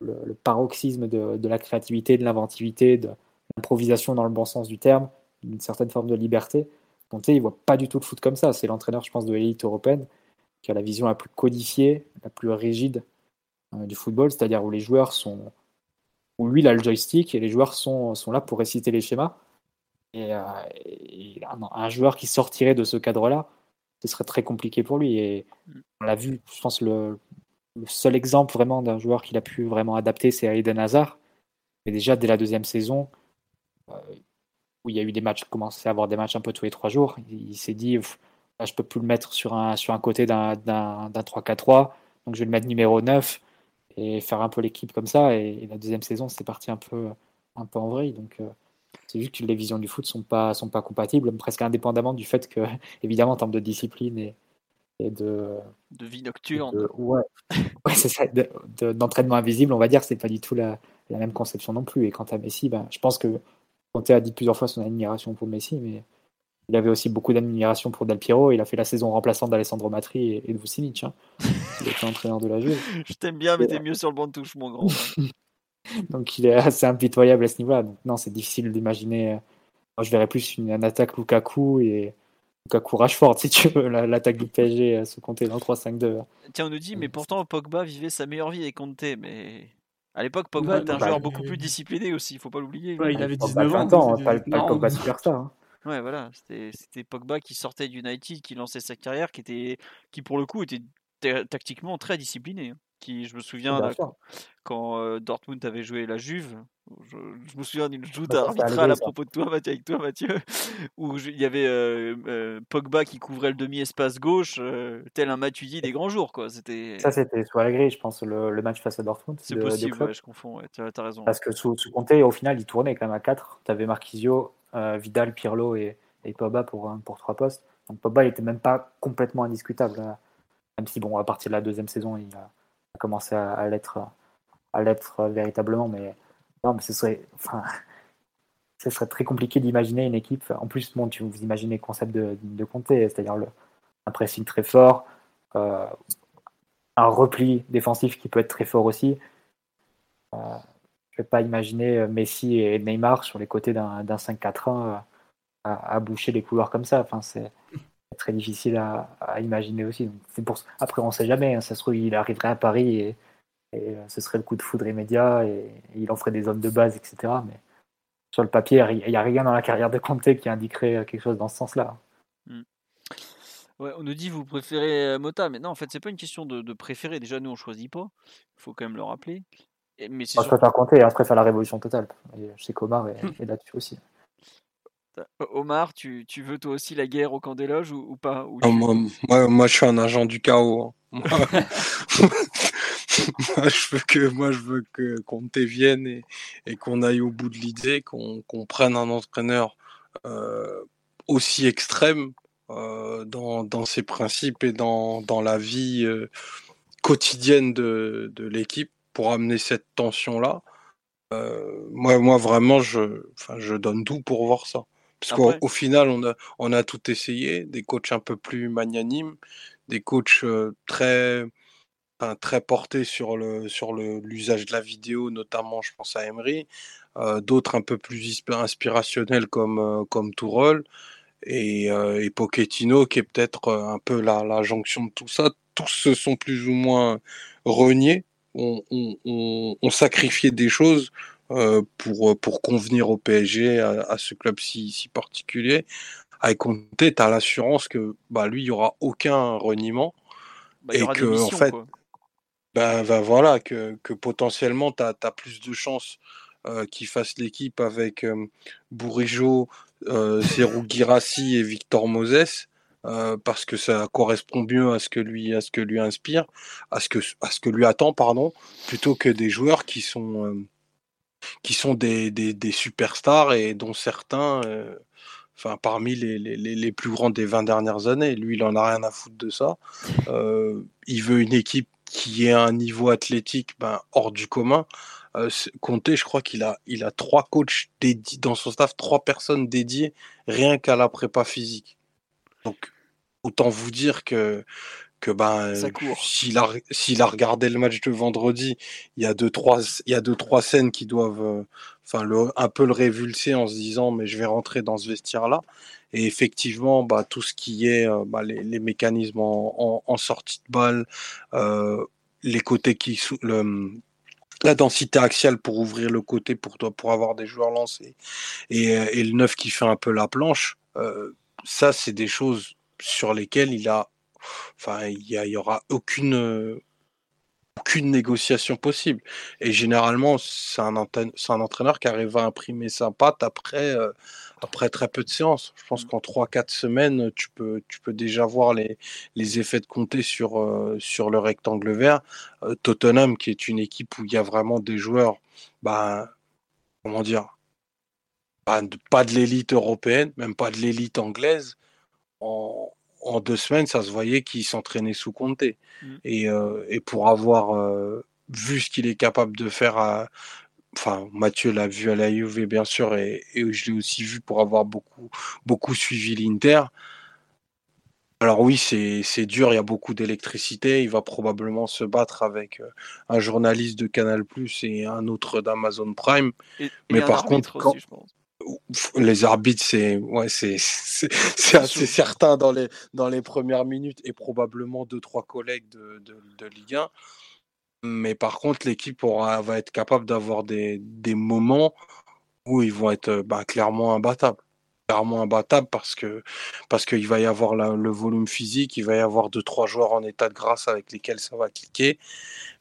le, paroxysme de, de, la créativité, de l'inventivité, de l'improvisation dans le bon sens du terme, d'une certaine forme de liberté. Donc il voit pas du tout le foot comme ça. C'est l'entraîneur, je pense, de l'élite européenne qui a la vision la plus codifiée, la plus rigide euh, du football, c'est-à-dire où les joueurs sont où lui il a le joystick et les joueurs sont, sont là pour réciter les schémas et, euh, un, joueur qui sortirait de ce cadre-là, ce serait très compliqué pour lui. Et on l'a vu, je pense, le, seul exemple vraiment d'un joueur qu'il a pu vraiment adapter, c'est Aiden Hazard. Mais déjà, dès la deuxième saison, euh, où il y a eu des matchs, commençait à avoir des matchs un peu tous les trois jours, il, s'est dit, là, je peux plus le mettre sur un, sur un côté d'un 3-4-3, donc je vais le mettre numéro 9 et faire un peu l'équipe comme ça. Et, la deuxième saison, c'est parti un peu, un peu en vrille. Donc, euh, c'est juste que les visions du foot sont pas sont pas compatibles, presque indépendamment du fait que, évidemment, en termes de discipline et, et de de vie nocturne, ouais, ouais c'est ça, d'entraînement invisible, on va dire, c'est pas du tout la, la, même conception non plus. Et quant à Messi, ben, je pense que Conte a dit plusieurs fois son admiration pour Messi, mais il avait aussi beaucoup d'admiration pour Del Piero. Il a fait la saison remplaçante d'Alessandro Matri et, de Vucinic. Hein. Il était entraîneur de la Juve. Je t'aime bien, mais t'es mieux sur le banc de touche, mon grand. Donc il est assez impitoyable à ce niveau-là. Donc non, c'est difficile d'imaginer. Euh, je verrais plus une, attaque Lukaku et Lukaku Rashford, si tu veux, l'attaque du PSG euh, se compter dans 3-5-2. Tiens, on nous dit, mais pourtant Pogba vivait sa meilleure vie avec Conte, mais à l'époque, Pogba était un bah, joueur beaucoup plus discipliné aussi, il faut pas l'oublier. il avait 19 ans. pas, le Pogba superstar. Hein. Ouais, voilà, c'était Pogba qui sortait d'United, qui lançait sa carrière, qui, était, qui pour le coup était tactiquement très discipliné. Hein qui, je me souviens, quand euh, Dortmund avait joué la Juve, je, me souviens d'une joute bah, arbitrale à propos de toi, Mathieu, avec toi, Mathieu, où il y avait euh, euh, Pogba qui couvrait le demi-espace gauche, tel un Matuidi des grands jours. Quoi. C'était... Ça, c'était sous Allegri, je pense, le, match face à Dortmund. C'est possible, je confonds, tu as, raison. Parce que sous, sous au final, il tournait quand même à 4. Tu avais Marquisio, Vidal, Pirlo et, et Pogba pour, pour trois postes. Donc Pogba, il était même pas complètement indiscutable. Même si, bon, à partir de la deuxième saison, il a commencer à, l'être à l'être véritablement mais non mais ce serait enfin ce serait très compliqué d'imaginer une équipe. En plus bon tu vous imaginez le concept de, de compter c'est-à-dire le un pressing très fort euh, un repli défensif qui peut être très fort aussi. Euh, je ne vais pas imaginer Messi et Neymar sur les côtés d'un 5-4-1 euh, à, à, boucher les couloirs comme ça. Enfin c'est très difficile à, imaginer aussi. c'est pour... Après, on ne sait jamais. Hein. Ça se trouve, il arriverait à Paris et, euh, ce serait le coup de foudre immédiat et, il en ferait des zones de base, etc. Mais sur le papier, il n'y a rien dans la carrière de Conte qui indiquerait euh, quelque chose dans ce sens-là. Hmm. Ouais, on nous dit vous préférez euh, Mota, mais non, en fait, c'est pas une question de, préférer. Déjà, nous, on choisit pas. Il faut quand même le rappeler. mais je préfère Conte et après faire la révolution totale. je sais qu'Omar est, est là-dessus aussi. Omar, tu, tu, veux toi aussi la guerre au camp des loges ou, pas moi, moi, je suis un agent du chaos. Hein. moi, je veux que moi je veux que Conte vienne et, et qu'on aille au bout de l'idée, qu'on qu'on prenne un entraîneur euh, aussi extrême euh, dans, dans ses principes et dans, dans la vie euh, quotidienne de, de l'équipe pour amener cette tension-là. Euh, moi, moi, vraiment, je, je donne tout pour voir ça. Parce qu'au final, on a, on a tout essayé, des coachs un peu plus magnanimes, des coachs très, enfin, très portés sur le, sur le, l'usage de la vidéo, notamment, je pense à Emery, euh, d'autres un peu plus inspirationnels comme, euh, comme Tourelle et, euh, et Pochettino, qui est peut-être un peu la, la jonction de tout ça. Tous se sont plus ou moins reniés, ont, ont, ont- ont sacrifié des choses pour, pour convenir au PSG, à, à ce club si, si particulier. Avec Conte, tu as l'assurance que bah, lui, il n'y aura aucun reniement bah, et que, en fait, ben, ben voilà, que, que potentiellement, tu as, plus de chances euh, qu'il fasse l'équipe avec euh, Bourigeau, euh, et Victor Moses, euh, parce que ça correspond mieux à ce que lui, à ce que lui inspire, à ce que, à ce que lui attend, pardon, plutôt que des joueurs qui sont, euh, qui sont des, superstars et dont certains, euh, enfin parmi les, plus grands des 20 dernières années, lui, il en a rien à foutre de ça. Euh, il veut une équipe qui ait un niveau athlétique ben, hors du commun. Euh, je crois qu'il a, a trois coachs dédiés dans son staff, trois personnes dédiées rien qu'à la prépa physique. Donc, autant vous dire que, que ben, euh, s'il a, a regardé le match de vendredi, il y a deux, trois, il y a deux, trois scènes qui doivent, euh, enfin, le, un peu le révulser en se disant, mais je vais rentrer dans ce vestiaire-là. Et effectivement, bah, tout ce qui est euh, bah, les, les mécanismes en, en, en sortie de balle, euh, les côtés qui le, la densité axiale pour ouvrir le côté pour toi pour avoir des joueurs lancés et, euh, et le neuf qui fait un peu la planche, euh, ça c'est des choses sur lesquelles il a, enfin il y, aura aucune euh, aucune négociation possible. Et généralement, c'est un, entraîneur qui arrive à imprimer sa patte après, euh, après très peu de séances. Je pense Mm. qu'en 3-4 semaines, tu peux, tu peux déjà voir les, les effets de compter sur, euh, sur le rectangle vert. Euh, Tottenham, qui est une équipe où il y a vraiment des joueurs, bah, comment dire, bah, de- pas de l'élite européenne, même pas de l'élite anglaise. En, en deux semaines, ça se voyait qu'il s'entraînait sous Conte. Mm. Et, euh, et pour avoir euh, vu ce qu'il est capable de faire à, Enfin, Mathieu l'a vu à la Juve, bien sûr, et, et je l'ai aussi vu pour avoir beaucoup, beaucoup suivi l'Inter. Alors oui, c'est dur, il y a beaucoup d'électricité. Il va probablement se battre avec euh, un journaliste de Canal+ et un autre d'Amazon Prime. Et, Mais par contre, quand- aussi, je pense. Les arbitres, c'est ouais, c'est assez certain dans les dans les premières minutes et probablement deux trois collègues de, de, de Ligue 1. Mais par contre, l'équipe va être capable d'avoir des, des moments où ils vont être euh, bah, clairement imbattables. Clairement imbattables parce que parce qu'il va y avoir la- le volume physique, il va y avoir deux trois joueurs en état de grâce avec lesquels ça va cliquer.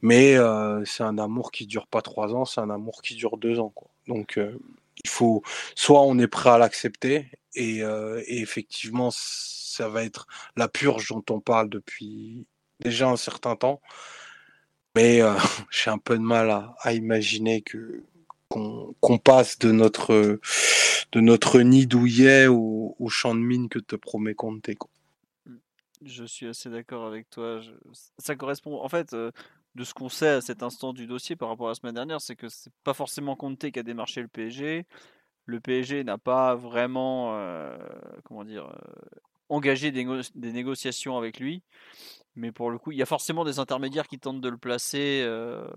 Mais euh, c'est un amour qui dure pas trois ans, c'est un amour qui dure deux ans. Quoi. Donc euh, il faut soit on est prêt à l'accepter et, euh, effectivement ça va être la purge dont on parle depuis déjà un certain temps. Mais euh, j'ai un peu de mal à, imaginer que qu'on passe de notre de notre nid douillet au, champ de mine que te promet Conte. Je suis assez d'accord avec toi. Ça correspond, en fait, euh, de ce qu'on sait à cet instant du dossier par rapport à la semaine dernière, c'est que c'est pas forcément Conte qui a démarché le PSG. Le PSG n'a pas vraiment, euh, comment dire, euh, engagé des, négo- des négociations avec lui. Mais pour le coup, il y a forcément des intermédiaires qui tentent de le placer euh,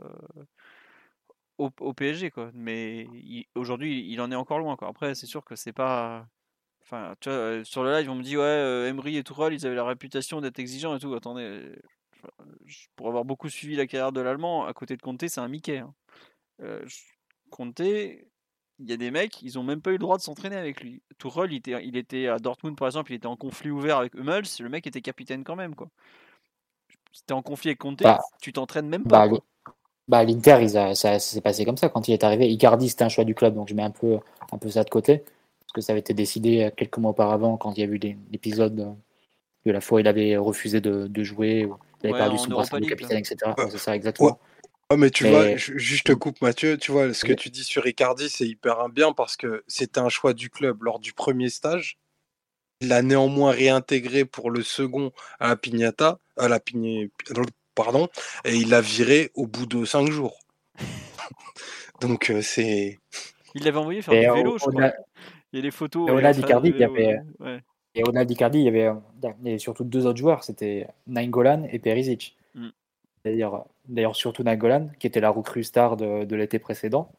au, PSG, quoi. Mais aujourd'hui, il en est encore loin. Après, c'est sûr que c'est pas. Enfin, sur le live, on me dit, ouais, Emery et Tourelle, ils avaient la réputation d'être exigeants et tout. Attendez, pour avoir beaucoup suivi la carrière de l'Allemand, à côté de Conte, c'est un Mickey. hein. Euh, Conte, il y a des mecs, ils ont même pas eu le droit de s'entraîner avec lui. Tourelle, il était, il était à Dortmund, par exemple, il était en conflit ouvert avec Hummels, le mec était capitaine quand même, quoi. Si t'es en conflit avec Conte, Bah, tu t'entraînes même pas. Bah, bah, l'Inter, ça, ça s'est passé comme ça quand il est arrivé. Icardi, c'était un choix du club, donc je mets un peu, un peu ça de côté. Parce que ça avait été décidé euh, quelques mois auparavant, quand il y a eu l'épisode euh, de la fois où il avait refusé de, de jouer. ou Il avait Ouais, perdu son bracelet de capitaine, etc. Ouais. C'est ça, exactement. Ouais, mais tu Mais- vois, ju- juste te coupe Mathieu, tu vois, ce que tu dis sur Icardi, c'est hyper bien parce que c'était un choix du club lors du premier stage. Il l'a néanmoins réintégré pour le second à la Pignata, à la Pigne, pardon, et il l'a viré au bout de cinq jours. Donc euh, c'est Il l'avait envoyé faire Et du vélo, je crois. Il y a des photos. Au-delà de d'Icardi, il y avait- ouais. Et au-delà d'Icardi, il y avait, euh, il y avait surtout deux autres joueurs, c'était Nainggolan et Perisic. Mm. C'est-à-dire, d'ailleurs, surtout Nainggolan, qui était la recrue star de, de l'été précédent.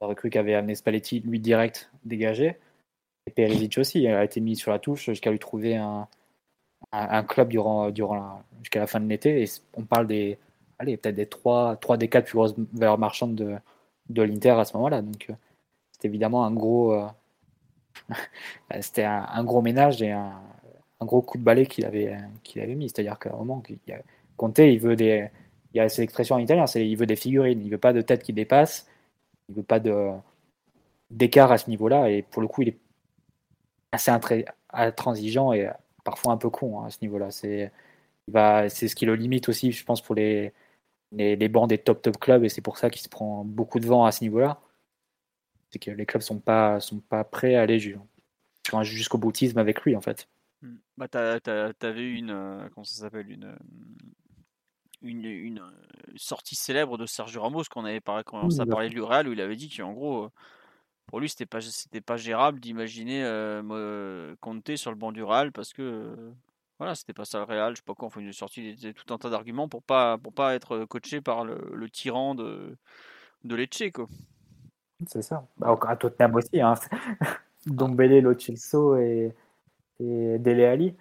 La recrue qui avait amené Spalletti, lui, direct dégagé. Et Perisic aussi a été mis sur la touche jusqu'à lui trouver un, un, un club durant, durant la- jusqu'à la fin de l'été. Et on parle des, allez, peut-être des trois, trois des quatre plus grosses valeurs marchandes de, de l'Inter à ce moment-là. Donc, euh, c'est évidemment un gros, euh, c'était un, gros ménage et un, gros coup de balai qu'il avait, qu'il avait mis. C'est-à-dire qu'à un moment, il a- Conte, il veut des, il y a cette expression en italien, il veut des figurines, il veut pas de tête qui dépasse, il veut pas d'écart à ce niveau-là. Et pour le coup, il est assez intransigeant et parfois un peu con hein, à ce niveau-là. C'est, va, ce qui le limite aussi, je pense, pour les, les, les bancs des top top clubs et c'est pour ça qu'il se prend beaucoup de vent à ce niveau-là. C'est que les clubs sont pas sont pas prêts à aller jusqu'au boutisme avec lui en fait. Mm. Bah, t'avais une, euh, comment ça s'appelle, une, euh, une, une, euh, sortie célèbre de Sergio Ramos qu'on avait parlé quand ça bien parlait du Real où il avait dit qu'en gros, pour lui, c'était pas, c'était pas gérable d'imaginer euh, Conte sur le banc du Real parce que euh, voilà, c'était pas ça le Real. Je sais pas quoi, enfin, il est sorti des- des- tout un tas d'arguments pour pas, pour pas être coaché par le, le tyran de, de Lecce, quoi. C'est ça. Bah, à Tottenham aussi. Hein. Dombele, Lo Celso et, et Dele.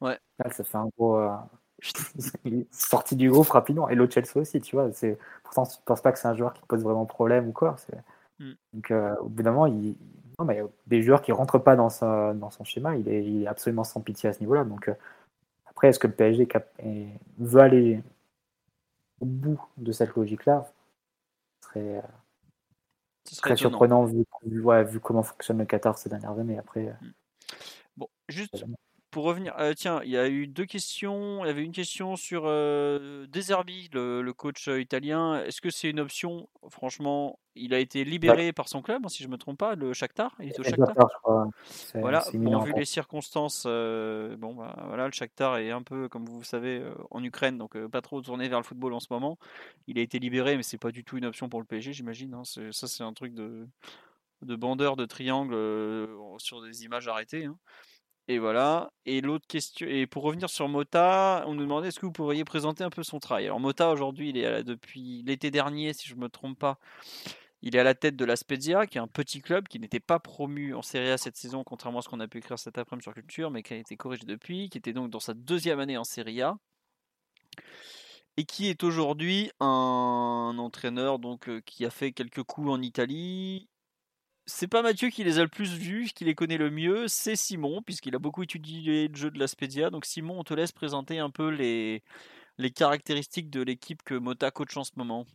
Ouais. Là, ça fait un gros. euh, sorti du groupe rapidement. Et Lo Celso aussi, tu vois. C'est... Pourtant, je pense pas que c'est un joueur qui pose vraiment problème ou quoi. C'est... Mm. Donc, euh, au bout d'un moment, il... non, mais des joueurs qui rentrent pas dans, sa... dans son schéma, il est... il est absolument sans pitié à ce niveau-là. Donc, euh, après, est-ce que le PSG cap- veut aller au bout de cette logique-là Ce serait. Très étonnant. surprenant vu, vu, ouais, vu comment fonctionne le Qatar ces dernières années. Après, euh, Bon, juste. Pour revenir, euh, tiens, il y a eu deux questions. Il y avait une question sur euh, Deserbi, le, le coach euh, italien. Est-ce que c'est une option? Franchement, il a été libéré par son club, hein, si je me trompe pas, le Shakhtar. Il est au Shakhtar. Qatar, je crois. C'est, Voilà, bon, vu les circonstances, euh, bon, bah, voilà, le Shakhtar est un peu, comme vous savez, en Ukraine, donc pas trop tourné vers le football en ce moment. Il a été libéré, mais c'est pas du tout une option pour le PSG, j'imagine. hein. Ça, c'est un truc de, de bandeur de triangle sur des images arrêtées. hein. Et voilà. Et l'autre question, et pour revenir sur Mota, on nous demandait est-ce que vous pourriez présenter un peu son travail? Alors Mota aujourd'hui, il est à la- depuis l'été dernier, si je me trompe pas, il est à la tête de la Spezia, qui est un petit club qui n'était pas promu en Serie A cette saison, contrairement à ce qu'on a pu écrire cet après-midi sur Culture, mais qui a été corrigé depuis, qui était donc dans sa deuxième année en Serie A, et qui est aujourd'hui un entraîneur donc euh, qui a fait quelques coups en Italie. C'est pas Mathieu qui les a le plus vus, qui les connaît le mieux, c'est Simon, puisqu'il a beaucoup étudié le jeu de la Spezia. Donc Simon, on te laisse présenter un peu les, les caractéristiques de l'équipe que Mota coach en ce moment.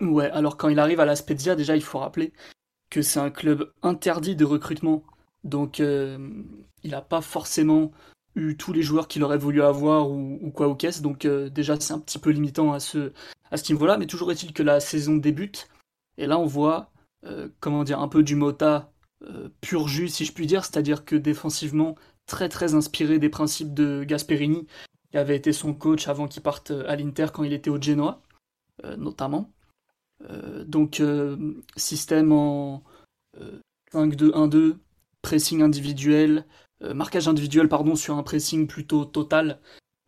Ouais, alors quand il arrive à la Spezia, déjà il faut rappeler que c'est un club interdit de recrutement. Donc euh, il n'a pas forcément eu tous les joueurs qu'il aurait voulu avoir ou, ou quoi ou qu'est-ce. Donc euh, déjà c'est un petit peu limitant à ce, à ce niveau-là. Mais toujours est-il que la saison débute. Et là on voit, euh, comment dire, un peu du Mota euh, pur jus si je puis dire. C'est-à-dire que défensivement, très très inspiré des principes de Gasperini, qui avait été son coach avant qu'il parte à l'Inter quand il était au Genoa, euh, notamment. Euh, donc euh, système en euh, 5-2-1-2, pressing individuel, euh, marquage individuel pardon sur un pressing plutôt total.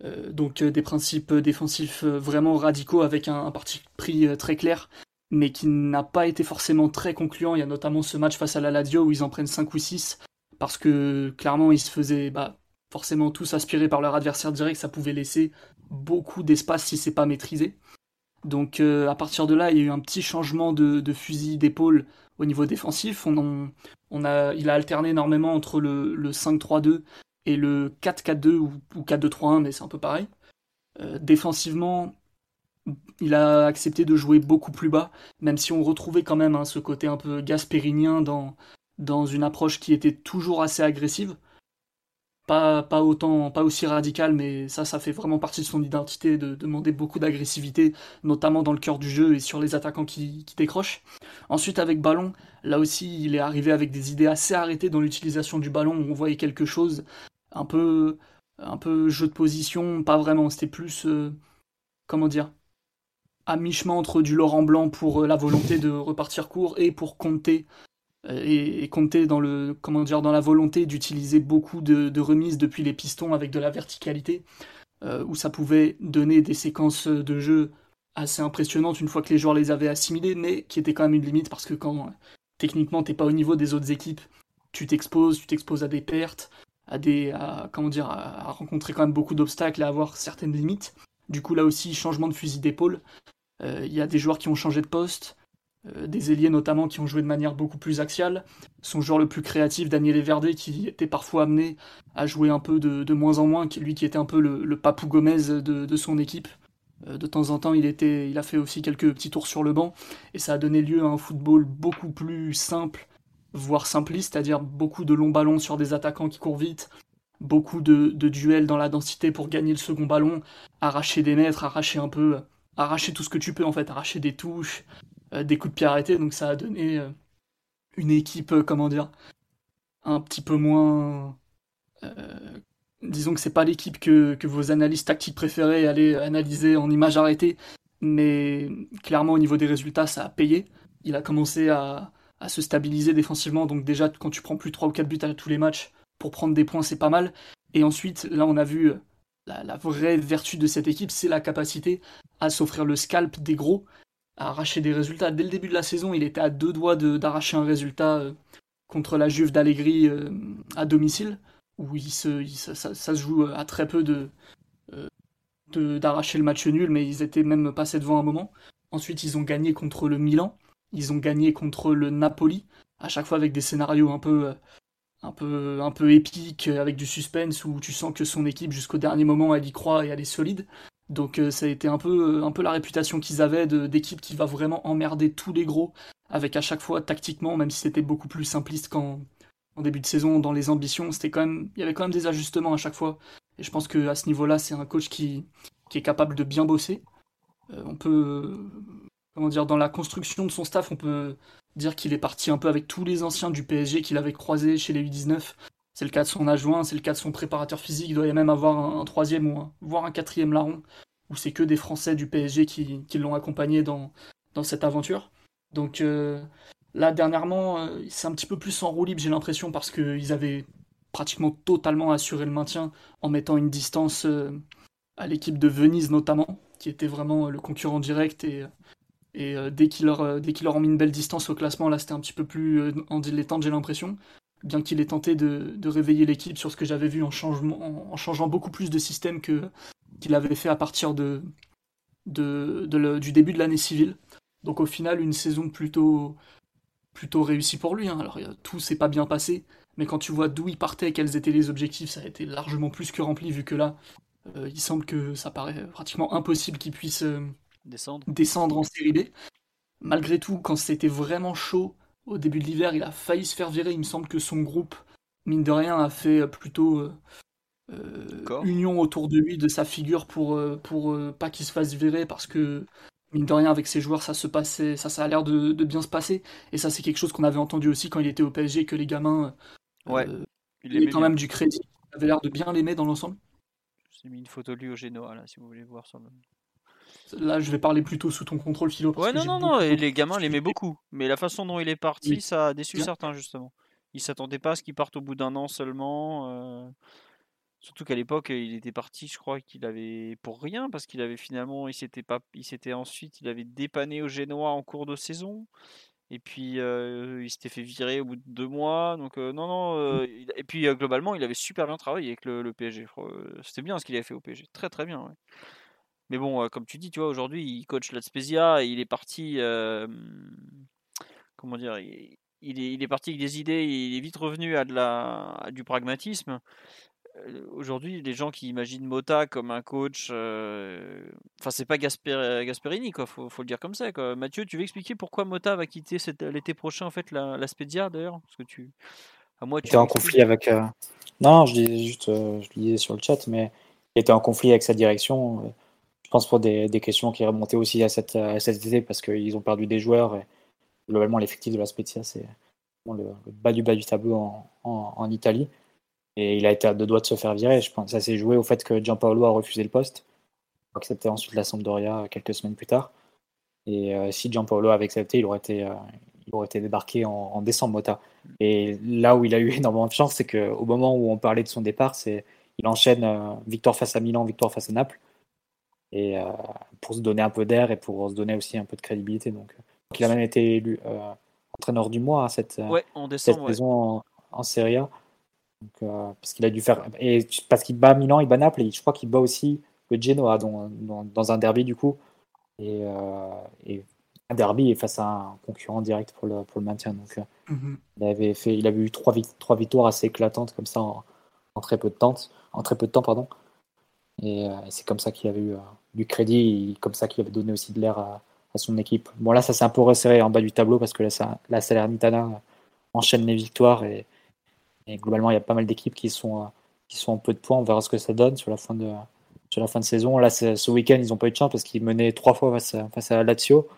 Euh, donc euh, des principes défensifs euh, vraiment radicaux avec un, parti pris euh, très clair, mais qui n'a pas été forcément très concluant. Il y a notamment ce match face à la Lazio où ils en prennent 5 ou 6 parce que clairement ils se faisaient bah, forcément tous aspirés par leur adversaire direct. Ça pouvait laisser beaucoup d'espace si c'est pas maîtrisé. Donc euh, à partir de là, il y a eu un petit changement de, fusil d'épaule au niveau défensif. On, on a, il a alterné énormément entre le, le 5-3-2 et le 4-4-2 ou, ou 4-2-3-1, mais c'est un peu pareil. Euh, défensivement, il a accepté de jouer beaucoup plus bas, même si on retrouvait quand même hein, ce côté un peu gaspérinien dans, une approche qui était toujours assez agressive. pas, autant, pas aussi radical, mais ça, ça fait vraiment partie de son identité de demander beaucoup d'agressivité, notamment dans le cœur du jeu et sur les attaquants qui, décrochent. Ensuite, avec ballon, là aussi, il est arrivé avec des idées assez arrêtées dans l'utilisation du ballon, on voyait quelque chose un peu, un peu jeu de position, pas vraiment, c'était plus, euh, comment dire, à mi-chemin entre du Laurent Blanc pour euh, la volonté de repartir court et pour compter euh, et, compter dans le comment dire dans la volonté d'utiliser beaucoup de, remises depuis les pistons avec de la verticalité euh, où ça pouvait donner des séquences de jeu assez impressionnantes une fois que les joueurs les avaient assimilées mais qui était quand même une limite parce que quand techniquement t'es pas au niveau des autres équipes tu t'exposes tu t'exposes à des pertes à des comment dire à rencontrer quand même beaucoup d'obstacles à avoir certaines limites du coup, là aussi, changement de fusil d'épaule. Euh, il y a des joueurs qui ont changé de poste, euh, des ailiers notamment qui ont joué de manière beaucoup plus axiale. Son joueur le plus créatif, Daniel Everde, qui était parfois amené à jouer un peu de, moins en moins, lui qui était un peu le, papou Gomez de, son équipe. Euh, de temps en temps, il, était, il a fait aussi quelques petits tours sur le banc, et ça a donné lieu à un football beaucoup plus simple, voire simpliste, c'est-à-dire beaucoup de longs ballons sur des attaquants qui courent vite, beaucoup de, duels dans la densité pour gagner le second ballon, arracher des mètres, arracher un peu, arracher tout ce que tu peux en fait, arracher des touches, euh, des coups de pied arrêtés. Donc ça a donné euh, une équipe, euh, comment dire, un petit peu moins. disons que c'est pas l'équipe que, vos analystes tactiques préférés allaient analyser en images arrêtées, mais clairement au niveau des résultats, ça a payé. Il a commencé à, à se stabiliser défensivement, donc déjà quand tu prends plus 3 ou 4 buts à tous les matchs, pour prendre des points, c'est pas mal. Et ensuite, là, on a vu euh, la, vraie vertu de cette équipe, c'est la capacité à s'offrir le scalp des gros, à arracher des résultats. Dès le début de la saison, il était à deux doigts d'arracher un résultat euh, contre la Juve d'Allegri euh, à domicile, où ça, se joue à très peu de d'arracher le match nul, mais ils étaient même passés devant un moment. Ensuite, ils ont gagné contre le Milan, ils ont gagné contre le Napoli, à chaque fois avec des scénarios un peu un peu, un peu épique, avec du suspense, où tu sens que son équipe, jusqu'au dernier moment, elle y croit et elle est solide. Donc euh, ça a été un peu, un peu la réputation qu'ils avaient d'équipe qui va vraiment emmerder tous les gros, avec à chaque fois tactiquement, même si c'était beaucoup plus simpliste qu'en en début de saison, dans les ambitions, c'était quand même, il y avait quand même des ajustements à chaque fois. Et je pense que à ce niveau-là, c'est un coach qui, qui est capable de bien bosser. Euh, on peut, comment dire, dans la construction de son staff, on peut dire qu'il est parti un peu avec tous les anciens du PSG qu'il avait croisés chez les U19. C'est le cas de son adjoint, c'est le cas de son préparateur physique. Il doit y même avoir un, troisième ou un, voire un quatrième larron, où c'est que des Français du PSG qui, l'ont accompagné dans, cette aventure. Donc euh, là, dernièrement, euh, c'est un petit peu plus en roue libre, j'ai l'impression, parce qu'ils avaient pratiquement totalement assuré le maintien en mettant une distance euh, à l'équipe de Venise notamment, qui était vraiment le concurrent direct et et euh, dès qu'ils leur, euh, ont mis une belle distance au classement, là c'était un petit peu plus euh, en dilettante, j'ai l'impression. Bien qu'il ait tenté de, réveiller l'équipe sur ce que j'avais vu en, changeant beaucoup plus de système qu'il avait fait à partir de, du début de l'année civile. Donc au final, une saison plutôt, réussie pour lui. Hein. Alors tout s'est pas bien passé, mais quand tu vois d'où il partait quels étaient les objectifs, ça a été largement plus que rempli, vu que là, il semble que ça paraît pratiquement impossible qu'il puisse descendre. descendre en série B. Malgré tout, quand c'était vraiment chaud au début de l'hiver, il a failli se faire virer. Il me semble que son groupe, mine de rien, a fait plutôt euh, euh, union autour de lui, de sa figure, pour, euh, pour pas qu'il se fasse virer, parce que mine de rien, avec ses joueurs, ça se passait, ça, ça a l'air de, bien se passer. Et ça, c'est quelque chose qu'on avait entendu aussi quand il était au PSG, que les gamins, ouais, il quand même du crédit. Il avait l'air de bien l'aimer dans l'ensemble. J'ai mis une photo de lui au Genoa, là, si vous voulez voir ça. Là, je vais parler plutôt sous ton contrôle, Philo. ouais, non, non, non, et les gamins l'aimaient beaucoup. Mais la façon dont il est parti, ça a déçu certains, justement. Ils s'attendaient pas à ce qu'il parte au bout d'un an seulement. Euh, surtout qu'à l'époque, il était parti, je crois qu'il avait pour rien, parce qu'il avait finalement, il s'était pas, il s'était ensuite, il avait dépanné au Génois en cours de saison. Et puis euh, il s'était fait virer au bout de deux mois. Donc euh, non, non. et puis globalement, il avait super bien travaillé avec le, le PSG. C'était bien ce qu'il avait fait au PSG. Très très bien. Ouais. Mais bon, comme tu dis, tu vois, aujourd'hui, il coach la Spezia et il est parti. comment dire il, est, il est parti avec des idées, il est vite revenu à, de la, du pragmatisme. Aujourd'hui, les gens qui imaginent Mota comme un coach, enfin, c'est pas Gasper, Gasperini, quoi, faut, faut, le dire comme ça. Quoi. Mathieu, tu veux expliquer pourquoi Mota va quitter l'été prochain, en fait, la, la Spezia, d'ailleurs? Parce que tu À moi, il était en conflit avec. euh, Non, je disais juste, euh, je lisais sur le chat, mais il était en conflit avec sa direction. Je pense pour des, questions qui remontaient aussi à cette, à parce qu'ils ont perdu des joueurs. Et globalement, l'effectif de la Spezia, c'est le, bas du bas du tableau en, Italie. Et il a été à deux doigts de se faire virer. Je pense ça s'est joué au fait que Gianpaolo a refusé le poste. Accepté ensuite la Sampdoria quelques semaines plus tard. Et euh, si Gianpaolo avait accepté, il aurait été, euh, il aurait été débarqué en, en décembre Mota. Et là où il a eu énormément de chance, c'est qu'au moment où on parlait de son départ, c'est il enchaîne euh, victoire face à Milan, victoire face à Naples. Et euh, pour se donner un peu d'air et pour se donner aussi un peu de crédibilité. Donc, donc il a même été élu euh, entraîneur du mois hein, cette, euh, Ouais, en cette ouais. saison en, en Serie A. Donc, euh, parce qu'il a dû faire. Et parce qu'il bat Milan, il bat Naples, et je crois qu'il bat aussi le Genoa dans, dans, dans un derby du coup. Et, euh, et un derby est face à un concurrent direct pour le, pour le maintien. Donc euh, Mhm. il avait fait, il avait eu trois, trois victoires assez éclatantes comme ça en, en très peu de temps, en très peu de temps pardon. Et euh, c'est comme ça qu'il avait eu euh, du crédit, comme ça qu'il avait donné aussi de l'air à, à son équipe. Bon là ça s'est un peu resserré en bas du tableau parce que là ça, la Salernitana enchaîne les victoires et, et globalement il y a pas mal d'équipes qui sont qui sont en peu de points. On verra ce que ça donne sur la fin de sur la fin de saison. Là ce week-end ils n'ont pas eu de chance parce qu'ils menaient trois fois face à, face à Lazio.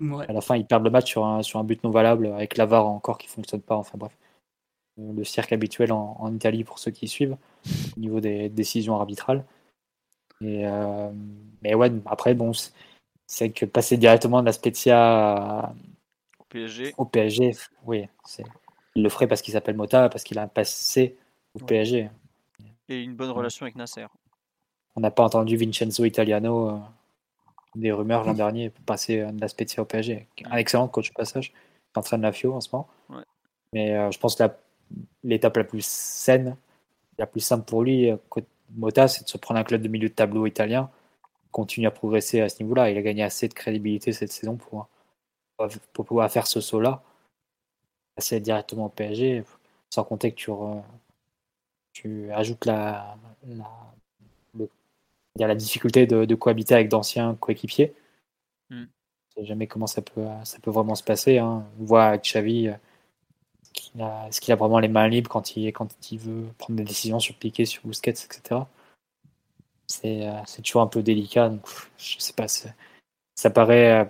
Ouais. À la fin, ils perdent le match sur un, sur un but non valable avec l'avare encore qui fonctionne pas. Enfin bref, Euh, le cirque habituel en, en Italie pour ceux qui suivent au niveau des décisions arbitrales. Et, euh, mais ouais, après, bon, c'est- que passer directement de la Spezia Au PSG. au PSG, oui, il le ferait parce qu'il s'appelle Mota, parce qu'il a un passé au Ouais. PSG. Et une bonne relation avec Nasser. On n'a pas entendu Vincenzo Italiano, euh, des rumeurs l'an dernier, pour passer euh, de la Spezia au PSG. Un excellent coach au passage, qui entraîne la FIO en ce moment. Ouais. Mais euh, je pense que la- l'étape la plus saine, la plus simple pour lui, côté Mota, c'est de se prendre un club de milieu de tableau italien, continuer à progresser à ce niveau-là. Il a gagné assez de crédibilité cette saison pour, pour pouvoir faire ce saut-là, passer directement au PSG, sans compter que tu, re- tu ajoutes la, la, le- il y a la difficulté de, de cohabiter avec d'anciens coéquipiers. Mm. Je sais jamais comment ça peut, ça peut vraiment se passer. hein. On voit avec Xavi, qu'il a- est-ce qu'il a vraiment les mains libres quand il, quand il veut prendre des décisions sur Piqué, sur Busquets, etc. C'est euh, c'est toujours un peu délicat. Donc, je sais pas. Ça paraît, euh,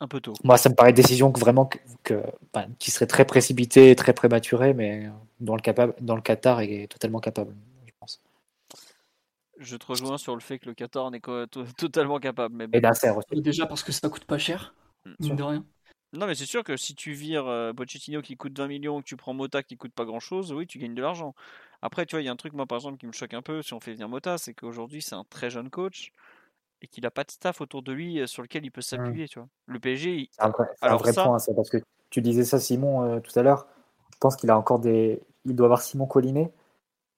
Un peu tôt. moi, ça me paraît une décision que vraiment que, que- enfin, qui serait très précipitée, et très prématurée, mais dans le, capable, dans le Qatar, il est totalement capable, je pense. Je te rejoins sur le fait que le Qatar n'est co- to- totalement capable. Mais Et bon. Nasser aussi. Déjà parce que ça coûte pas cher, Mm. mine de rien. Non, mais c'est sûr que si tu vires euh, Pochettino qui coûte 20 millions, que tu prends Mota qui coûte pas grand chose, oui, tu gagnes de l'argent. Après, tu vois, il y a un truc, moi, par exemple, qui me choque un peu si on fait venir Mota, c'est qu'aujourd'hui, c'est un très jeune coach et qu'il n'a pas de staff autour de lui euh, sur lequel il peut s'appuyer, tu vois. Le PSG, il- C'est un vrai, c'est un Alors vrai ça- point, parce que tu disais ça, Simon, euh, tout à l'heure. Je pense qu'il a encore des. Il doit avoir Simon Collinet,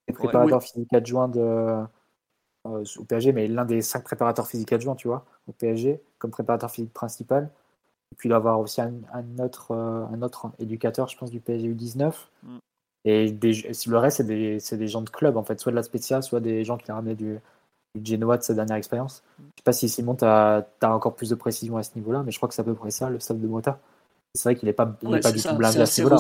qui est préparateur physique adjoint de, euh, au PSG, mais l'un des cinq préparateurs physiques adjoints, tu vois, au PSG, comme préparateur physique principal. Et puis il doit avoir aussi un, un autre, euh, un autre éducateur, je pense, du PSG U19. Mm. Et des, le reste, c'est des, des gens de club, en fait, soit de la Spezia, soit des gens qui ont ramené du, du Genoa de sa dernière expérience. Je sais pas si Simon, tu as, encore plus de précision à ce niveau-là, mais je crois que c'est à peu près ça, le staff de Mota. C'est vrai qu'il n'est pas, est du ça, tout blindé c'est à ce niveau-là.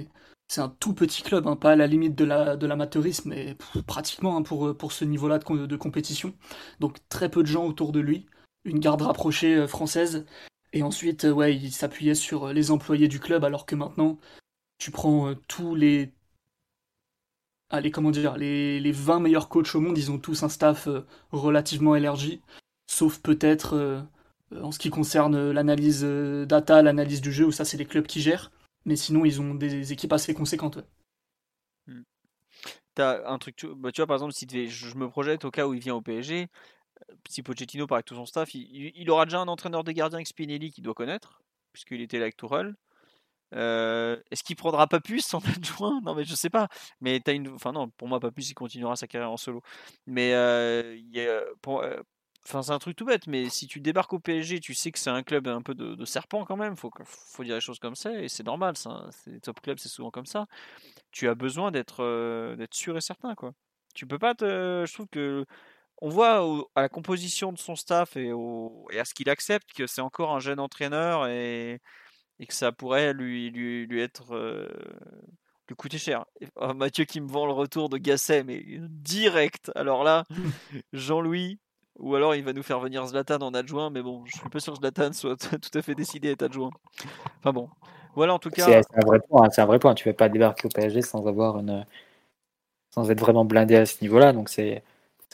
hein. c'est un tout petit club, hein, pas à la limite de la de l'amateurisme, mais pff, pratiquement hein, pour, euh, pour ce niveau-là de compétition. Donc très peu de gens autour de lui, une garde rapprochée euh, française, et ensuite, euh, ouais, il s'appuyait sur euh, les employés du club, alors que maintenant, tu prends euh, tous les allez, comment dire, les, les 20 meilleurs coachs au monde, ils ont tous un staff relativement élargi, sauf peut-être en ce qui concerne l'analyse data, l'analyse du jeu, où ça c'est les clubs qui gèrent. Mais sinon, ils ont des équipes assez conséquentes. ouais. T'as un truc, tu, bah, tu vois, par exemple, si je, me projette au cas où il vient au PSG, si Pochettino part avec tout son staff, il, il- aura déjà un entraîneur de gardien avec Spinelli qu'il doit connaître, puisqu'il était là avec Tourelle. Euh, Est-ce qu'il prendra Papus en adjoint Non, mais je sais pas. Mais t'as une, enfin non, pour moi Papus il continuera sa carrière en solo. Mais euh, euh, Enfin, c'est un truc tout bête, mais si tu débarques au PSG, tu sais que c'est un club un peu de, serpent quand même, faut, faut dire les choses comme ça, et c'est normal, ça, c'est les top clubs, c'est souvent comme ça. Tu as besoin d'être d'être sûr et certain, quoi. Tu peux pas te. Je trouve que. On voit au- à la composition de son staff et, au- et à ce qu'il accepte que c'est encore un jeune entraîneur et, et que ça pourrait lui, lui, lui être euh, lui coûter cher. Oh, Mathieu qui me vend le retour de Gasset, mais direct. Alors là, Jean-Louis, ou alors il va nous faire venir Zlatan en adjoint, mais bon, je suis pas sûr que Zlatan soit tout à fait décidé à être adjoint. Enfin bon, voilà en tout cas. C'est un vrai point. C'est un vrai point. Tu ne vas pas débarquer au PSG sans avoir une, sans être vraiment blindé à ce niveau-là. Donc c'est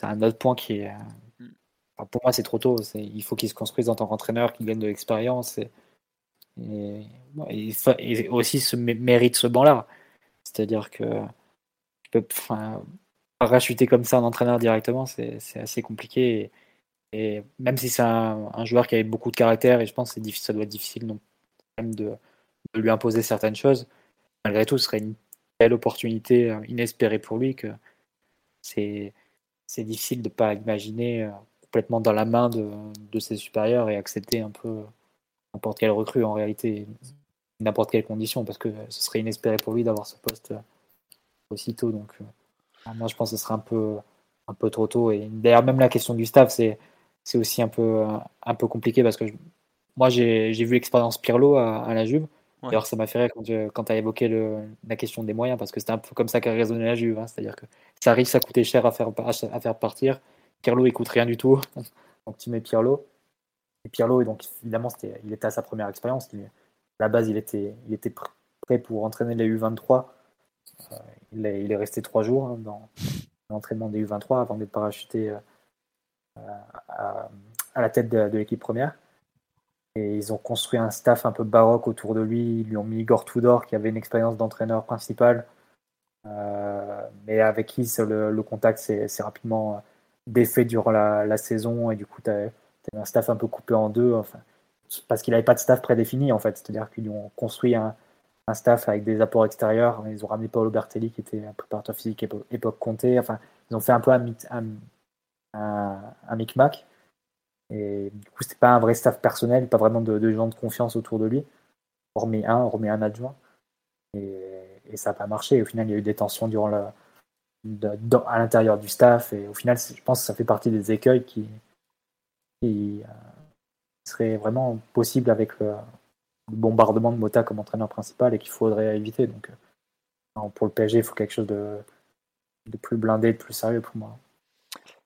un autre point qui est. Mm. pour moi, c'est trop tôt. Il faut qu'il se construise en tant qu'entraîneur, qu'il gagne de l'expérience et, et, aussi se mérite ce banc-là. C'est-à-dire que tu peux enfin, rachuter comme ça un entraîneur directement, c'est assez compliqué. Et, même si c'est un, joueur qui a beaucoup de caractère, et je pense que ça doit être difficile non, même de, de, lui imposer certaines choses, malgré tout, ce serait une telle opportunité euh, inespérée pour lui que c'est difficile de ne pas imaginer euh, complètement dans la main de, ses supérieurs et accepter un peu n'importe quelle recrue en réalité, n'importe quelle condition, parce que ce serait inespéré pour lui d'avoir ce poste euh, aussitôt. Donc, moi, je pense que ce serait un peu, un peu trop tôt. Et d'ailleurs, même la question du staff, c'est c'est aussi un peu, un peu compliqué parce que moi, j'ai vu l'expérience Pirlo à, la Juve. D'ailleurs, ça m'a fait rire quand, quand tu as évoqué la question des moyens parce que c'était un peu comme ça qu'a raisonné la Juve. Hein. C'est-à-dire que ça arrive, ça coûtait cher à faire, à faire partir. Pirlo, il coûte rien du tout. Donc, tu mets Pirlo. Et Pirlo, donc, évidemment, il était à sa première expérience. à la base, il était, il était prêt pour entraîner les U23. Euh, il, est, il, est, resté trois jours hein, dans l'entraînement des U23 avant d'être parachuté euh, à, la tête de, l'équipe première. Et ils ont construit un staff un peu baroque autour de lui. Ils lui ont mis Igor Tudor, qui avait une expérience d'entraîneur principal, euh, mais avec qui le, contact s'est rapidement défait durant la, saison. Et du coup, tu as, un staff un peu coupé en deux. Enfin, parce qu'il n'avait pas de staff prédéfini, en fait. C'est-à-dire qu'ils ont construit un, staff avec des apports extérieurs. Ils ont ramené Paolo Bertelli, qui était un préparateur physique époque, époque Comté. Enfin, ils ont fait un peu un, un, micmac. Et du coup, c'était pas un vrai staff personnel, pas vraiment de, gens de confiance autour de lui. Remet un, remet un adjoint. Et, ça n'a pas marché. au final, il y a eu des tensions durant la, à l'intérieur du staff. Et au final, je pense que ça fait partie des écueils qui, qui euh, seraient vraiment possibles avec le, bombardement de Mota comme entraîneur principal et qu'il faudrait éviter. Donc, euh, pour le PSG, il faut quelque chose de, de plus blindé, de plus sérieux pour moi.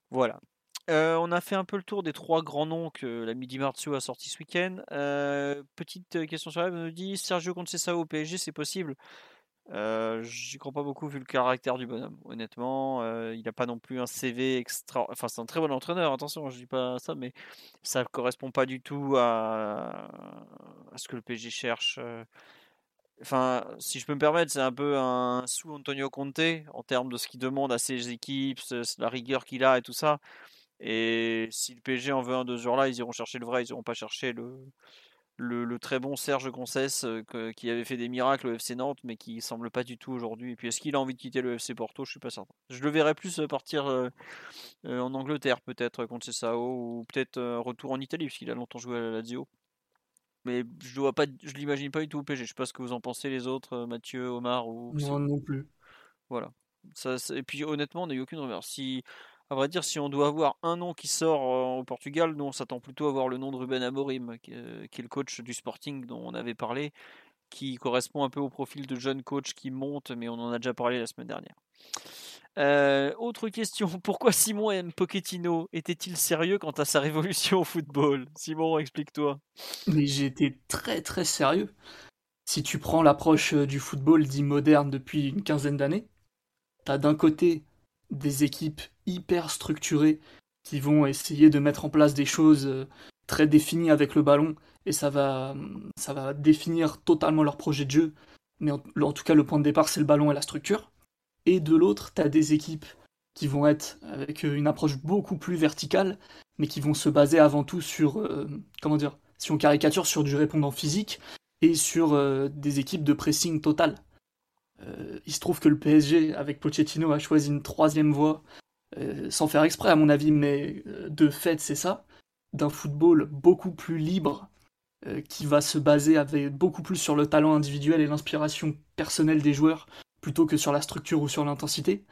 Voilà. On a fait un peu le tour des trois grands noms que la Midi Martio a sorti ce week-end. Petite question sur la nous dit Sergio Conceição au PSG, c'est possible? J'y crois pas beaucoup vu le caractère du bonhomme. Honnêtement, il n'a pas non plus un CV extra. Enfin, c'est un très bon entraîneur. Attention, je dis pas ça, mais ça correspond pas du tout à, à ce que le PSG cherche. Enfin, si je peux me permettre, c'est un peu un sous Antonio Conte en termes de ce qu'il demande à ses équipes, la rigueur qu'il a et tout ça. Et si le PSG en veut un de ce genre-là, ils iront chercher le vrai, ils iront pas chercher le, le, très bon Serge Concesse qui avait fait des miracles au FC Nantes, mais qui semble pas du tout aujourd'hui. Et puis est-ce qu'il a envie de quitter le FC Porto? Je suis pas certain. Je le verrais plus partir en Angleterre peut-être contre Sao ou peut-être retour en Italie, puisqu'il a longtemps joué à la Lazio mais je pas, je l'imagine pas du tout au PG. Je sais pas ce que vous en pensez les autres, euh, Mathieu, Omar ou. Non, non plus. Voilà. Ça, et puis honnêtement, on n'a eu aucune rumeur. Si, à vrai dire, si on doit avoir un nom qui sort euh, au Portugal, nous on s'attend plutôt à voir le nom de Ruben Amorim, qui, euh, est le coach du Sporting dont on avait parlé, qui correspond un peu au profil de jeune coach qui monte, mais on en a déjà parlé la semaine dernière. Euh, autre question, pourquoi Simon M. Pochettino était-il sérieux quant à sa révolution au football? Simon, explique-toi. Mais été très très sérieux. Si tu prends l'approche du football dit moderne depuis une quinzaine d'années, t'as d'un côté des équipes hyper structurées qui vont essayer de mettre en place des choses euh, très définies avec le ballon et ça va, ça va définir totalement leur projet de jeu. Mais en tout cas, le point de départ, c'est le ballon et la structure et de l'autre, tu des équipes qui vont être avec euh, une approche beaucoup plus verticale, mais qui vont se baser avant tout sur, euh, comment dire, si on caricature, sur du répondant physique et sur des équipes de pressing total. Il se trouve que le PSG, avec Pochettino, a choisi une troisième voie, sans faire exprès à mon avis, mais de fait c'est ça, d'un football beaucoup plus libre, qui va se baser avec beaucoup plus sur le talent individuel et l'inspiration personnelle des joueurs, plutôt que sur la structure ou sur l'intensité.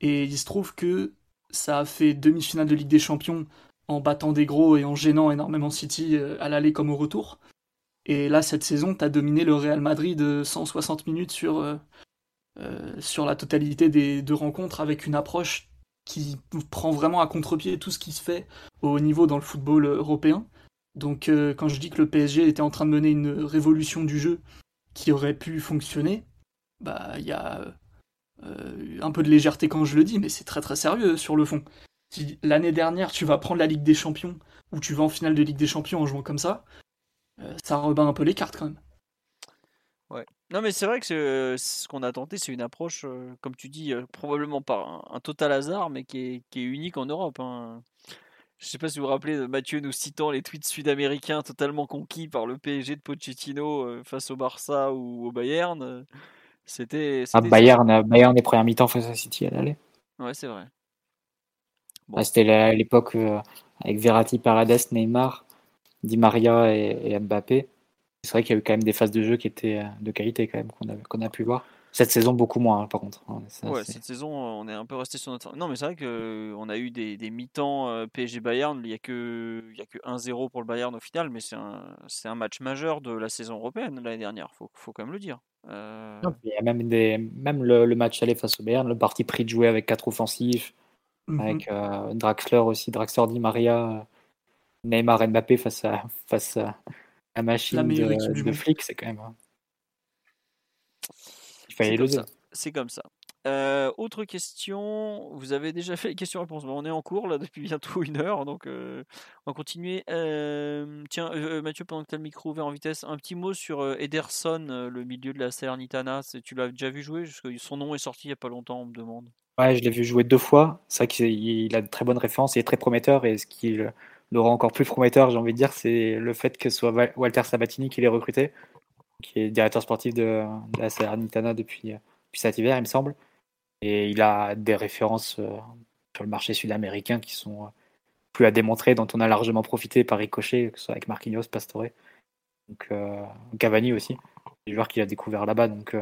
Et il se trouve que ça a fait demi-finale de Ligue des Champions en battant des gros et en gênant énormément City euh, à l'aller comme au retour. Et là, cette saison, t'as dominé le Real Madrid de 160 minutes sur, euh, sur la totalité des deux rencontres avec une approche qui prend vraiment à contre-pied tout ce qui se fait au niveau dans le football européen. Donc quand je dis que le PSG était en train de mener une révolution du jeu qui aurait pu fonctionner, bah il y a un peu de légèreté quand je le dis, mais c'est très très sérieux sur le fond. Si l'année dernière tu vas prendre la Ligue des Champions ou tu vas en finale de Ligue des Champions en jouant comme ça, ça rebat un peu les cartes quand même. Non, mais c'est vrai que ce qu'on a tenté, c'est une approche, comme tu dis, probablement par un, total hasard, mais qui est, qui est unique en Europe. Hein. Je sais pas si vous vous rappelez de Mathieu nous citant les tweets sud-américains totalement conquis par le PSG de Pochettino face au Barça ou au Bayern. C'était. Ah, Bayern, Bayern les premières mi-temps face à City à l'aller. Ouais, c'est vrai. Bon. Ah, C'était l'époque avec Verratti, Paredes, Neymar, Di Maria et, et Mbappé c'est vrai qu'il y a eu quand même des phases de jeu qui étaient euh, de qualité quand même qu'on a, qu'on a pu voir. Cette saison beaucoup moins hein, par contre. Hein, ouais, cette saison on est un peu resté sur notre. Non mais c'est vrai qu'on a eu des, des mi-temps euh, PSG Bayern. Il n'y a que il y a que 1-0 pour le Bayern au final, mais c'est un c'est un match majeur de la saison européenne l'année dernière. Faut faut quand même le dire. Euh... il y a même des même le, match aller face au Bayern, le parti pris de jouer avec quatre offensifs, mhm. avec euh, Draxler aussi, Draxler Di Maria, Neymar Mbappé face à face à la machine de, de flic, c'est quand même. Hein. Il fallait le C'est comme ça. Euh, autre question, vous avez déjà fait les questions-réponses. on est en cours là depuis bientôt une heure, donc euh, on va continuer. Euh, tiens, Mathieu, pendant que tu as le micro ouvert en vitesse, un petit mot sur Ederson, le milieu de la Salernitana. Tu l'as déjà vu jouer? Son nom est sorti il n'y a pas longtemps, on me demande. Ouais, je l'ai vu jouer deux fois. C'est vrai qu'il a de très bonnes références, il est très prometteur et ce qui le encore plus prometteur, j'ai envie de dire, c'est le fait que ce soit Walter Sabatini qui l'ait recruté, qui est directeur sportif de, la Salernitana depuis, depuis cet hiver, il me semble. Et il a des références euh, sur le marché sud-américain qui sont euh, plus à démontrer, dont on a largement profité par ricochet, que ce soit avec Marquinhos, Pastore, donc euh, Cavani aussi, des joueurs qu'il a découvert là-bas. Donc,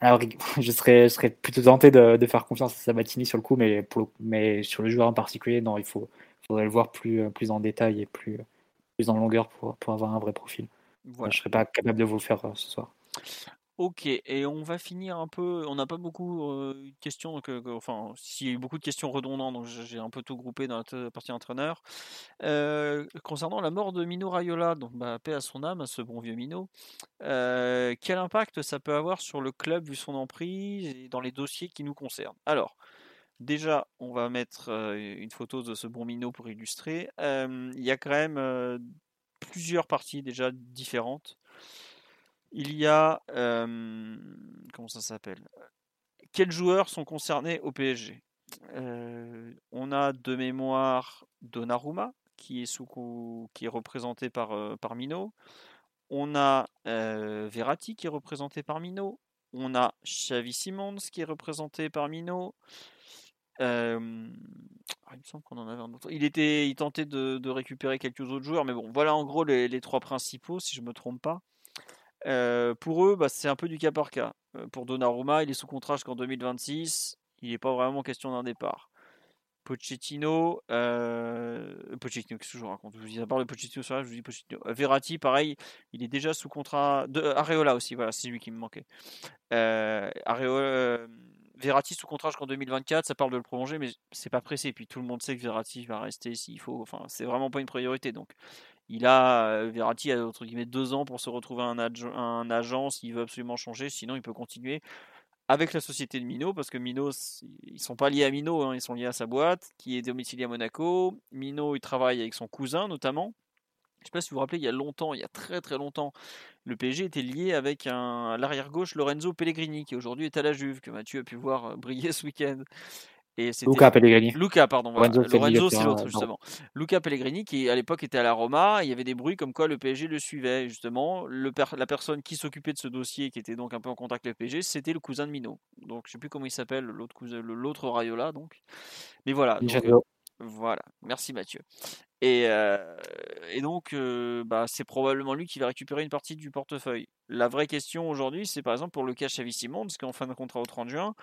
alors, je serais, je serais plutôt tenté de, de, faire confiance à Sabatini sur le coup, mais, pour mais sur le joueur en particulier, non, il faut, faudrait le voir plus, euh, plus en détail et plus, plus en longueur pour, pour avoir un vrai profil. Voilà. Je ne serais pas capable de vous le faire euh, ce soir. Ok, et on va finir un peu. On n'a pas beaucoup de questions, enfin, s'il y a eu beaucoup de questions redondantes, donc j'ai un peu tout groupé dans la partie entraîneur. concernant la mort de Mino Raiola, donc bah, paix à son âme, à ce bon vieux Mino, quel impact ça peut avoir sur le club vu son emprise et dans les dossiers qui nous concernent? Alors, Déjà, on va mettre une photo de ce bon minot pour illustrer. il y a quand même plusieurs parties déjà différentes. Il y a comment ça s'appelle? Quels joueurs sont concernés au PSG On a de mémoire Donnarumma qui est représenté par Minot. On a Verratti qui est représenté par Minot. On a Xavi Simons qui est représenté par Minot. Ah, il me semble qu'on en avait un autre. Il tentait de, récupérer quelques autres joueurs, mais bon, voilà en gros les, trois principaux, si je ne me trompe pas. Pour eux, bah, c'est un peu du cas par cas. pour Donnarumma, il est sous contrat jusqu'en 2026. Il n'est pas vraiment question d'un départ. Pochettino, Pochettino, qu'est-ce raconte? Je vous dis à part le Pochettino je vous dis Pochettino. Verratti, pareil, il est déjà sous contrat. De, Areola aussi, voilà, c'est lui qui me manquait. Areola Verratti sous contrat jusqu'en 2024, ça parle de le prolonger, mais c'est pas pressé. Puis tout le monde sait que Verratti va rester s'il faut. Enfin, c'est vraiment pas une priorité. Donc, il a euh, Verratti a entre guillemets deux ans pour se retrouver un, un agent s'il veut absolument changer. Sinon, il peut continuer avec la société de Mino, parce que Mino, ils sont pas liés à Mino, hein, ils sont liés à sa boîte, qui est domiciliée à Monaco. Mino, il travaille avec son cousin notamment. Je sais pas si vous vous rappelez, il y a longtemps, il y a très très longtemps, le PSG était lié avec un l'arrière gauche Lorenzo Pellegrini, qui aujourd'hui est à la Juve, que Mathieu a pu voir euh, briller ce week-end. Et Luca Pellegrini. Luca, pardon. Lorenzo, c'est l'autre, justement. Luca Pellegrini, qui à l'époque était à la Roma, il y avait des bruits comme quoi le PSG le suivait, justement. Le la personne qui s'occupait de ce dossier, qui était donc un peu en contact avec le PSG, c'était le cousin de Mino. Donc je sais plus comment il s'appelle, l'autre Rayola, donc. Mais voilà. Voilà, merci Mathieu. Et, et donc, bah, c'est probablement lui qui va récupérer une partie du portefeuille. La vraie question aujourd'hui, c'est par exemple pour le cas Xavi Simon, parce qu'en fin de contrat au 30 juin,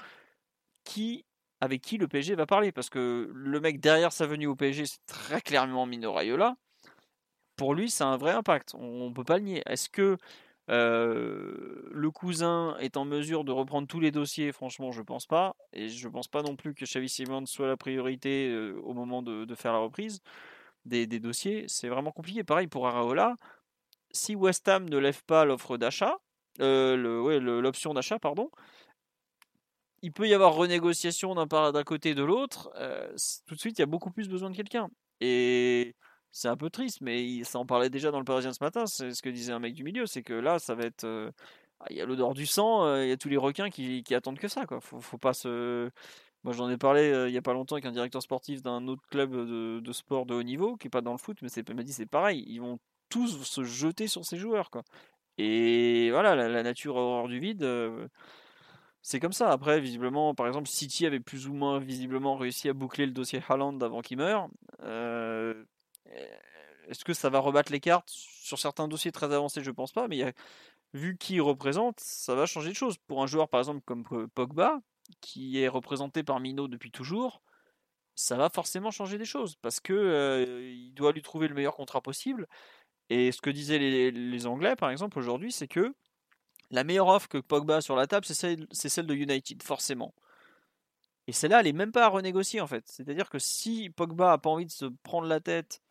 qui, avec qui le PSG va parler Parce que le mec derrière sa venue au PSG, c'est très clairement Mino Raiola. Pour lui, c'est un vrai impact. On ne peut pas le nier. Est-ce que le cousin est en mesure de reprendre tous les dossiers, franchement, je pense pas. Et je pense pas non plus que Xavi Simons soit la priorité au moment de, faire la reprise des, dossiers. C'est vraiment compliqué. Pareil pour Araola. Si West Ham ne lève pas l'offre d'achat, l'option d'achat, pardon, il peut y avoir renégociation d'un côté et de l'autre. tout de suite, il y a beaucoup plus besoin de quelqu'un. Et c'est un peu triste, mais ça en parlait déjà dans le Parisien ce matin. C'est ce que disait un mec du milieu, c'est que là, ça va être. Euh, ah, il y a l'odeur du sang, euh, il y a tous les requins qui, attendent que ça. Quoi. Faut, pas se. Moi, j'en ai parlé euh, il n'y a pas longtemps avec un directeur sportif d'un autre club de, sport de haut niveau qui n'est pas dans le foot, mais il m'a dit c'est pareil. Ils vont tous se jeter sur ces joueurs. Quoi. Et voilà, la, nature hors du vide. C'est comme ça. Après, visiblement, par exemple, City avait plus ou moins visiblement réussi à boucler le dossier Haaland avant qu'il meure. Est-ce que ça va rebattre les cartes sur certains dossiers très avancés? Je pense pas, mais vu qui représente, ça va changer de choses. Pour un joueur par exemple comme Pogba, qui est représenté par Mino depuis toujours, ça va forcément changer des choses parce que euh, il doit lui trouver le meilleur contrat possible. Et ce que disaient les, Anglais par exemple aujourd'hui, c'est que la meilleure offre que Pogba a sur la table, c'est celle, de United, forcément. Et celle-là, elle n'est même pas à renégocier en fait. C'est-à-dire que si Pogba a pas envie de se prendre la tête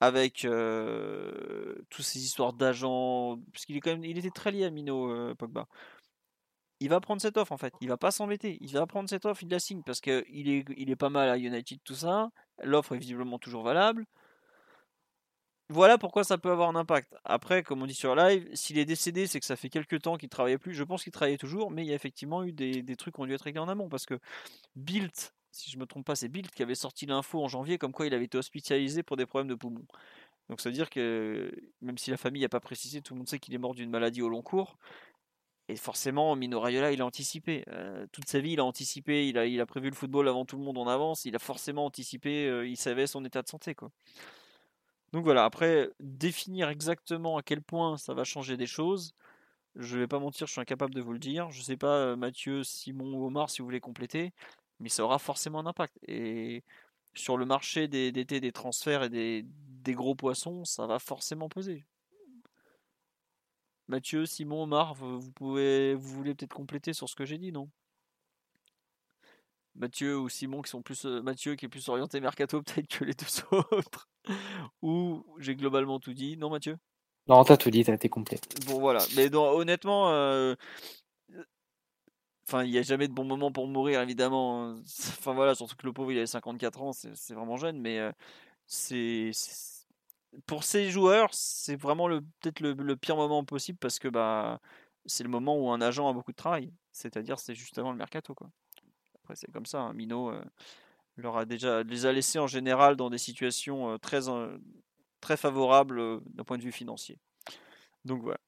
avec euh, toutes ces histoires d'agents, parce qu'il est était très lié à Mino euh, Pogba. Il va prendre cette offre en fait, il va pas s'embêter, il va prendre cette offre, il la signe parce qu'il est, est pas mal à United tout ça, l'offre est visiblement toujours valable. Voilà pourquoi ça peut avoir un impact. Après, comme on dit sur live, s'il est décédé, c'est que ça fait quelques temps qu'il travaillait plus. Je pense qu'il travaillait toujours, mais il y a effectivement eu des, des trucs qui ont dû être réglés en amont parce que Bilt si je me trompe pas, c'est Bild qui avait sorti l'info en janvier comme quoi il avait été hospitalisé pour des problèmes de poumons. Donc ça veut dire que même si la famille n'a pas précisé, tout le monde sait qu'il est mort d'une maladie au long cours. Et forcément, Mino Raiola, il a anticipé. Euh, toute sa vie, il a anticipé. Il a, il a prévu le football avant tout le monde en avance. Il a forcément anticipé. Euh, il savait son état de santé. Quoi. Donc voilà, après, définir exactement à quel point ça va changer des choses, je vais pas mentir, je suis incapable de vous le dire. Je sais pas, euh, Mathieu, Simon ou Omar, si vous voulez compléter mais ça aura forcément un impact. Et sur le marché d'été des, transferts et des, gros poissons, ça va forcément peser. Mathieu, Simon, Omar, vous, pouvez, vous voulez peut-être compléter sur ce que j'ai dit, non? Mathieu ou Simon qui sont plus euh, Mathieu qui est plus orienté mercato peut-être que les deux autres ou j'ai globalement tout dit non Mathieu? Non t'as tout dit t'as été complet bon voilà mais honnêtement euh, Enfin, il n'y a jamais de bon moment pour mourir, évidemment. Enfin voilà, surtout que le pauvre, il avait 54 ans, c'est vraiment jeune, mais euh, c'est pour ces joueurs, c'est vraiment le peut-être le, pire moment possible parce que bah c'est le moment où un agent a beaucoup de travail. C'est-à-dire, c'est justement le mercato, quoi. Après, c'est comme ça. Hein. Mino euh, leur a déjà les a laissés en général dans des situations euh, très très favorables d'un point de vue financier. Donc voilà.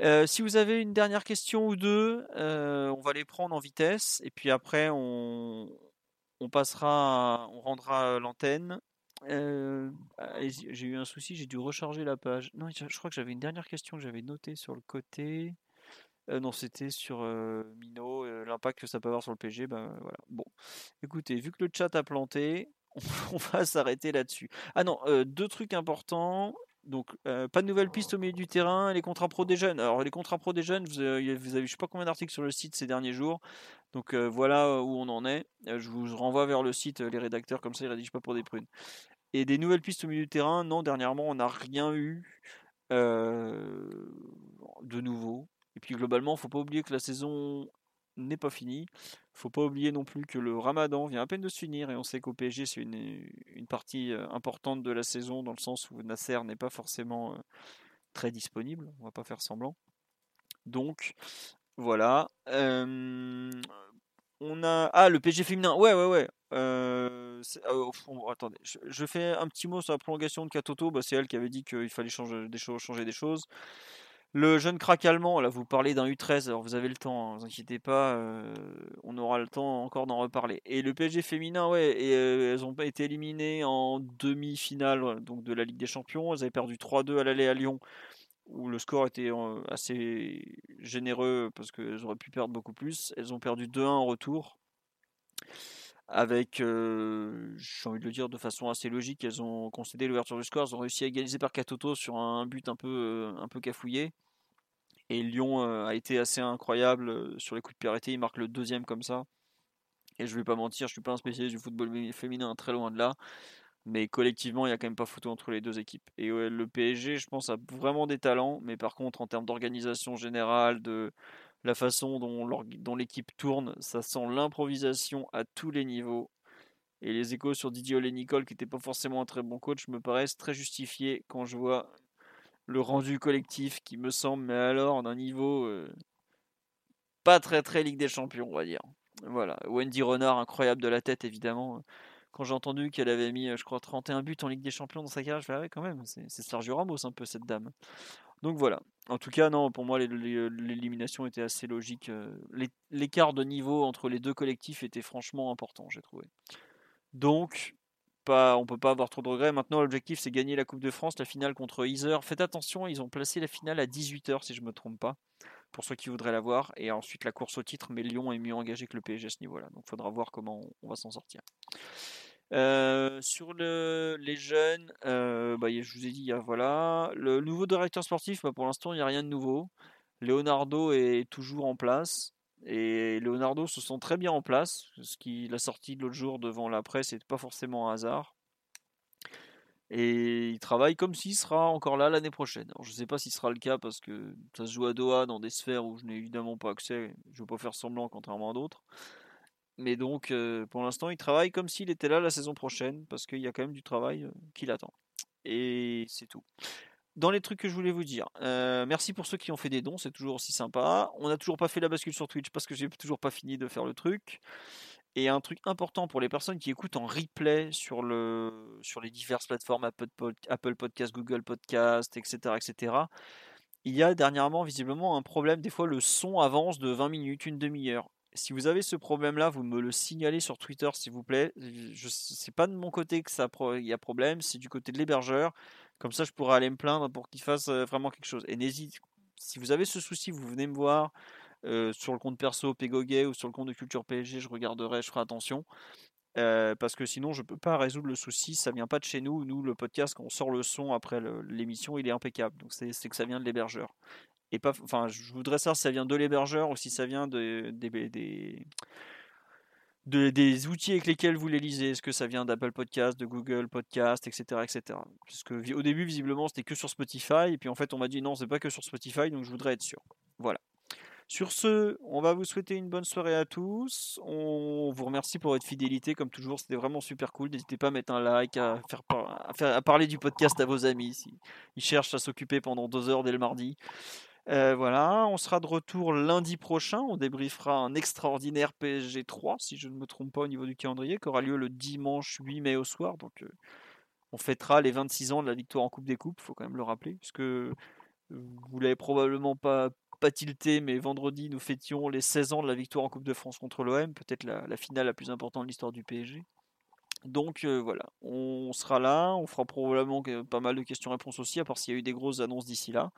Euh, si vous avez une dernière question ou deux, euh, on va les prendre en vitesse et puis après on, passera, on rendra l'antenne. Euh, j'ai eu un souci, j'ai dû recharger la page. Non, je crois que j'avais une dernière question que j'avais notée sur le côté. Non, c'était sur Mino, l'impact que ça peut avoir sur le PG. Ben, voilà. Bon, écoutez, vu que le chat a planté, on va s'arrêter là-dessus. Ah non, deux trucs importants. Donc, euh, pas de nouvelles pistes au milieu du terrain. Les contrats pro des jeunes. Alors, les contrats pro des jeunes, vous avez, vous avez je sais pas combien d'articles sur le site ces derniers jours. Donc, euh, voilà où on en est. Euh, je vous renvoie vers le site, les rédacteurs, comme ça, ils rédigent pas pour des prunes. Et des nouvelles pistes au milieu du terrain, non, dernièrement, on n'a rien eu de nouveau. Et puis, globalement, faut pas oublier que la saison n'est pas fini. Faut pas oublier non plus que le Ramadan vient à peine de se finir et on sait qu'au PSG c'est une, partie euh, importante de la saison dans le sens où Nasser n'est pas forcément euh, très disponible. On va pas faire semblant. Donc voilà. on a ah le PSG féminin. Ouais ouais ouais. Euh, attendez, je, fais un petit mot sur la prolongation de Katoto. Bah, c'est elle qui avait dit qu'il fallait changer des choses. Changer des choses. Le jeune crack allemand, là vous parlez d'un U13, alors vous avez le temps, ne hein, vous inquiétez pas, euh, on aura le temps encore d'en reparler. Et le PSG féminin, ouais, et, euh, elles ont été éliminées en demi-finale donc de la Ligue des Champions. Elles avaient perdu 3-2 à l'aller à Lyon, où le score était euh, assez généreux parce qu'elles auraient pu perdre beaucoup plus. Elles ont perdu 2-1 en retour. Avec, j'ai envie de le dire de façon assez logique, elles ont concédé l'ouverture du score, elles ont réussi à égaliser par Katoto sur un but un peu, un peu cafouillé Et Lyon a été assez incroyable sur les coups de pied arrêtés. Il marque le deuxième comme ça. Et je vais pas mentir, je suis pas un spécialiste du football féminin, très loin de là. Mais collectivement, il n'y a quand même pas photo entre les deux équipes. Et le PSG, je pense, a vraiment des talents. Mais par contre, en termes d'organisation générale, de la façon dont l'équipe tourne, ça sent l'improvisation à tous les niveaux. Et les échos sur Didier Olé-Nicole, qui n'était pas forcément un très bon coach, me paraissent très justifiés quand je vois le rendu collectif qui me semble, mais alors d'un niveau euh, pas très très Ligue des Champions, on va dire. Voilà, Wendy Renard, incroyable de la tête évidemment. Quand j'ai entendu qu'elle avait mis, je crois, 31 buts en Ligue des Champions dans sa carrière, je me ouais, quand même, c'est Sergio Ramos un peu cette dame. Donc voilà. En tout cas, non, pour moi, l'élimination était assez logique. Euh, l'écart de niveau entre les deux collectifs était franchement important, j'ai trouvé. Donc, pas, on peut pas avoir trop de regrets. Maintenant, l'objectif, c'est gagner la Coupe de France, la finale contre Iser. Faites attention, ils ont placé la finale à 18h, si je me trompe pas, pour ceux qui voudraient la voir. Et ensuite, la course au titre, mais Lyon est mieux engagé que le PSG à ce niveau-là. Donc, il faudra voir comment on va s'en sortir. Euh, sur le, les jeunes, euh, bah, je vous ai dit, voilà. Le nouveau directeur sportif, bah, pour l'instant, il n'y a rien de nouveau. Leonardo est toujours en place. Et Leonardo se sent très bien en place. Ce qu'il a sorti l'autre jour devant la presse n'est pas forcément un hasard. Et il travaille comme s'il sera encore là l'année prochaine. je ne sais pas si ce sera le cas parce que ça se joue à Doha dans des sphères où je n'ai évidemment pas accès. Je ne veux pas faire semblant contrairement à d'autres. Mais donc, euh, pour l'instant, il travaille comme s'il était là la saison prochaine parce qu'il y a quand même du travail euh, qui l'attend. Et c'est tout dans les trucs que je voulais vous dire, euh, merci pour ceux qui ont fait des dons, c'est toujours aussi sympa. On n'a toujours pas fait la bascule sur Twitch parce que j'ai toujours pas fini de faire le truc. Et un truc important pour les personnes qui écoutent en replay sur, le, sur les diverses plateformes Apple, Apple Podcast, Google Podcast, etc., etc. Il y a dernièrement visiblement un problème. Des fois, le son avance de 20 minutes, une demi-heure. Si vous avez ce problème-là, vous me le signalez sur Twitter, s'il vous plaît. Je, c'est pas de mon côté que ça y a problème, c'est du côté de l'hébergeur. Comme ça, je pourrais aller me plaindre pour qu'il fasse euh, vraiment quelque chose. Et n'hésite, si vous avez ce souci, vous venez me voir euh, sur le compte perso Pégoguet ou sur le compte de Culture PSG, je regarderai, je ferai attention. Euh, parce que sinon, je ne peux pas résoudre le souci. Ça vient pas de chez nous. Nous, le podcast, quand on sort le son après l'émission, il est impeccable. Donc, c'est que ça vient de l'hébergeur. Je voudrais savoir si ça vient de l'hébergeur ou si ça vient de, des, outils avec lesquels vous les lisez. Est-ce que ça vient d'Apple Podcast, de Google Podcast, etc. etc. Puisque au début, visiblement, c'était que sur Spotify. Et puis en fait, on m'a dit non, c'est pas que sur Spotify, donc je voudrais être sûr. Voilà. Sur ce, on va vous souhaiter une bonne soirée à tous. On vous remercie pour votre fidélité, comme toujours, c'était vraiment super cool. N'hésitez pas à mettre un like, à, faire, à, faire, parler du podcast à vos amis s'ils cherchent à s'occuper pendant deux heures dès le mardi. Euh, voilà, on sera de retour lundi prochain. On débriefera un extraordinaire PSG 3, si je ne me trompe pas au niveau du calendrier, qui aura lieu le dimanche 8 mai au soir. Euh, on fêtera les 26 ans de la victoire en Coupe des Coupes, il faut quand même le rappeler, puisque euh, vous l'avez probablement pas, pas tilté, mais vendredi, nous fêtions les 16 ans de la victoire en Coupe de France contre l'OM, peut-être la, finale la plus importante de l'histoire du PSG. Donc voilà, on sera là, on fera probablement pas mal de questions-réponses aussi, à part s'il y a eu des grosses annonces d'ici là.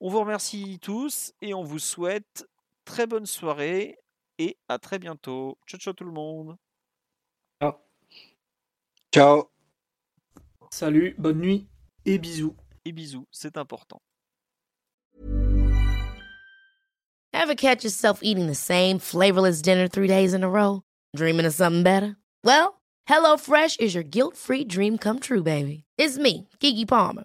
On vous remercie tous et on vous souhaite très bonne soirée et à très bientôt. Ciao ciao tout le monde. Ciao. Ciao. Salut, bonne nuit et bisous. Et bisous, c'est important. Ever catch yourself eating the same flavorless dinner three days in a row? Dreaming of something better? Well, HelloFresh is your guilt-free dream come true, baby. It's me, Kiki Palmer.